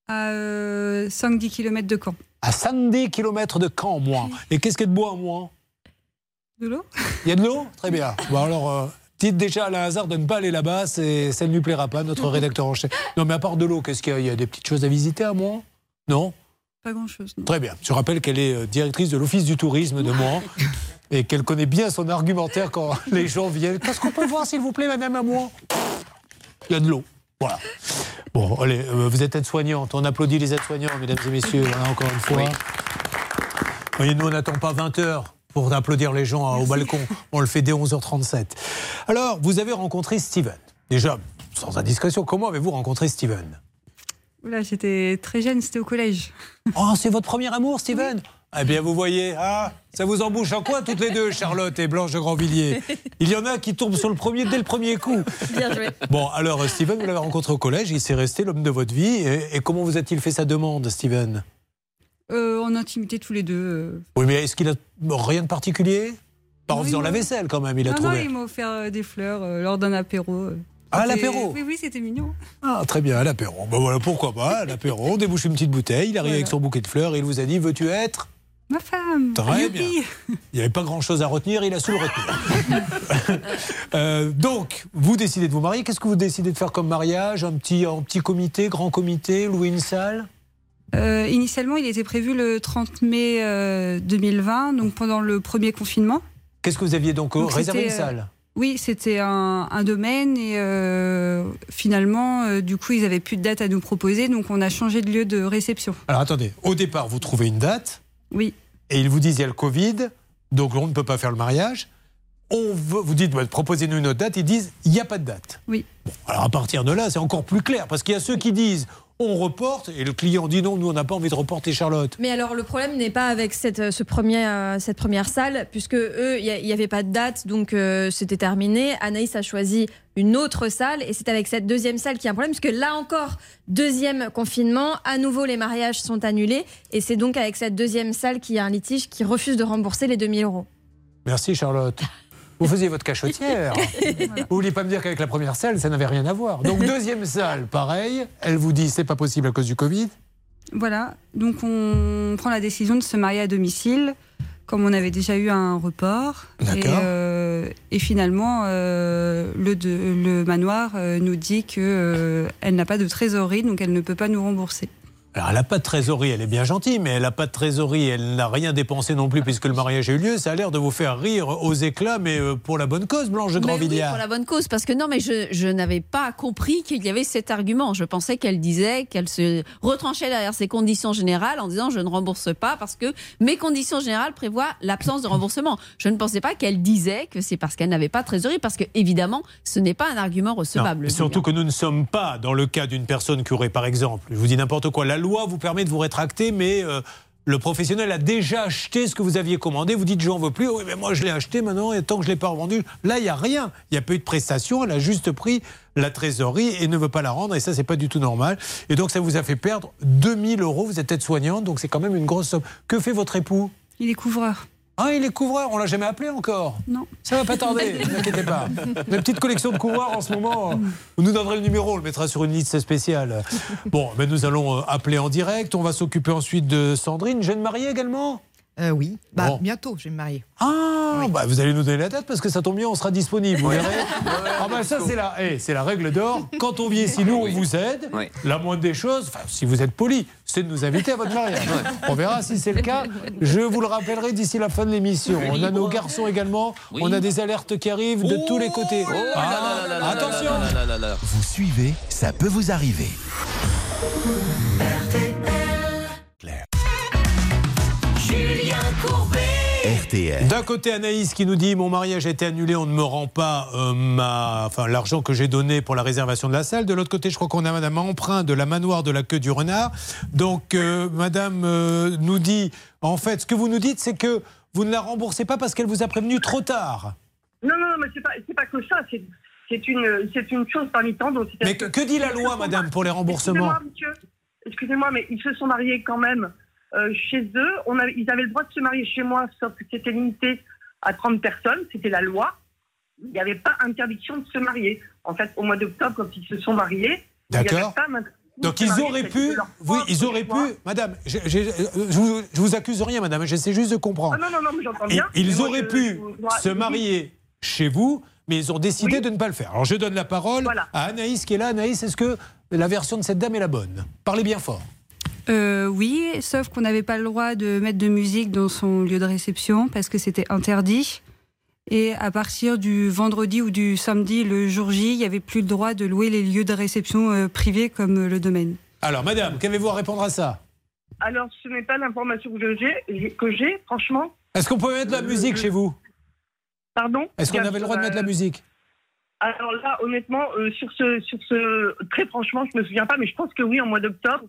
À 5-10 km de Caen. À 110 km de Caen, moins. Et qu'est-ce qu'il y a de beau à moins? De l'eau Il y a de l'eau? Très bien. Bon alors, euh, dites déjà à la hasard de ne pas aller là-bas, ça ne lui plaira pas, notre rédacteur en chef. Non mais à part de l'eau, qu'est-ce qu'il y a? Il y a des petites choses à visiter à moins Non? Pas grand-chose. Très bien. Je rappelle qu'elle est euh, directrice de l'Office du tourisme de Mans [laughs] et qu'elle connaît bien son argumentaire quand [laughs] les gens viennent. Qu'est-ce qu'on peut voir, s'il vous plaît, madame à Mans Il y a de l'eau. Voilà. Bon, allez, euh, vous êtes aide-soignante. On applaudit les aides-soignants, mesdames et messieurs, voilà, encore une fois. Vous voyez, nous, on n'attend pas 20 heures pour applaudir les gens euh, au balcon. On le fait dès 11h37. Alors, vous avez rencontré Steven. Déjà, sans indiscrétion, comment avez-vous rencontré Steven? Oula, j'étais très jeune, c'était au collège. [laughs] Oh, c'est votre premier amour, Steven? Eh bien, vous voyez, ah, ça vous embouche en quoi toutes les deux, Charlotte et Blanche de Grandvilliers? [laughs] Il y en a qui tombent sur le premier dès le premier coup. Bien joué. Bon, alors, Steven, vous l'avez rencontré au collège, il s'est resté l'homme de votre vie. Et, et comment vous a-t-il fait sa demande, Steven? Euh, en intimité tous les deux. euh. Oui, mais est-ce qu'il a rien de particulier? Pas en Oui, faisant non. la vaisselle, quand même, il a non, non, trouvé. il m'a offert euh, des fleurs euh, lors d'un apéro. euh. Ah, l'apéro? Oui, oui, c'était mignon. Ah, très bien, à l'apéro. Ben voilà, pourquoi pas, à l'apéro. On débouche une petite bouteille, il arrive avec son bouquet de fleurs et il vous a dit Veux-tu être? Ma femme. Très Youpi. bien. Il n'y avait pas grand-chose à retenir, il a su le retenir. [laughs] Euh, donc, vous décidez de vous marier. Qu'est-ce que vous décidez de faire comme mariage? Un petit, un petit comité, grand comité, louer une salle? Euh, initialement, il était prévu le 30 mai euh, 2020, donc pendant le premier confinement. Qu'est-ce que vous aviez donc, Donc, réservé une euh, salle? Oui, c'était un, un domaine et euh, finalement, euh, du coup, ils avaient plus de date à nous proposer, donc on a changé de lieu de réception. Alors attendez, au départ, vous trouvez une date. Oui. Et ils vous disent il y a le Covid, donc on ne peut pas faire le mariage. On veut, vous dites, bah, proposez-nous une autre date. Ils disent il n'y a pas de date. Oui. Alors à partir de là, c'est encore plus clair, parce qu'il y a ceux qui disent on reporte, et le client dit non, nous on n'a pas envie de reporter Charlotte. Mais alors le problème n'est pas avec cette, euh, ce premier, euh, cette première salle, puisque eux, il n'y avait pas de date, donc euh, c'était terminé. Anaïs a choisi une autre salle, et c'est avec cette deuxième salle qu'il y a un problème, puisque là encore, deuxième confinement, à nouveau les mariages sont annulés, et c'est donc avec cette deuxième salle qu'il y a un litige qui refuse de rembourser les 2000 euros. Merci Charlotte. [laughs] Vous faisiez votre cachotière. Vous vouliez pas me dire qu'avec la première salle, ça n'avait rien à voir. Donc deuxième salle, pareil. Elle vous dit c'est pas possible à cause du Covid. Voilà, donc on prend la décision de se marier à domicile, comme on avait déjà eu un report. Et, D'accord. euh, et finalement, euh, le, de- le manoir euh, nous dit qu'elle n'a pas de trésorerie, donc elle ne peut pas nous rembourser. Alors elle n'a pas de trésorerie, elle est bien gentille, mais elle n'a pas de trésorerie, elle n'a rien dépensé non plus puisque le mariage a eu lieu. Ça a l'air de vous faire rire aux éclats, mais euh, pour la bonne cause, Blanche de Mais oui, Grandvilliers. pour la bonne cause, parce que non, mais je, je n'avais pas compris qu'il y avait cet argument. Je pensais qu'elle disait qu'elle se retranchait derrière ses conditions générales en disant je ne rembourse pas parce que mes conditions générales prévoient l'absence de remboursement. Je ne pensais pas qu'elle disait que c'est parce qu'elle n'avait pas de trésorerie, parce que évidemment, ce n'est pas un argument Non, recevable. et surtout que nous ne sommes pas dans le cas d'une personne qui aurait, par exemple, je vous dis n'importe quoi, loi vous permet de vous rétracter, mais euh, le professionnel a déjà acheté ce que vous aviez commandé. Vous dites, j'en veux plus. Oui, mais moi, je l'ai acheté maintenant, et tant que je ne l'ai pas revendu, là, il n'y a rien. Il n'y a pas eu de prestation. Elle a juste pris la trésorerie et ne veut pas la rendre. Et ça, c'est pas du tout normal. Et donc, ça vous a fait perdre 2000 euros. Vous êtes aide-soignante, donc c'est quand même une grosse somme. Que fait votre époux? Il est couvreur. Ah, il est couvreur, on l'a jamais appelé encore Non. Ça va pas tarder, [laughs] ne vous inquiétez pas. Une petite collection de couvreurs en ce moment. Vous nous donnerez le numéro, on le mettra sur une liste spéciale. Bon, mais nous allons euh, appeler en direct. On va s'occuper ensuite de Sandrine, jeune mariée également? Euh, oui, bah, Bon. bientôt, je vais me marier. Ah, bah, vous allez nous donner la date parce que ça tombe bien, on sera disponible. Vous verrez. Ah bah ça c'est la, eh, c'est la règle d'or. Quand on vient ici, nous on vous aide. Oui. La moindre des choses, si vous êtes poli, c'est de nous inviter à votre mariage. On verra si c'est le cas. Je vous le rappellerai d'ici la fin de l'émission. On a nos garçons également. On a des alertes qui arrivent de tous les côtés. Ah, attention. Vous suivez, ça peut vous arriver. D'un côté, Anaïs qui nous dit Mon mariage a été annulé, on ne me rend pas euh, ma... enfin, l'argent que j'ai donné pour la réservation de la salle. De l'autre côté, je crois qu'on a Madame Emprunt de la manoir de la queue du renard. Donc, euh, Madame euh, nous dit En fait, ce que vous nous dites, c'est que vous ne la remboursez pas parce qu'elle vous a prévenu trop tard. Non, non, non, mais c'est pas, c'est pas que ça. C'est, c'est une, c'est une chose parmi tant d'autres. Mais que, que dit la loi, Madame, pour les remboursements Excusez-moi, monsieur. Excusez-moi, mais ils se sont mariés quand même euh, chez eux. On ils avaient le droit de se marier chez moi, sauf que c'était limité à 30 personnes. C'était la loi. Il n'y avait pas interdiction de se marier. En fait, au mois d'octobre, quand ils se sont mariés, D'accord. Donc ils auraient pu, oui, ils auraient pu, Madame, je, je- je vous, je vous accuse rien, Madame, j'essaie juste de comprendre. Ah non, non, non, mais j'entends bien. ils auraient pu se marier chez vous, mais ils ont décidé de ne pas le faire. Alors je donne la parole à Anaïs qui est là. Anaïs, est-ce que la version de cette dame est la bonne? Parlez bien fort. Euh, oui, sauf qu'on n'avait pas le droit de mettre de musique dans son lieu de réception parce que c'était interdit. Et à partir du vendredi ou du samedi, le jour J, il n'y avait plus le droit de louer les lieux de réception euh, privés comme euh, le domaine. Alors, Madame, qu'avez-vous à répondre à ça? Alors, ce n'est pas l'information que j'ai, que j'ai, franchement. Est-ce qu'on peut mettre de la musique chez vous? Pardon? Est-ce qu'on avait le droit de mettre de la musique? Alors là, honnêtement, euh, sur ce, sur ce, très franchement, je me souviens pas, mais je pense que oui, en mois d'octobre.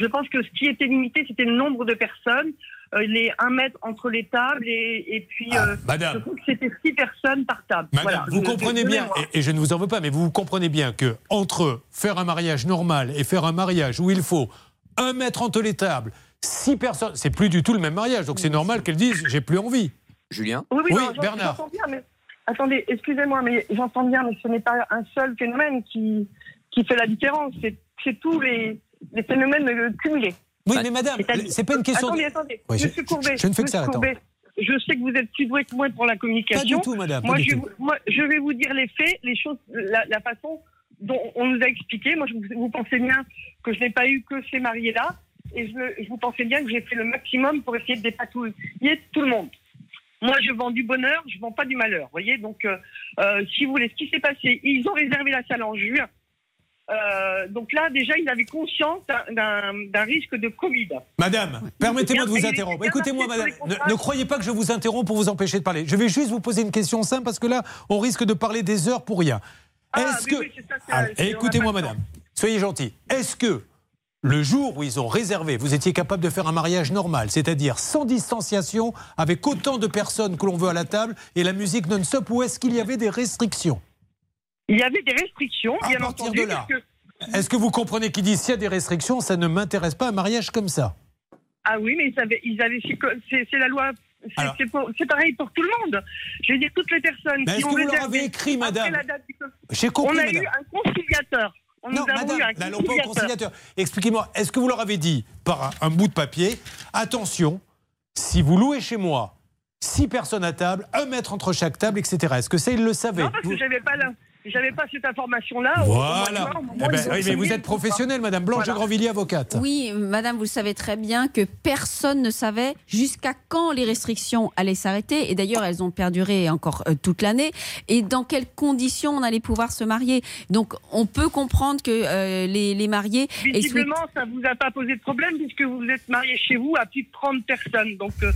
Je pense que ce qui était limité, c'était le nombre de personnes, euh, les 1 mètre entre les tables, et, et puis euh, madame. je crois que c'était 6 personnes par table. Madame, Voilà. vous Je- comprenez bien, et, et je ne vous en veux pas, mais vous comprenez bien que entre faire un mariage normal et faire un mariage où il faut un mètre entre les tables, six personnes, c'est plus du tout le même mariage. Donc c'est normal qu'elles disent j'ai plus envie. Julien? Oui, oui, non, j'en- Bernard. j'entends bien, mais attendez, excusez-moi, mais j'entends bien, mais ce n'est pas un seul phénomène qui, qui fait la différence. C'est tous les, les phénomènes euh, cumulés. Oui, mais madame, c'est pas une question de- Attendez, attendez. Ouais, je- Monsieur Courbet, je ne fais que ça, attends. Je sais que vous êtes plus doué que moi pour la communication. Pas du tout, madame, Moi, je, tout. vous- moi, je vais vous dire les faits, les choses, la, la façon dont on nous a expliqué. Moi, je, vous, pensez bien que je n'ai pas eu que ces mariés-là. Et je, je vous pensez bien que j'ai fait le maximum pour essayer de dépatouiller tout le monde. Moi, je vends du bonheur, je vends pas du malheur. Vous voyez, donc, euh, euh, si vous voulez, ce qui s'est passé, ils ont réservé la salle en juin. Euh, donc là, déjà, ils avaient conscience d'un- risque de Covid. Madame, permettez-moi de vous interrompre. Écoutez-moi, madame, ne, ne croyez pas que je vous interromps pour vous empêcher de parler. Je vais juste vous poser une question simple parce que là, on risque de parler des heures pour rien. Est-ce que. Alors, Écoutez-moi, madame, soyez gentil. Est-ce que le jour où ils ont réservé, vous étiez capable de faire un mariage normal, c'est-à-dire sans distanciation, avec autant de personnes que l'on veut à la table et la musique non-stop, ou est-ce qu'il y avait des restrictions? Il y avait des restrictions, À bien partir entendu. de là. que- Est-ce que vous comprenez qu'ils disent s'il y a des restrictions, ça ne m'intéresse pas un mariage comme ça? Ah oui, mais ils avaient, ils avaient c'est c'est la loi. c'est- Alors- C'est pour- c'est pareil pour tout le monde. Je veux dire, toutes les personnes Mais qui est-ce ont que vous leur avez écrit, madame la date du- J'ai compris, On a madame. eu un conciliateur. On Non, nous madame, eu un conciliateur. conciliateur. Expliquez-moi, est-ce que vous leur avez dit par un, un bout de papier, attention, si vous louez chez moi, six personnes à table, un mètre entre chaque table, etc. Est-ce que ça, ils le savaient? Non, parce que j'avais pas la- j'avais pas cette information-là. Voilà. juin, au moment Eh ben, oui, mais vous êtes professionnelle, madame Blanche Voilà. Grandvilliers, avocate. Oui, madame, vous le savez très bien que personne ne savait jusqu'à quand les restrictions allaient s'arrêter. Et d'ailleurs, elles ont perduré encore euh, toute l'année. Et dans quelles conditions on allait pouvoir se marier. Donc, on peut comprendre que euh, les, les mariés. Visiblement, souhaité- ça vous a pas posé de problème puisque vous êtes marié chez vous à plus de 30 personnes. Donc, euh,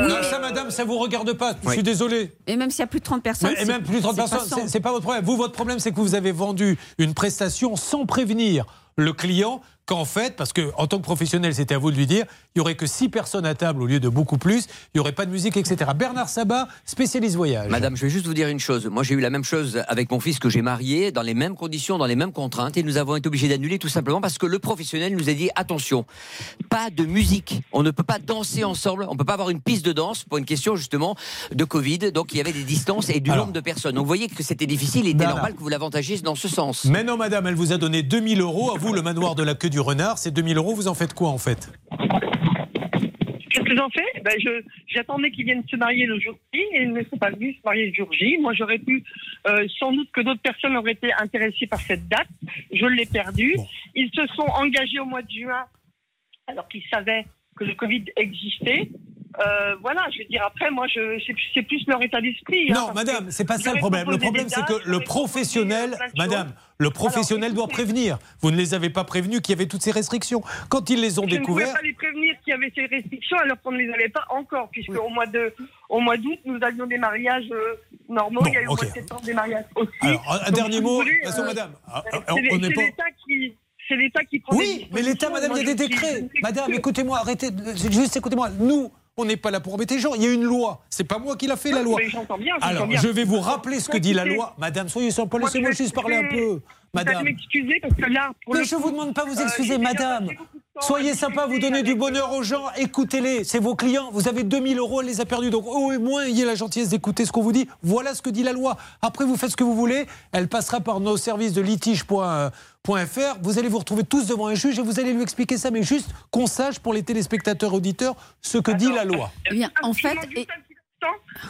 Non, ça, madame, ça vous regarde pas. Je suis désolé. Et même s'il y a plus de 30 personnes. Mais- et même plus de 30 c'est personnes, c'est- c'est pas votre problème. Vous, votre problème, c'est que vous avez vendu une prestation sans prévenir le client qu'en fait, parce que en tant que professionnel, c'était à vous de lui dire, il y aurait que 6 personnes à table au lieu de beaucoup plus, il n'y aurait pas de musique, etc. Bernard Sabat, spécialiste voyage. Madame, je vais juste vous dire une chose. Moi, j'ai eu la même chose avec mon fils que j'ai marié, dans les mêmes conditions, dans les mêmes contraintes, et nous avons été obligés d'annuler tout simplement parce que le professionnel nous a dit attention, pas de musique. On ne peut pas danser ensemble. On ne peut pas avoir une piste de danse pour une question justement de Covid. Donc, il y avait des distances et du nombre de personnes. Donc, vous voyez que c'était difficile. Il était normal que vous l'avantagiez dans ce sens. Mais non, madame, elle vous a donné 2000 euros. À vous, le manoir de la queue du renard. Ces 2000 euros, vous en faites quoi en fait? Qu'est-ce que j'en fais? Ben je, J'attendais qu'ils viennent se marier le jour J et ils ne sont pas venus se marier le jour J. Moi, j'aurais pu, euh, sans doute que d'autres personnes auraient été intéressées par cette date. Je l'ai perdu. Ils se sont engagés au mois de juin alors qu'ils savaient que le Covid existait. Euh, voilà, je veux dire, après, moi, je, c'est, plus- c'est plus leur état d'esprit. hein, Non, parce madame, c'est pas ça le problème. Le problème, c'est que le professionnel, de madame, le professionnel doit prévenir. Vous ne les avez pas prévenus qu'il y avait toutes ces restrictions. Quand ils les ont Je ne pouvais découvertes, pas les prévenir qu'il y avait ces restrictions alors qu'on ne les avait pas encore, puisque au mois de au mois d'août, nous avions des mariages euh, normaux. Bon, il y a eu au ok. mois de septembre des mariages aussi. Alors, un- Donc, dernier mot. voulez, façon, euh, madame, c'est on les- n'est c'est pas- l'État qui c'est l'État qui prend. Oui, mais l'État, madame, il y a des décrets. Madame, écoutez écoutez-moi, arrêtez. Juste écoutez-moi. Nous, on n'est pas là pour embêter les gens. Il y a une loi. C'est pas moi qui l'a fait, la loi. bien, Alors, bien. je vais vous rappeler ce que dit la loi. Madame, soyez sympa, moi, laissez-moi je vais juste parler un peu. Madame. m'excuser parce que là, pour Mais le je coup, vous demande pas de vous euh, excuser, madame. Soyez à sympa, vous donnez du bonheur aux gens, écoutez-les, c'est vos clients. Vous avez 2000 euros, elle les a perdus. Donc au moins, ayez la gentillesse d'écouter ce qu'on vous dit. Voilà ce que dit la loi. Après, vous faites ce que vous voulez. Elle passera par nos services de litige.fr. Vous allez vous retrouver tous devant un juge et vous allez lui expliquer ça. Mais juste qu'on sache pour les téléspectateurs auditeurs ce que dit la loi. Eh bien, en fait,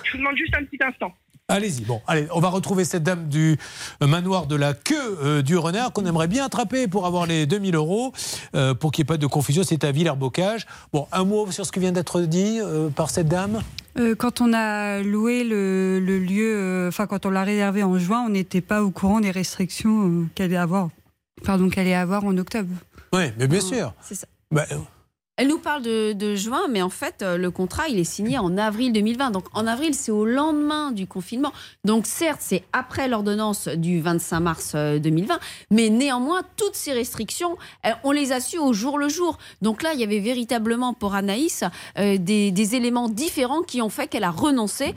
Je vous demande juste un petit instant. Allez-y. Bon, allez, on va retrouver cette dame du euh, manoir de la queue euh, du renard qu'on aimerait bien attraper pour avoir les 2000 euros. Euh, pour qu'il n'y ait pas de confusion, c'est à Villers-Bocage. Bon, un mot sur ce qui vient d'être dit euh, par cette dame? Quand on a loué le, le lieu, enfin quand on l'a réservé en juin, on n'était pas au courant des restrictions euh, qu'elle allait avoir, pardon, qu'elle allait avoir en octobre. Oui, mais bien sûr. C'est ça. Bah, Elle nous parle de, juin, mais en fait, euh, le contrat, il est signé en avril 2020. Donc, en avril, c'est au lendemain du confinement. Donc, certes, c'est après l'ordonnance du 25 mars euh, 2020, mais néanmoins, toutes ces restrictions, euh, on les a su au jour le jour. Donc là, il y avait véritablement pour Anaïs euh, des éléments différents qui ont fait qu'elle a renoncé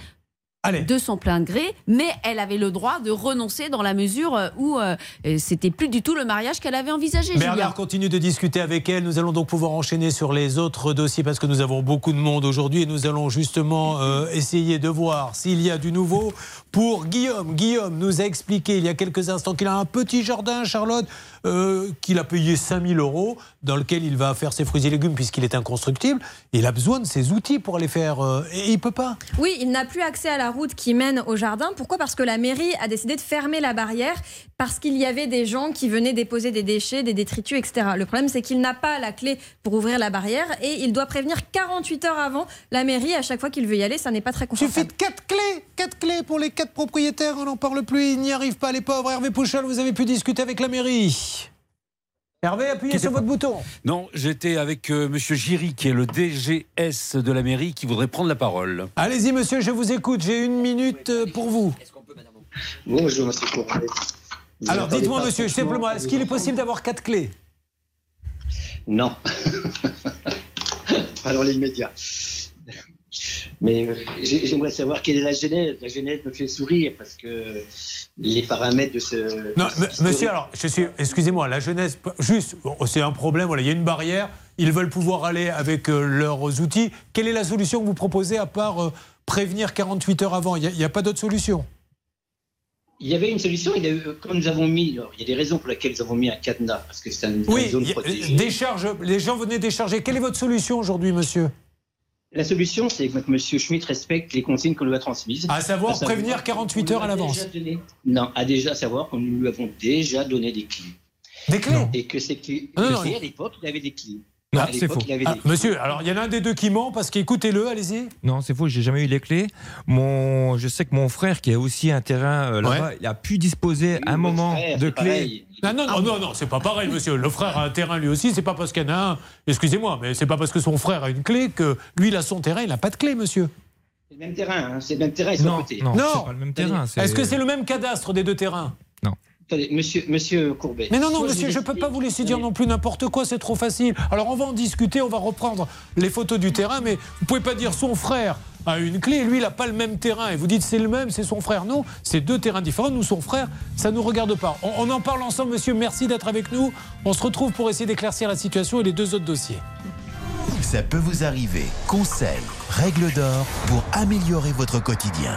de son plein gré, mais elle avait le droit de renoncer dans la mesure euh, où euh, euh, c'était plus du tout le mariage qu'elle avait envisagé. Bernard continue de discuter avec elle. Nous allons donc pouvoir enchaîner sur les autres dossiers parce que nous avons beaucoup de monde aujourd'hui et nous allons justement euh, essayer de voir s'il y a du nouveau pour Guillaume. Guillaume nous a expliqué il y a quelques instants qu'il a un petit jardin, Charlotte, euh, qu'il a payé 5000 euros, dans lequel il va faire ses fruits et légumes puisqu'il est inconstructible. Il a besoin de ses outils pour aller faire. euh, et il peut pas. Oui, il n'a plus accès à la route qui mène au jardin. Pourquoi? Parce que la mairie a décidé de fermer la barrière parce qu'il y avait des gens qui venaient déposer des déchets, des détritus, etc. Le problème, c'est qu'il n'a pas la clé pour ouvrir la barrière et il doit prévenir 48 heures avant la mairie à chaque fois qu'il veut y aller. Ça n'est pas très confortable. Suffit de quatre clés, quatre clés pour les quatre propriétaires. On n'en parle plus, ils n'y arrivent pas, les pauvres. Hervé Pouchol, vous avez pu discuter avec la mairie. Hervé, appuyez sur votre bouton. Non, j'étais avec euh, Monsieur Giry, qui est le DGS de la mairie, qui voudrait prendre la parole. Allez-y, monsieur, je vous écoute. J'ai une minute euh, pour vous. Bonjour, monsieur Alors, dites-moi, pas monsieur, simplement, est-ce qu'il est possible d'avoir quatre clés? Non. [laughs] Alors, l'immédiat. Mais euh, j'ai- j'aimerais savoir quelle est la genèse. La genèse me fait sourire parce que les paramètres de ce. Non, de ce- m- monsieur, alors, je suis, excusez-moi, la jeunesse, juste, c'est un problème, voilà, il y a une barrière, ils veulent pouvoir aller avec euh, leurs outils. Quelle est la solution que vous proposez à part euh, prévenir 48 heures avant? Il n'y a, pas d'autre solution? Il y avait une solution, il y a eu- comme nous avons mis, alors, il y a des raisons pour lesquelles nous avons mis un cadenas, parce que c'est une, Oui, zone protégée. décharge, les gens venaient décharger. Quelle est votre solution aujourd'hui, monsieur? La solution, c'est que M. Schmitt respecte les consignes qu'on lui a transmises. À savoir prévenir 48 heures à l'avance. Non, à déjà savoir qu'on nous lui avons déjà donné des clés. Des clés? Et que ces clés. Non, que non, c'est, non. à l'époque, il avait des clés. Non, c'est faux. Ah, des. Monsieur, alors il y en a un des deux qui ment parce qu'écoutez-le, allez-y. Non, c'est faux, j'ai jamais eu les clés. Mon, je sais que mon frère, qui a aussi un terrain euh, là-bas, il a pu disposer un moment de clés. Non, non, non, non, non, c'est pas pareil, monsieur. Le frère a un terrain lui aussi, c'est pas parce qu'il y en a un. Excusez-moi, mais c'est pas parce que son frère a une clé que lui, il a son terrain, il n'a pas de clé, monsieur. C'est le même terrain, hein, c'est le même terrain, ils sont à côté. non, c'est pas le même terrain. Est-ce que c'est le même cadastre des deux terrains? Non. Attendez, monsieur, monsieur Courbet. Mais non, non, monsieur, je ne peux pas vous laisser dire non plus n'importe quoi, c'est trop facile. Alors on va en discuter, on va reprendre les photos du terrain, mais vous pouvez pas dire son frère a une clé, lui il n'a pas le même terrain, et vous dites c'est le même, c'est son frère. Non, c'est deux terrains différents, nous son frère, ça ne nous regarde pas. On, on en parle ensemble, monsieur, merci d'être avec nous. On se retrouve pour essayer d'éclaircir la situation et les deux autres dossiers. Ça peut vous arriver. Conseils, règles d'or pour améliorer votre quotidien.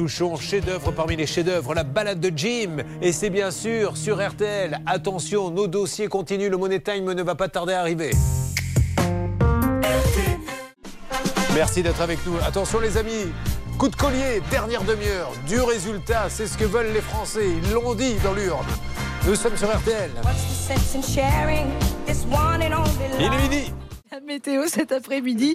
Souchon, chef-d'œuvre parmi les chefs-d'œuvre, la balade de Jim. Et c'est bien sûr sur RTL. Attention, nos dossiers continuent. Le Money Time ne va pas tarder à arriver. Merci d'être avec nous. Attention les amis, Coup de collier, dernière demi-heure, du résultat, c'est ce que veulent les Français. Ils l'ont dit dans l'urne. Nous sommes sur RTL. Il est midi. La météo cet après-midi,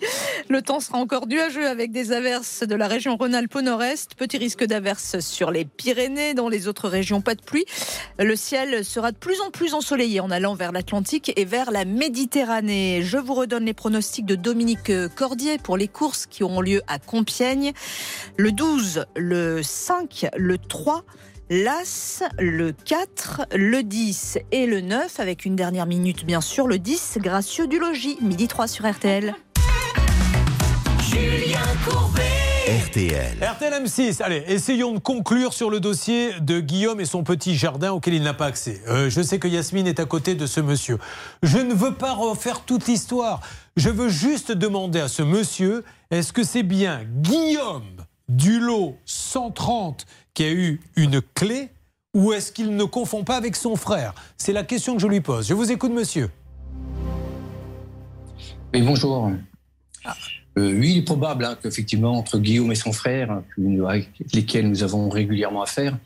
le temps sera encore nuageux avec des averses de la région Rhône-Alpes au nord-est. Petit risque d'averses sur les Pyrénées, dans les autres régions pas de pluie. Le ciel sera de plus en plus ensoleillé en allant vers l'Atlantique et vers la Méditerranée. Je vous redonne les pronostics de Dominique Cordier pour les courses qui auront lieu à Compiègne. Le 12, le 5, le 3, L'As, le 4, le 10 et le 9, avec une dernière minute bien sûr, le 10, Gracieux du Logis, midi 3 sur RTL. Julien Courbet. RTL. RTL M6, allez, essayons de conclure sur le dossier de Guillaume et son petit jardin auquel il n'a pas accès. Euh, je sais que Yasmine est à côté de ce monsieur. Je ne veux pas refaire toute l'histoire. Je veux juste demander à ce monsieur, est-ce que c'est bien Guillaume du lot 130 qui a eu une clé ou est-ce qu'il ne confond pas avec son frère? C'est la question que je lui pose. Je vous écoute, monsieur. Oui, bonjour. Euh, oui, il est probable hein, qu'effectivement, entre Guillaume et son frère, que- avec lesquels nous avons régulièrement affaire,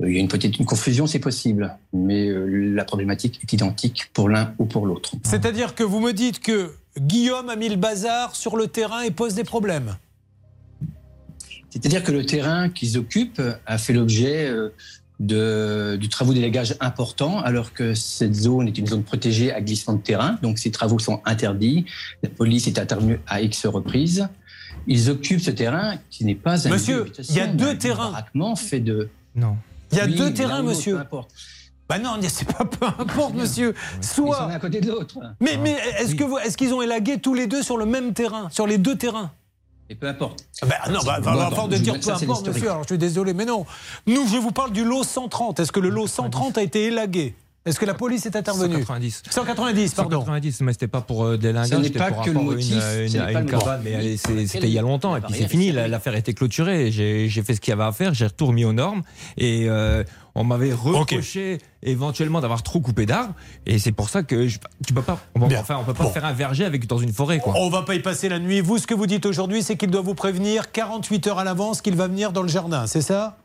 euh, il y a une peut-être une confusion, c'est possible, mais euh, la problématique est identique pour l'un ou pour l'autre. C'est-à-dire que vous me dites que Guillaume a mis le bazar sur le terrain et pose des problèmes C'est-à-dire que le terrain qu'ils occupent a fait l'objet euh, de, du travaux d'élagage important, alors que cette zone est une zone protégée à glissement de terrain, donc ces travaux sont interdits. La police est intervenue à X reprises. Ils occupent ce terrain qui n'est pas un Monsieur, il y a deux terrains. fait de. Non. Il y a Oui, deux terrains, monsieur. peu importe. Bah non, c'est pas peu importe, monsieur. Ils Soit. sont l'un à côté de l'autre. Mais, mais est-ce que vous- est-ce qu'ils ont élagué tous les deux sur le même terrain, sur les deux terrains? Et peu importe. Ben non, bah, Bon, de je dire peu importe, monsieur. Alors je suis désolé, mais non. Nous, je vous parle du lot 130. Est-ce que le lot 130 a été élagué? Est-ce que la police est intervenue 190. 190, pardon. 190, mais c'était pas pour euh, des Ce lingages, n'est c'était pas pour que le une, euh, ce une- n'est pas cabane, mais c'était il y a longtemps, et puis c'est fini, l'affaire était clôturée, j'ai fait ce qu'il y avait à faire, j'ai tout remis aux normes, et euh, on m'avait reproché éventuellement d'avoir trop coupé d'arbres, et c'est pour ça que je- tu peux pas, on, va- enfin, on peut pas Bon. faire un verger avec dans une forêt, quoi. On va pas y passer la nuit. Vous, ce que vous dites aujourd'hui, c'est qu'il doit vous prévenir 48 heures à l'avance qu'il va venir dans le jardin, c'est ça?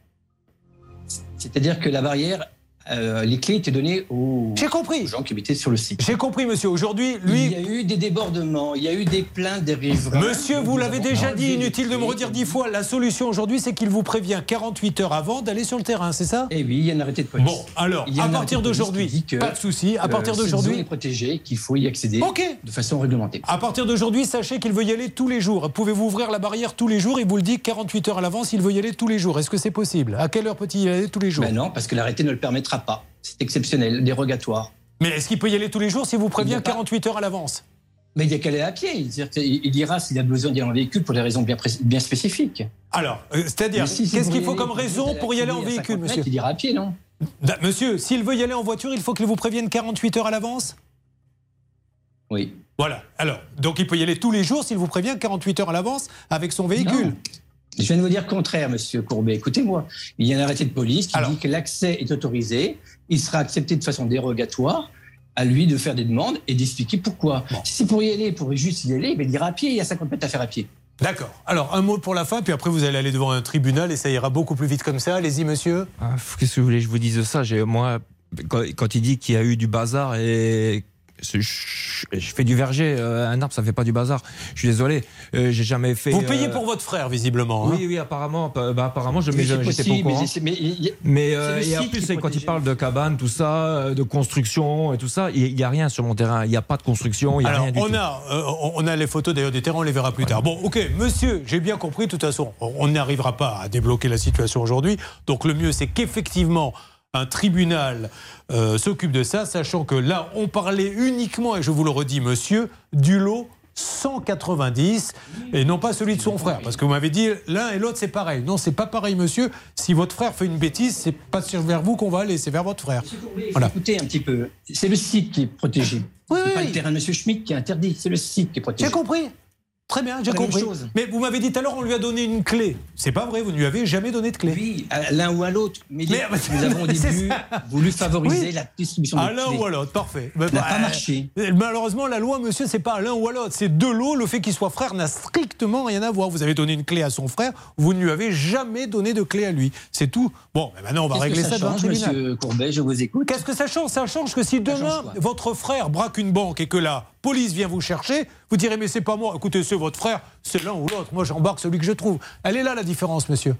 C'est-à-dire que la barrière, euh, les clés étaient données aux, J'ai compris. aux gens qui habitaient sur le site. J'ai compris, monsieur. Aujourd'hui, lui. Il y a eu des débordements, il y a eu des plaintes des riverains. Monsieur, vous l'avez déjà dit, inutile de me redire dix fois. La solution aujourd'hui, c'est qu'il vous prévient 48 heures avant d'aller sur le terrain, c'est ça? Eh oui, il y a un arrêté de police. Bon, alors, à partir d'aujourd'hui, pas de souci. À euh, partir d'aujourd'hui, est protégée, qu'il faut y accéder de façon réglementée. À partir d'aujourd'hui, sachez qu'il veut y aller tous les jours. Pouvez-vous ouvrir la barrière tous les jours Il vous le dit 48 heures à l'avance, il veut y aller tous les jours. Est-ce que c'est possible? À quelle heure peut-il y aller tous les jours? Ben non, parce que l'arrêté ne le permettra pas. C'est exceptionnel, dérogatoire. Mais est-ce qu'il peut y aller tous les jours s'il vous prévient a pas- 48 heures à l'avance? Mais il y a qu'à aller à pied. Il ira s'il a besoin d'y aller en véhicule pour des raisons bien, spécifiques. Alors, euh, c'est-à-dire, si qu'est-ce qu'il faut comme raison pour y aller en véhicule, 50 monsieur Il ira à pied, non? Monsieur, s'il veut y aller en voiture, il faut qu'il vous prévienne 48 heures à l'avance? Oui. Voilà. Alors, donc il peut y aller tous les jours s'il vous prévient 48 heures à l'avance avec son véhicule. Non. Je viens de vous dire le contraire, monsieur Courbet. Écoutez-moi. Il y a un arrêté de police qui dit que l'accès est autorisé. Il sera accepté de façon dérogatoire. À lui de faire des demandes et d'expliquer pourquoi. Si c'est pour y aller, pour juste y aller, il ira à pied. Il y a 50 mètres à faire à pied. D'accord. Alors, un mot pour la fin, puis après vous allez aller devant un tribunal et ça ira beaucoup plus vite comme ça. Allez-y, monsieur. Ah, Qu'est-ce que vous voulez que je vous dise de ça? Moi, quand, quand il dit qu'il y a eu du bazar et je, je- je fais du verger, euh, un arbre ça fait pas du bazar. Je suis désolé, euh, j'ai jamais fait. Vous payez euh, pour votre frère, visiblement. hein Oui, oui, apparemment, bah, apparemment, je j'étais pas au mais courant. mais y Mais euh, et en plus, quand il parle de cabane, tout ça, de construction et tout ça, il n'y a rien sur mon terrain. Il n'y a pas de construction, il n'y a Alors, rien du on tout. a, euh, on a les photos d'ailleurs des terrains, on les verra plus tard. Bon, ok, monsieur, j'ai bien compris, de toute façon, on n'arrivera pas à débloquer la situation aujourd'hui. Donc, le mieux, c'est qu'effectivement, un tribunal euh, s'occupe de ça, sachant que là, on parlait uniquement, et je vous le redis, monsieur, du lot 190 et non pas celui de son frère. Parce que vous m'avez dit l'un et l'autre c'est pareil. Non, c'est pas pareil, monsieur. Si votre frère fait une bêtise, c'est pas vers vous qu'on va aller, c'est vers votre frère. Voilà. Écoutez un petit peu. C'est le site qui est protégé. c'est pas le terrain de M. Schmitt qui est interdit. C'est le site qui est protégé. J'ai compris. Très bien, j'ai compris. chose. Mais vous m'avez dit tout à l'heure, on lui a donné une clé. C'est pas vrai, vous ne lui avez jamais donné de clé. Oui, à l'un ou à l'autre. Mais, Mais- nous avons au [laughs] début voulu favoriser Oui. la distribution À de l'un clés. ou à l'autre, parfait. Ça n'a Bah, pas marché. euh, Malheureusement, la loi, monsieur, c'est pas à l'un ou à l'autre. C'est de l'eau. Le fait qu'il soit frère n'a strictement rien à voir. Vous avez donné une clé à son frère, vous ne lui avez jamais donné de clé à lui. C'est tout. Bon, mais maintenant, on va régler que ça, ça devant le change, tribunal. monsieur Courbet Je vous écoute. Qu'est-ce que ça change? Ça change que si demain, votre frère braque une banque et que la police vient vous chercher, vous direz Mais c'est pas moi. Écoutez, c'est votre frère, c'est l'un ou l'autre. Moi, j'embarque celui que je trouve. Elle est là, la différence, monsieur.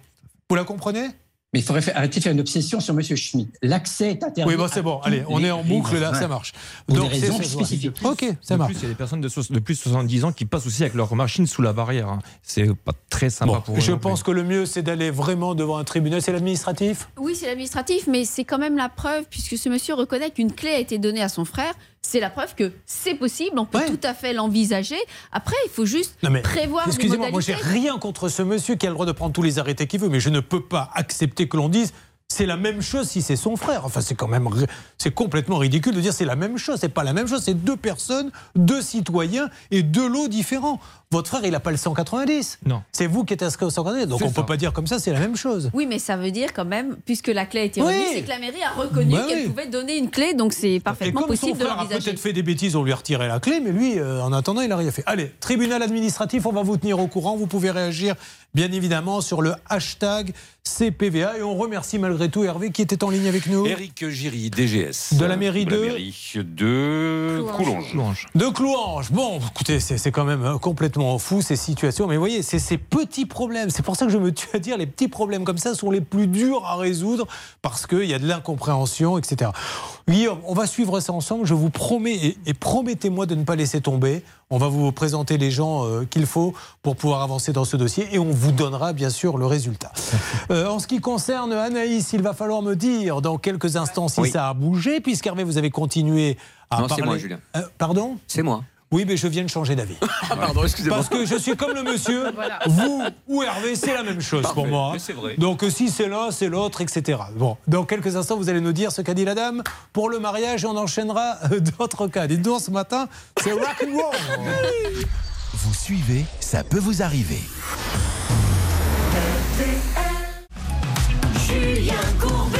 Vous la comprenez? Mais il faudrait faire- arrêter de faire une obsession sur monsieur Schmitt. L'accès est interdit. Oui, bon, c'est bon. Allez, on est en boucle, là, ça marche. Pour Donc, des c'est spécifiques. Ok, ça de marche. plus, il y a des personnes de, so- de plus de 70 ans qui passent aussi avec leur machine sous la barrière. hein. C'est pas très sympa Bon, pour eux. je pense que le mieux, c'est d'aller vraiment devant un tribunal. C'est l'administratif? Oui, c'est l'administratif, mais c'est quand même la preuve, puisque ce monsieur reconnaît qu'une clé a été donnée à son frère. C'est la preuve que c'est possible, on peut tout à fait l'envisager. Après, il faut juste Non, mais prévoir Excusez-moi, moi modalités. j'ai rien contre ce monsieur qui a le droit de prendre tous les arrêtés qu'il veut, mais je ne peux pas accepter que l'on dise c'est la même chose si c'est son frère. Enfin, c'est quand même, c'est complètement ridicule de dire c'est la même chose. C'est pas la même chose. C'est deux personnes, deux citoyens et deux lots différents. Votre frère, il n'a pas le 190. Non. C'est vous qui êtes inscrit au 190. Donc on ne peut pas dire comme ça, c'est la même chose. Oui, mais ça veut dire quand même, puisque la clé a été Oui. remise, c'est que la mairie a reconnu Bah qu'elle oui. pouvait donner une clé, donc c'est Et parfaitement comme son possible de frère a peut-être fait des bêtises, on lui a retiré la clé, mais lui, euh, en attendant, il n'a rien fait. Allez, tribunal administratif, on va vous tenir au courant. Vous pouvez réagir, bien évidemment, sur le hashtag CPVA. Et on remercie malgré tout Hervé qui était en ligne avec nous. Eric Giry, DGS. De la mairie de la mairie de Coulanges. De Clouange. Bon, écoutez, c'est quand même euh, complètement fou ces situations. Mais vous voyez, c'est ces petits problèmes. C'est pour ça que je me tue à dire les petits problèmes comme ça sont les plus durs à résoudre parce qu'il y a de l'incompréhension, etc. Guillaume, on va suivre ça ensemble. Je vous promets et, et promettez-moi de ne pas laisser tomber. On va vous présenter les gens euh, qu'il faut pour pouvoir avancer dans ce dossier et on vous donnera bien sûr le résultat. [laughs] Euh, en ce qui concerne Anaïs, il va falloir me dire dans quelques instants si Oui. ça a bougé, puisqu'Hervé, vous avez continué à Non, c'est moi, Julien. Euh, pardon? C'est moi. Oui, mais je viens de changer d'avis. [laughs] Ah, pardon, excusez-moi. Parce que je suis comme le monsieur. [laughs] Voilà. Vous ou Hervé, c'est la même chose pour moi. hein. mais c'est vrai. Donc euh, si c'est l'un, c'est l'autre, etc. Bon, dans quelques instants, vous allez nous dire ce qu'a dit la dame pour le mariage et on enchaînera euh, [laughs] d'autres cas. Dites donc, ce matin, c'est rock'n'roll. Vous suivez, ça peut vous arriver. Julien Courbet.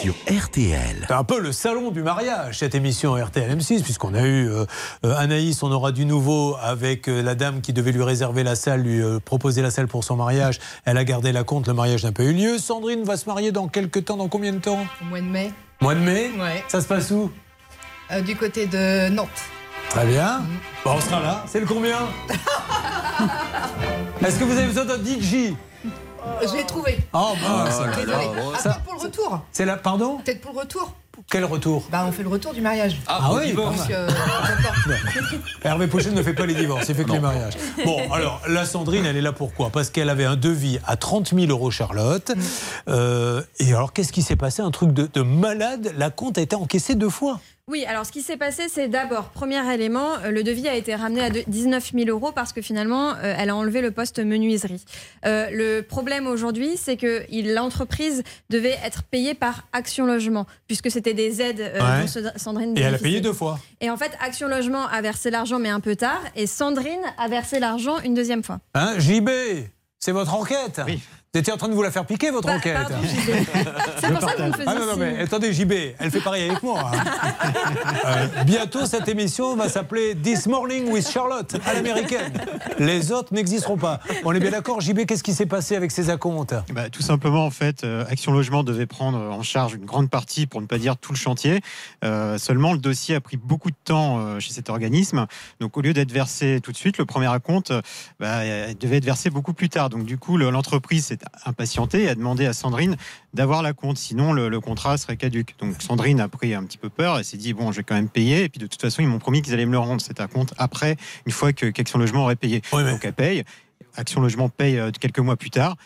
Sur RTL. C'est un peu le salon du mariage, cette émission RTL M6, puisqu'on a eu euh, euh, Anaïs, on aura du nouveau avec euh, la dame qui devait lui réserver la salle, lui euh, proposer la salle pour son mariage. Elle a gardé la compte, le mariage n'a pas eu lieu. Sandrine va se marier dans quelques temps, dans combien de temps? Au mois de mai, Mois de mai? Ouais. Ça se passe où? Euh, du côté de Nantes. Très bien. Bon, on sera là. C'est le combien? [laughs] Est-ce que vous avez besoin d'un DJ Je l'ai trouvé. Oh, mince. Désolé. Ah, Ça- peut-être pour le retour. C'est là, pardon? Peut-être pour le retour. Quel retour? Bah, on fait le retour du mariage. Ah, oui, pas Donc, mal. euh, [laughs] Hervé Pochel ne fait pas les divorces, il fait que les mariages. Bon, alors, la Sandrine, elle est là pourquoi? Parce qu'elle avait un devis à 30 000 euros, Charlotte. Euh, et alors, qu'est-ce qui s'est passé? Un truc de, de malade? La compte a été encaissée deux fois. Oui, alors ce qui s'est passé, c'est d'abord, premier élément, euh, le devis a été ramené à de- 19 000 euros parce que finalement, euh, elle a enlevé le poste menuiserie. Euh, le problème aujourd'hui, c'est que l'entreprise devait être payée par Action Logement, puisque c'était des aides euh, Ouais. dont Sa- Sandrine Et elle a payé deux fois. Et en fait, Action Logement a versé l'argent, mais un peu tard, et Sandrine a versé l'argent une deuxième fois. Hein, JB, c'est votre enquête Vous étiez en train de vous la faire piquer, votre enquête. [laughs] C'est pour ça que vous me faisiez Ah non, non, mais attendez, JB, elle fait pareil avec moi. hein. [laughs] Euh, bientôt, cette émission va s'appeler This Morning with Charlotte, à l'américaine. Les autres n'existeront pas. On est bien d'accord, JB, qu'est-ce qui s'est passé avec ces acomptes? Bah, tout simplement, en fait, euh, Action Logement devait prendre en charge une grande partie, pour ne pas dire tout le chantier. Euh, seulement, le dossier a pris beaucoup de temps chez cet organisme. Donc, au lieu d'être versé tout de suite, le premier acompte bah, devait être versé beaucoup plus tard. Donc, du coup, le- l'entreprise s'est impatientée et a demandé à Sandrine d'avoir la compte. Sinon, le, le contrat serait caduque. Donc, Sandrine a pris un petit peu peur et s'est dit bon, je vais quand même payer. Et puis, de toute façon, ils m'ont promis qu'ils allaient me le rendre cet acompte après, une fois que qu'Action Logement aurait payé. Donc, elle paye. Action Logement paye euh, quelques mois plus tard.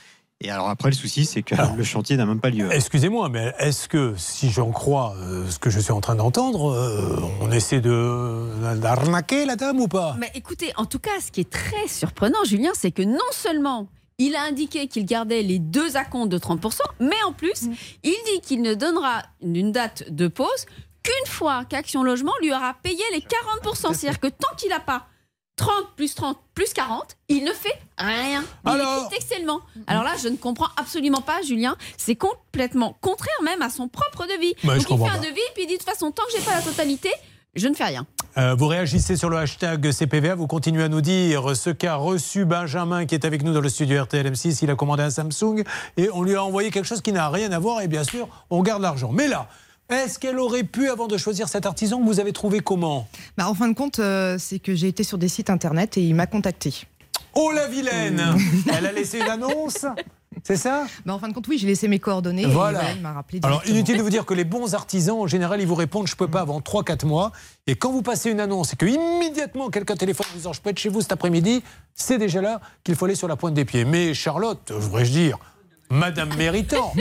Et alors après, le souci, c'est que le chantier n'a même pas lieu. Excusez-moi, mais est-ce que, si j'en crois euh, ce que je suis en train d'entendre, euh, on essaie de d'arnaquer la dame ou pas? Mais écoutez, en tout cas, ce qui est très surprenant, Julien, c'est que non seulement il a indiqué qu'il gardait les deux acomptes de 30%, mais en plus, il dit qu'il ne donnera une date de pause qu'une fois qu'Action Logement lui aura payé les 40%. C'est-à-dire que tant qu'il n'a pas 30 plus 30 plus 40, il ne fait rien. Il Alors. Alors là, je ne comprends absolument pas, Julien. C'est complètement contraire même à son propre devis. Donc il fait un devis, puis il dit de toute façon, tant que j'ai pas la totalité, je ne fais rien. Euh, vous réagissez sur le hashtag CPVA, vous continuez à nous dire ce qu'a reçu Benjamin qui est avec nous dans le studio RTL M6. Il a commandé un Samsung et on lui a envoyé quelque chose qui n'a rien à voir et bien sûr, on garde l'argent. Mais là, est-ce qu'elle aurait pu, avant de choisir cet artisan, vous avez trouvé comment? Bah, en fin de compte, euh, c'est que j'ai été sur des sites internet et il m'a contacté. Oh la vilaine Elle a laissé une annonce C'est ça bah, En fin de compte, oui, j'ai laissé mes coordonnées Voilà. m'a rappelé. Alors, inutile de vous dire que les bons artisans, en général, ils vous répondent je peux pas avant 3-4 mois. Et quand vous passez une annonce et que immédiatement quelqu'un téléphone en disant je peux être chez vous cet après-midi, c'est déjà là qu'il faut aller sur la pointe des pieds. Mais Charlotte, devrais-je dire, Madame Méritant,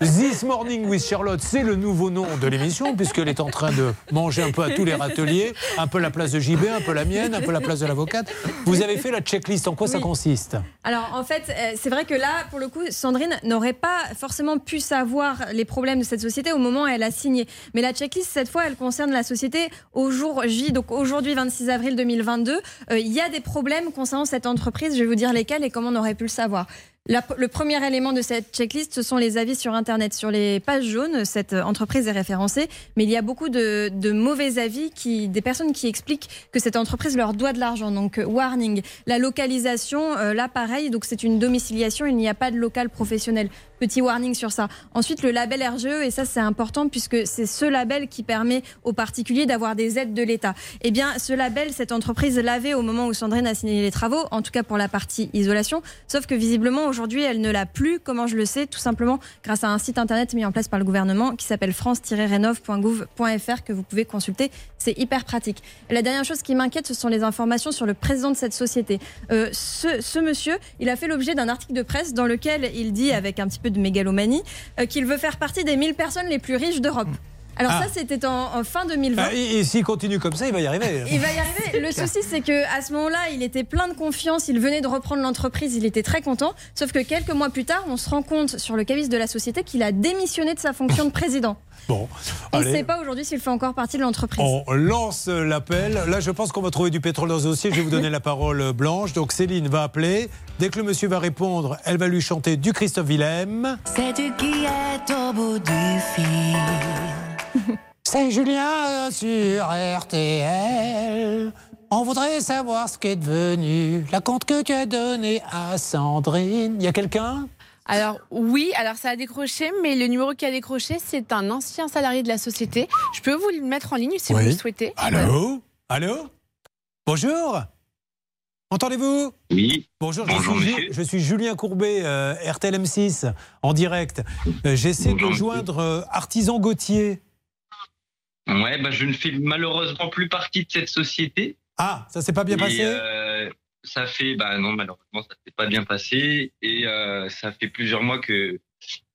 This Morning with Charlotte, c'est le nouveau nom de l'émission, puisqu'elle est en train de manger un peu à tous les râteliers, un peu la place de JB, un peu la mienne, un peu la place de l'avocate. Vous avez fait la checklist, en quoi ça consiste? Alors en fait, euh, c'est vrai que là, pour le coup, Sandrine n'aurait pas forcément pu savoir les problèmes de cette société au moment où elle a signé. Mais la checklist, cette fois, elle concerne la société au jour J, donc aujourd'hui 26 avril 2022. Euh, Il y a des problèmes concernant cette entreprise, je vais vous dire lesquels et comment on aurait pu le savoir. Le premier élément de cette checklist, ce sont les avis sur Internet. Sur les pages jaunes, cette entreprise est référencée, mais il y a beaucoup de, de mauvais avis, qui, des personnes qui expliquent que cette entreprise leur doit de l'argent. Donc, euh, warning. La localisation, euh, là, pareil, donc c'est une domiciliation, il n'y a pas de local professionnel. Petit warning sur ça. Ensuite, le label RGE, et ça c'est important puisque c'est ce label qui permet aux particuliers d'avoir des aides de l'État. Eh bien, ce label, cette entreprise l'avait au moment où Sandrine a signé les travaux, en tout cas pour la partie isolation, sauf que visiblement aujourd'hui elle ne l'a plus. Comment je le sais Tout simplement grâce à un site internet mis en place par le gouvernement qui s'appelle france-rénov.gouv.fr que vous pouvez consulter. C'est hyper pratique. La dernière chose qui m'inquiète, ce sont les informations sur le président de cette société. Euh, ce, ce monsieur, il a fait l'objet d'un article de presse dans lequel il dit, avec un petit peu de mégalomanie, euh, qu'il veut faire partie des 1000 personnes les plus riches d'Europe. Alors Ah. ça, c'était en, en fin 2020. Ah, Et, et s'il continue comme ça, il va y arriver. Il va y arriver. Le [laughs] souci, c'est que à ce moment-là, il était plein de confiance. Il venait de reprendre l'entreprise. Il était très content. Sauf que quelques mois plus tard, on se rend compte sur le cabis de la société qu'il a démissionné de sa fonction de président. Bon, On ne sait pas aujourd'hui s'il fait encore partie de l'entreprise. On lance l'appel. Là, je pense qu'on va trouver du pétrole dans ce dossier. Je vais vous donner la parole blanche. Donc, Céline va appeler. Dès que le monsieur va répondre, elle va lui chanter du Christophe Willem. Sais-tu qui est au bout du fil [laughs] C'est Julien sur RTL. On voudrait savoir ce qu'est devenu la compte que tu as donnée à Sandrine. Il y a quelqu'un? Alors oui, alors ça a décroché, mais le numéro qui a décroché, c'est un ancien salarié de la société. Je peux vous le mettre en ligne si vous le souhaitez. Allô? Allô? Bonjour? Entendez-vous Oui. Bonjour, Bonjour, je, suis, monsieur. Je suis Julien Courbet, euh, RTL M6, en direct. Euh, J'essaie de joindre euh, Artisan Gauthier. Ouais, bah, je ne fais malheureusement plus partie de cette société. Ah, ça s'est pas bien Et, passé? euh, Ça fait, bah non, malheureusement, ça s'est pas bien passé. Et euh, ça fait plusieurs mois que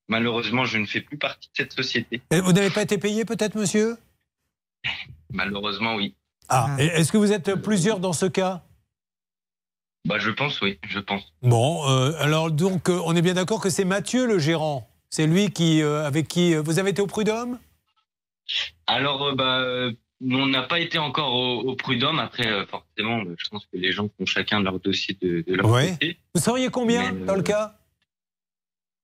malheureusement, je ne fais plus partie de cette société. Et Vous n'avez pas été payé peut-être, monsieur? Malheureusement, oui. Ah, est-ce que vous êtes plusieurs dans ce cas? Bah, je pense, oui, je pense. Bon, euh, alors donc, euh, on est bien d'accord que c'est Mathieu le gérant. C'est lui qui, euh, avec qui vous avez été au prud'homme? Alors, bah, on n'a pas été encore au, au prud'homme. Après, euh, forcément, euh, je pense que les gens font chacun leur dossier de, de leur Ouais. côté. Vous sauriez combien Mais, dans le euh, cas?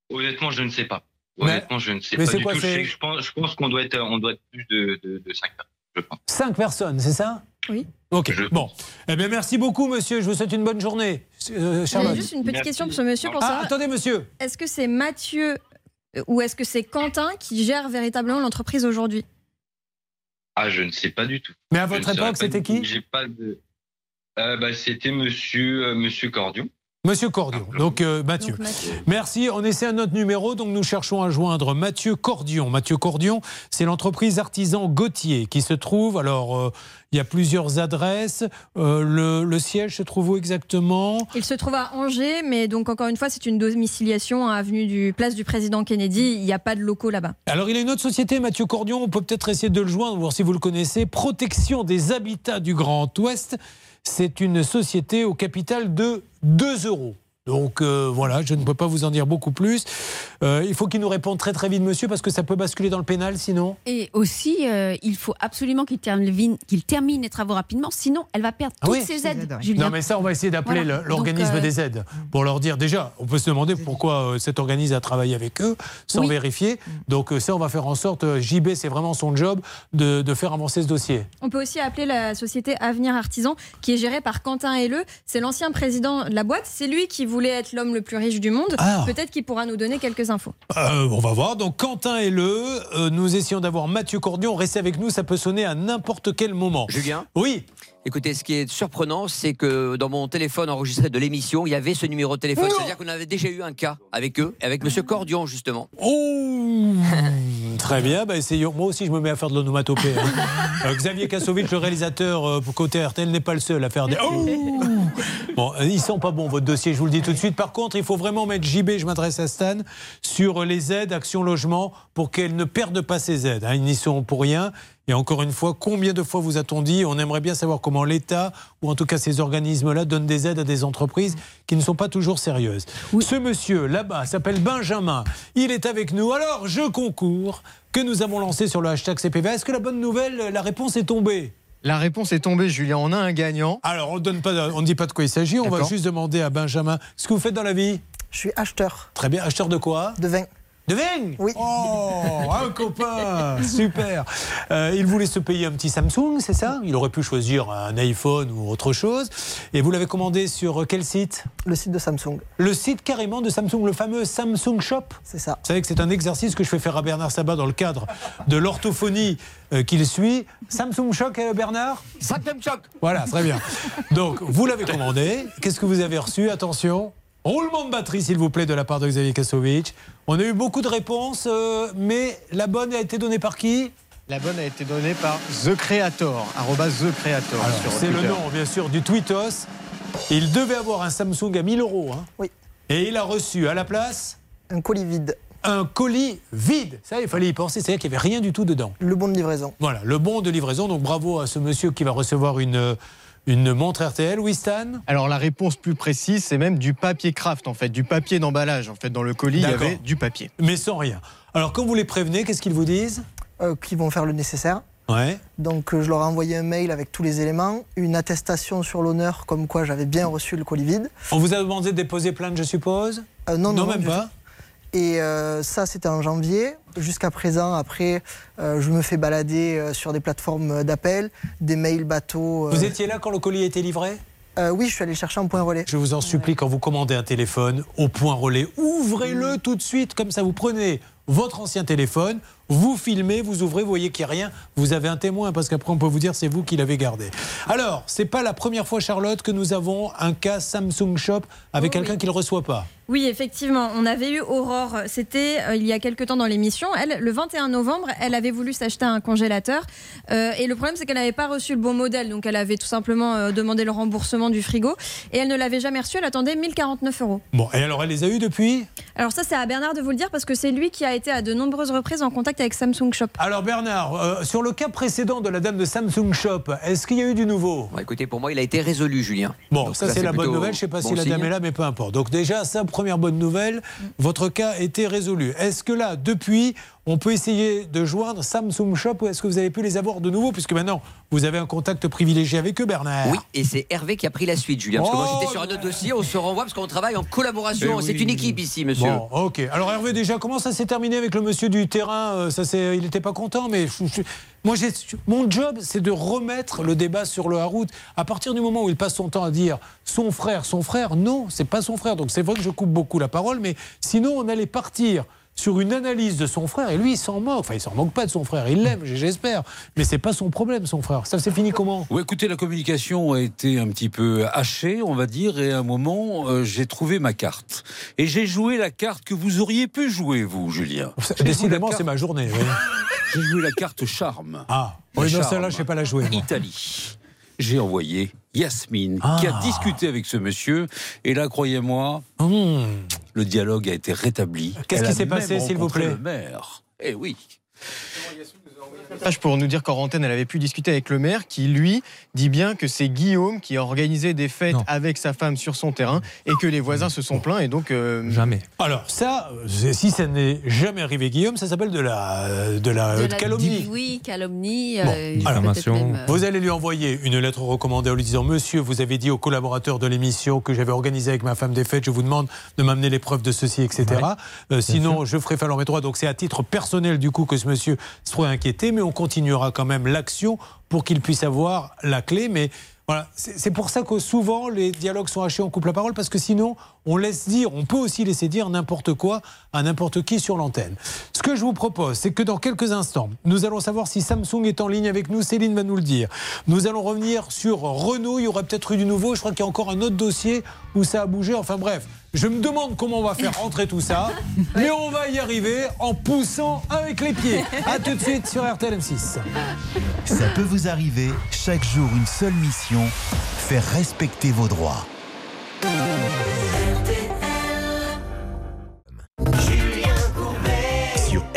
Honnêtement, je ne sais pas. Mais- Honnêtement, je ne sais mais pas du quoi, tout. Je, je pense, je pense qu'on doit être, on doit être plus de, de, de 5 personnes, je pense. Cinq personnes, c'est ça? Oui. Ok, bon. Eh bien, merci beaucoup, monsieur. Je vous souhaite une bonne journée. Euh, Charlotte. Juste une petite question pour ce monsieur pour Ah, savoir. attendez, monsieur. Est-ce que c'est Mathieu ou est-ce que c'est Quentin qui gère véritablement l'entreprise aujourd'hui? Ah, je ne sais pas du tout. Mais à votre époque, c'était qui? J'ai pas de. Euh, bah, c'était Monsieur euh, Monsieur Cordion. Monsieur Cordion. Donc, euh, Mathieu. Merci. On essaie un autre numéro. Donc, nous cherchons à joindre Mathieu Cordion. Mathieu Cordion, c'est l'entreprise artisan Gauthier qui se trouve. Alors, euh, il y a plusieurs adresses. Euh, le, le siège se trouve où exactement? Il se trouve à Angers, mais donc encore une fois, c'est une domiciliation à avenue du Place du Président Kennedy. Il n'y a pas de locaux là-bas. Alors, il a une autre société, Mathieu Cordion. On peut peut-être essayer de le joindre, voir si vous le connaissez. Protection des habitats du Grand Ouest. C'est une société au capital de 2 euros. Donc euh, voilà, je ne peux pas vous en dire beaucoup plus. Euh, il faut qu'il nous réponde très très vite, monsieur, parce que ça peut basculer dans le pénal sinon. Et aussi, euh, il faut absolument qu'il termine, qu'il termine les travaux rapidement, sinon elle va perdre Ah toutes oui. ses aides. Julien. Non, mais ça, on va essayer d'appeler l'organisme euh, des aides pour leur dire déjà, on peut se demander pourquoi euh, cet organisme a travaillé avec eux sans Oui. vérifier. Donc, ça, on va faire en sorte, euh, JB, c'est vraiment son job de, de faire avancer ce dossier. On peut aussi appeler la société Avenir Artisan, qui est gérée par Quentin Helleux. C'est l'ancien président de la boîte. C'est lui qui voulait être l'homme le plus riche du monde. Ah. Peut-être qu'il pourra nous donner quelques infos. Euh, on va voir. Donc, Quentin et le, euh, nous essayons d'avoir Mathieu Cordion. Restez avec nous, ça peut sonner à n'importe quel moment. Julien Oui. Écoutez, ce qui est surprenant, c'est que dans mon téléphone enregistré de l'émission, il y avait ce numéro de téléphone. Non. C'est-à-dire qu'on avait déjà eu un cas avec eux, avec Monsieur Cordion, justement. Oh [laughs] Très bien, bah essayons. Moi aussi, je me mets à faire de l'onomatopée. hein. [laughs] Euh, Xavier Kassovitch, le réalisateur euh, pour côté RTL, n'est pas le seul à faire des. [laughs] Oh bon, euh, ils sont pas bons, votre dossier, je vous le dis tout de suite. Par contre, il faut vraiment mettre JB, je m'adresse à Stan, sur les aides Action Logement pour qu'elle ne perde pas ses aides. hein. Ils n'y sont pour rien. Et encore une fois, combien de fois vous a-t-on dit On aimerait bien savoir comment l'État, ou en tout cas ces organismes-là, donnent des aides à des entreprises qui ne sont pas toujours sérieuses. Ce monsieur, là-bas, s'appelle Benjamin. Il est avec nous. Alors, je concours que nous avons lancé sur le hashtag CPV. Est-ce que la bonne nouvelle, la réponse est tombée? La réponse est tombée, Julien. On a un gagnant. Alors, on donne pas, on ne dit pas de quoi il s'agit. On va juste demander à Benjamin ce que vous faites dans la vie. Je suis acheteur Très bien. Acheteur de quoi? De vin. De vin Oui. Oh, un [laughs] copain Super Euh, Il voulait se payer un petit Samsung, c'est ça? Il aurait pu choisir un iPhone ou autre chose. Et vous l'avez commandé sur quel site? Le site de Samsung. Le site carrément de Samsung, le fameux Samsung Shop C'est ça. Vous savez que c'est un exercice que je fais faire à Bernard Sabat dans le cadre de l'orthophonie euh, qu'il suit. Samsung Shock, euh, Bernard? Samsung Choc Voilà, très bien. Donc, vous l'avez commandé. Qu'est-ce que vous avez reçu? Attention. Roulement de batterie, s'il vous plaît, de la part de Xavier Kasovic. On a eu beaucoup de réponses, euh, mais la bonne a été donnée par qui? La bonne a été donnée par The Creator, The Creator C'est le nom, bien sûr, du Tweetos. Il devait avoir un Samsung à 1000 euros. hein. Oui. Et il a reçu à la place Un colis vide. un colis vide. Ça, il fallait y penser. C'est-à-dire qu'il n'y avait rien du tout dedans. Le bon de livraison. Voilà, le bon de livraison. Donc bravo à ce monsieur qui va recevoir une, une montre RTL. Oui, Stan Alors la réponse plus précise, c'est même du papier craft en fait, du papier d'emballage. En fait, dans le colis, il y avait du papier. Mais sans rien. Alors quand vous les prévenez, qu'est-ce qu'ils vous disent? Euh, qui vont faire le nécessaire. Ouais. Donc euh, je leur ai envoyé un mail avec tous les éléments, une attestation sur l'honneur comme quoi j'avais bien reçu le colis vide. On vous a demandé de déposer plainte, je suppose? Euh, non, non, même du pas. tout. Et euh, ça, c'était en janvier. Jusqu'à présent, après, euh, je me fais balader euh, sur des plateformes d'appel, des mails bateaux. euh. Vous étiez là quand le colis a été livré? Euh, Oui, je suis allé chercher un point relais. Je vous en supplie, quand vous commandez un téléphone au point relais, ouvrez-le tout de suite, comme ça vous prenez votre ancien téléphone, vous filmez, vous ouvrez, vous voyez qu'il n'y a rien, vous avez un témoin, parce qu'après on peut vous dire c'est vous qui l'avez gardé. Alors, c'est pas la première fois, Charlotte, que nous avons un cas Samsung Shop avec Oh, quelqu'un oui. qui ne le reçoit pas. Oui, effectivement, on avait eu Aurore. C'était euh, il y a quelque temps dans l'émission. Elle, le 21 novembre, elle avait voulu s'acheter un congélateur. Euh, et le problème, c'est qu'elle n'avait pas reçu le bon modèle. Donc, elle avait tout simplement euh, demandé le remboursement du frigo. Et elle ne l'avait jamais reçu. Elle attendait 1049 euros. Bon, et alors elle les a eus depuis? Alors, ça, c'est à Bernard de vous le dire parce que c'est lui qui a été à de nombreuses reprises en contact avec Samsung Shop. Alors Bernard, euh, sur le cas précédent de la dame de Samsung Shop, est-ce qu'il y a eu du nouveau? Bon, écoutez, pour moi, il a été résolu, Julien. Bon, Donc ça c'est la bonne nouvelle. Je ne sais pas bon si la dame signe. est là, mais peu importe. Donc déjà, ça, première bonne nouvelle, votre cas était résolu. Est-ce que là, depuis, on peut essayer de joindre Samsung Shop ou est-ce que vous avez pu les avoir de nouveau Puisque maintenant, vous avez un contact privilégié avec eux, Bernard. Oui, et c'est Hervé qui a pris la suite, Julien. Parce que moi, Oh, j'étais sur un autre dossier, on se renvoie parce qu'on travaille en collaboration. Eh C'est une équipe ici, monsieur. Bon, ok. Alors Hervé, déjà, comment ça s'est terminé avec le monsieur du terrain Euh, Ça, il n'était pas content, mais je- je- moi, mon job, c'est de remettre le débat sur le Harout. À partir du moment où il passe son temps à dire son frère, son frère, non, c'est pas son frère. Donc c'est vrai que je coupe beaucoup la parole, mais sinon, on allait partir sur une analyse de son frère et lui il s'en moque enfin il s'en moque pas de son frère il l'aime j'espère mais c'est pas son problème son frère ça s'est fini comment? Oui, écoutez, la communication a été un petit peu hachée, on va dire, et à un moment, euh, j'ai trouvé ma carte. Et j'ai joué la carte que vous auriez pu jouer, vous, Julien. Décidément c'est ma journée oui. [laughs] J'ai joué la carte charme. ah oui non celle-là je sais pas la jouer moi. Italie. J'ai envoyé Yasmine, Ah. qui a discuté avec ce monsieur. Et là, croyez-moi, le dialogue a été rétabli. Qu'est-ce qui s'est passé, s'il vous plaît Le maire. Eh oui. Message pour nous dire qu'en antenne, elle avait pu discuter avec le maire qui, lui, dit bien que c'est Guillaume qui a organisé des fêtes avec sa femme sur son terrain et que les voisins se sont plaints et donc. euh, Jamais. Alors ça, euh, si ça n'est jamais arrivé, Guillaume, ça s'appelle de la, de la, De euh, la- calomnie. Oui, calomnie. Bon, euh, alors, peut-être même, euh, Vous allez lui envoyer une lettre recommandée en lui disant Monsieur, vous avez dit aux collaborateurs de l'émission que j'avais organisé avec ma femme des fêtes, je vous demande de m'amener les preuves de ceci, etc. Euh, sinon, je ferai falloir mes droits. Donc, c'est à titre personnel, du coup, que ce monsieur se trouve inquiété, mais on continuera quand même l'action pour qu'il puisse avoir la clé. Mais voilà, c'est pour ça que souvent les dialogues sont hachés, on coupe la parole, parce que sinon, on laisse dire, on peut aussi laisser dire n'importe quoi à n'importe qui sur l'antenne. Ce que je vous propose, c'est que dans quelques instants, nous allons savoir si Samsung est en ligne avec nous. Céline va nous le dire. Nous allons revenir sur Renault. Il y aurait peut-être eu du nouveau. Je crois qu'il y a encore un autre dossier où ça a bougé. Enfin bref, je me demande comment on va faire rentrer tout ça. [laughs] Mais on va y arriver en poussant avec les pieds. A tout de suite sur RTL M6. Ça peut vous arriver, chaque jour une seule mission, faire respecter vos droits.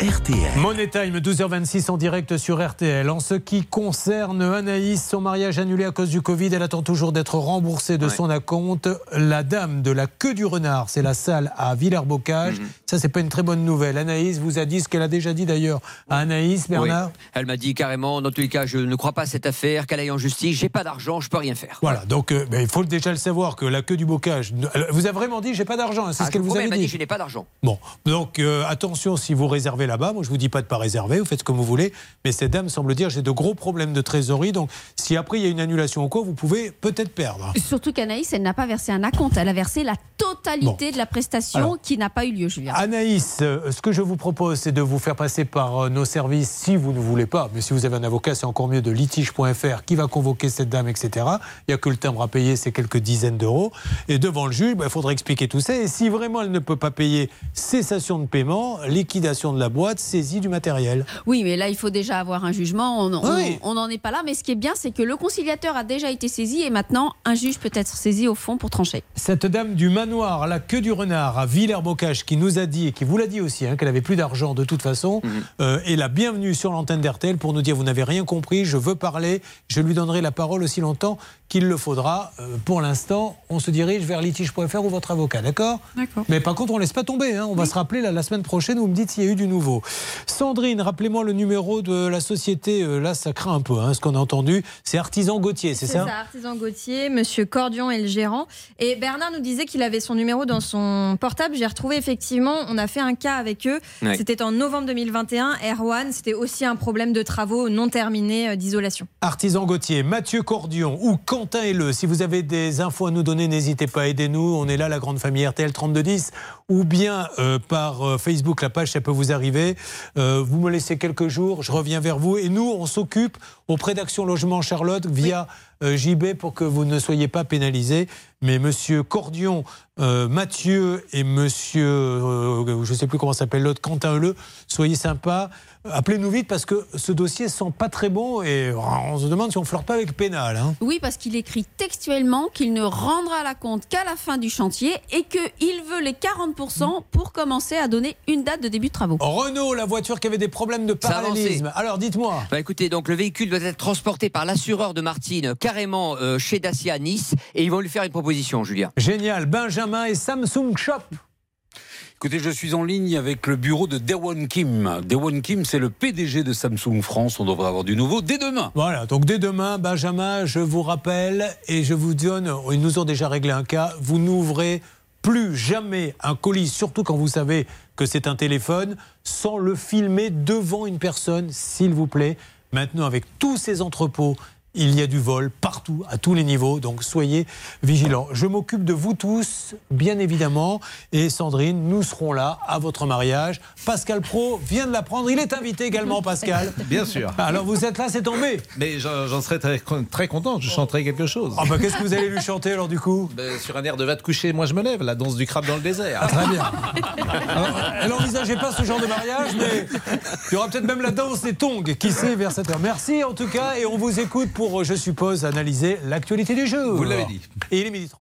RTL. Money Time, 12h26 en direct sur RTL. En ce qui concerne Anaïs, son mariage annulé à cause du Covid, elle attend toujours d'être remboursée de son acompte. La dame de la queue du renard, c'est la salle à Villers-Bocage. Mhm. Ça, c'est pas une très bonne nouvelle. Anaïs vous a dit ce qu'elle a déjà dit d'ailleurs à Anaïs, Bernard. Oui. Elle m'a dit carrément, dans tous les cas, je ne crois pas à cette affaire, qu'elle aille en justice, j'ai pas d'argent, je peux rien faire. Voilà, donc euh, il faut déjà le savoir que la queue du bocage elle vous a vraiment dit j'ai pas d'argent, hein, c'est Ah, ce qu'elle vous avait m'a dit dit. je n'ai pas d'argent. Bon, donc euh, attention si vous réservez là-bas. Moi, je vous dis pas de pas réserver. Vous faites comme vous voulez. Mais cette dame semble dire j'ai de gros problèmes de trésorerie. Donc, si après il y a une annulation ou quoi, vous pouvez peut-être perdre. Surtout qu'Anaïs, elle n'a pas versé un acompte, elle a versé la totalité de la prestation Alors, qui n'a pas eu lieu, Julien. Anaïs, euh, ce que je vous propose, c'est de vous faire passer par euh, nos services si vous ne voulez pas. Mais si vous avez un avocat, c'est encore mieux de litige.fr qui va convoquer cette dame, etc. Il n'y a que le timbre à payer, c'est quelques dizaines d'euros. Et devant le juge, bah, il faudra expliquer tout ça. Et si vraiment elle ne peut pas payer, cessation de paiement, liquidation de la boîte, saisie du matériel. Oui, mais là, il faut déjà avoir un jugement. On Oui. n'en est pas là. Mais ce qui est bien, c'est que le conciliateur a déjà été saisi et maintenant, un juge peut être saisi au fond pour trancher. Cette dame du manoir, la queue du renard, à Villers-Bocage, qui nous a dit, et qui vous l'a dit aussi, hein, qu'elle avait plus d'argent de toute façon, euh, est la bienvenue sur l'antenne d'RTL pour nous dire Vous n'avez rien compris, je veux parler, je lui donnerai la parole aussi longtemps qu'il le faudra. Euh, pour l'instant, on se dirige vers litige.fr ou votre avocat, d'accord? D'accord. Mais par contre, on ne laisse pas tomber. hein. On va se rappeler là, la semaine prochaine, vous me dites s'il y a eu du nouveau. Sandrine, rappelez-moi le numéro de la société. euh, là, ça craint un peu, hein, ce qu'on a entendu. C'est Artisan Gauthier, c'est ça, Artisan Gauthier, Monsieur Cordion est le gérant. Et Bernard nous disait qu'il avait son numéro dans son portable. J'ai retrouvé effectivement, on a fait un cas avec eux. Ouais. C'était en novembre 2021. Erwan, c'était aussi un problème de travaux non terminés euh, d'isolation. Artisan Gauthier, Mathieu Cordion ou Quentin Helleux. Si vous avez des infos à nous donner, n'hésitez pas, aidez-nous. On est là, la grande famille RTL 3210. Ou bien euh, par euh, Facebook, la page, ça peut vous arriver. Euh, vous me laissez quelques jours, je reviens vers vous. Et nous, on s'occupe auprès d'Action Logement Charlotte via euh, JB pour que vous ne soyez pas pénalisés. Mais Monsieur Cordion, euh, Mathieu et Monsieur, je ne sais plus comment s'appelle l'autre, Quentin Helleux, soyez sympas. Appelez-nous vite parce que ce dossier sent pas très bon et on se demande si on flirte pas avec pénal. hein. Oui, parce qu'il écrit textuellement qu'il ne rendra la compte qu'à la fin du chantier et qu'il veut les 40% pour commencer à donner une date de début de travaux. Renault, la voiture qui avait des problèmes de parallélisme. Alors dites-moi. Bah écoutez, donc le véhicule doit être transporté par l'assureur de Martine carrément euh, chez Dacia à Nice et ils vont lui faire une proposition, Julien. Génial, Benjamin et Samsung Shop. Écoutez, je suis en ligne avec le bureau de Dewon Kim. Dewon Kim, c'est le PDG de Samsung France. On devrait avoir du nouveau dès demain. Voilà, donc dès demain, Benjamin, je vous rappelle et je vous donne, ils nous ont déjà réglé un cas, vous n'ouvrez plus jamais un colis, surtout quand vous savez que c'est un téléphone, sans le filmer devant une personne, s'il vous plaît. Maintenant, avec tous ces entrepôts, il y a du vol partout, à tous les niveaux, donc soyez vigilants. Je m'occupe de vous tous, bien évidemment, et Sandrine, nous serons là à votre mariage. Pascal Pro vient de l'apprendre, il est invité également, Pascal. [laughs] Bien sûr. Alors vous êtes là, c'est tombé Mais j'en serais très, très content, je chanterai quelque chose. Ah bah, Qu'est-ce que vous allez lui chanter alors du coup? Ben, Sur un air de Va te coucher, moi je me lève, la danse du crabe dans le désert. Ah, très bien. Alors, elle n'envisageait pas ce genre de mariage, mais il y aura peut-être même la danse des tongs, qui sait, vers cette heure. Merci en tout cas, et on vous écoute pour, je suppose, analyser l'actualité du jour. Vous l'avez dit. Et il est midi 30.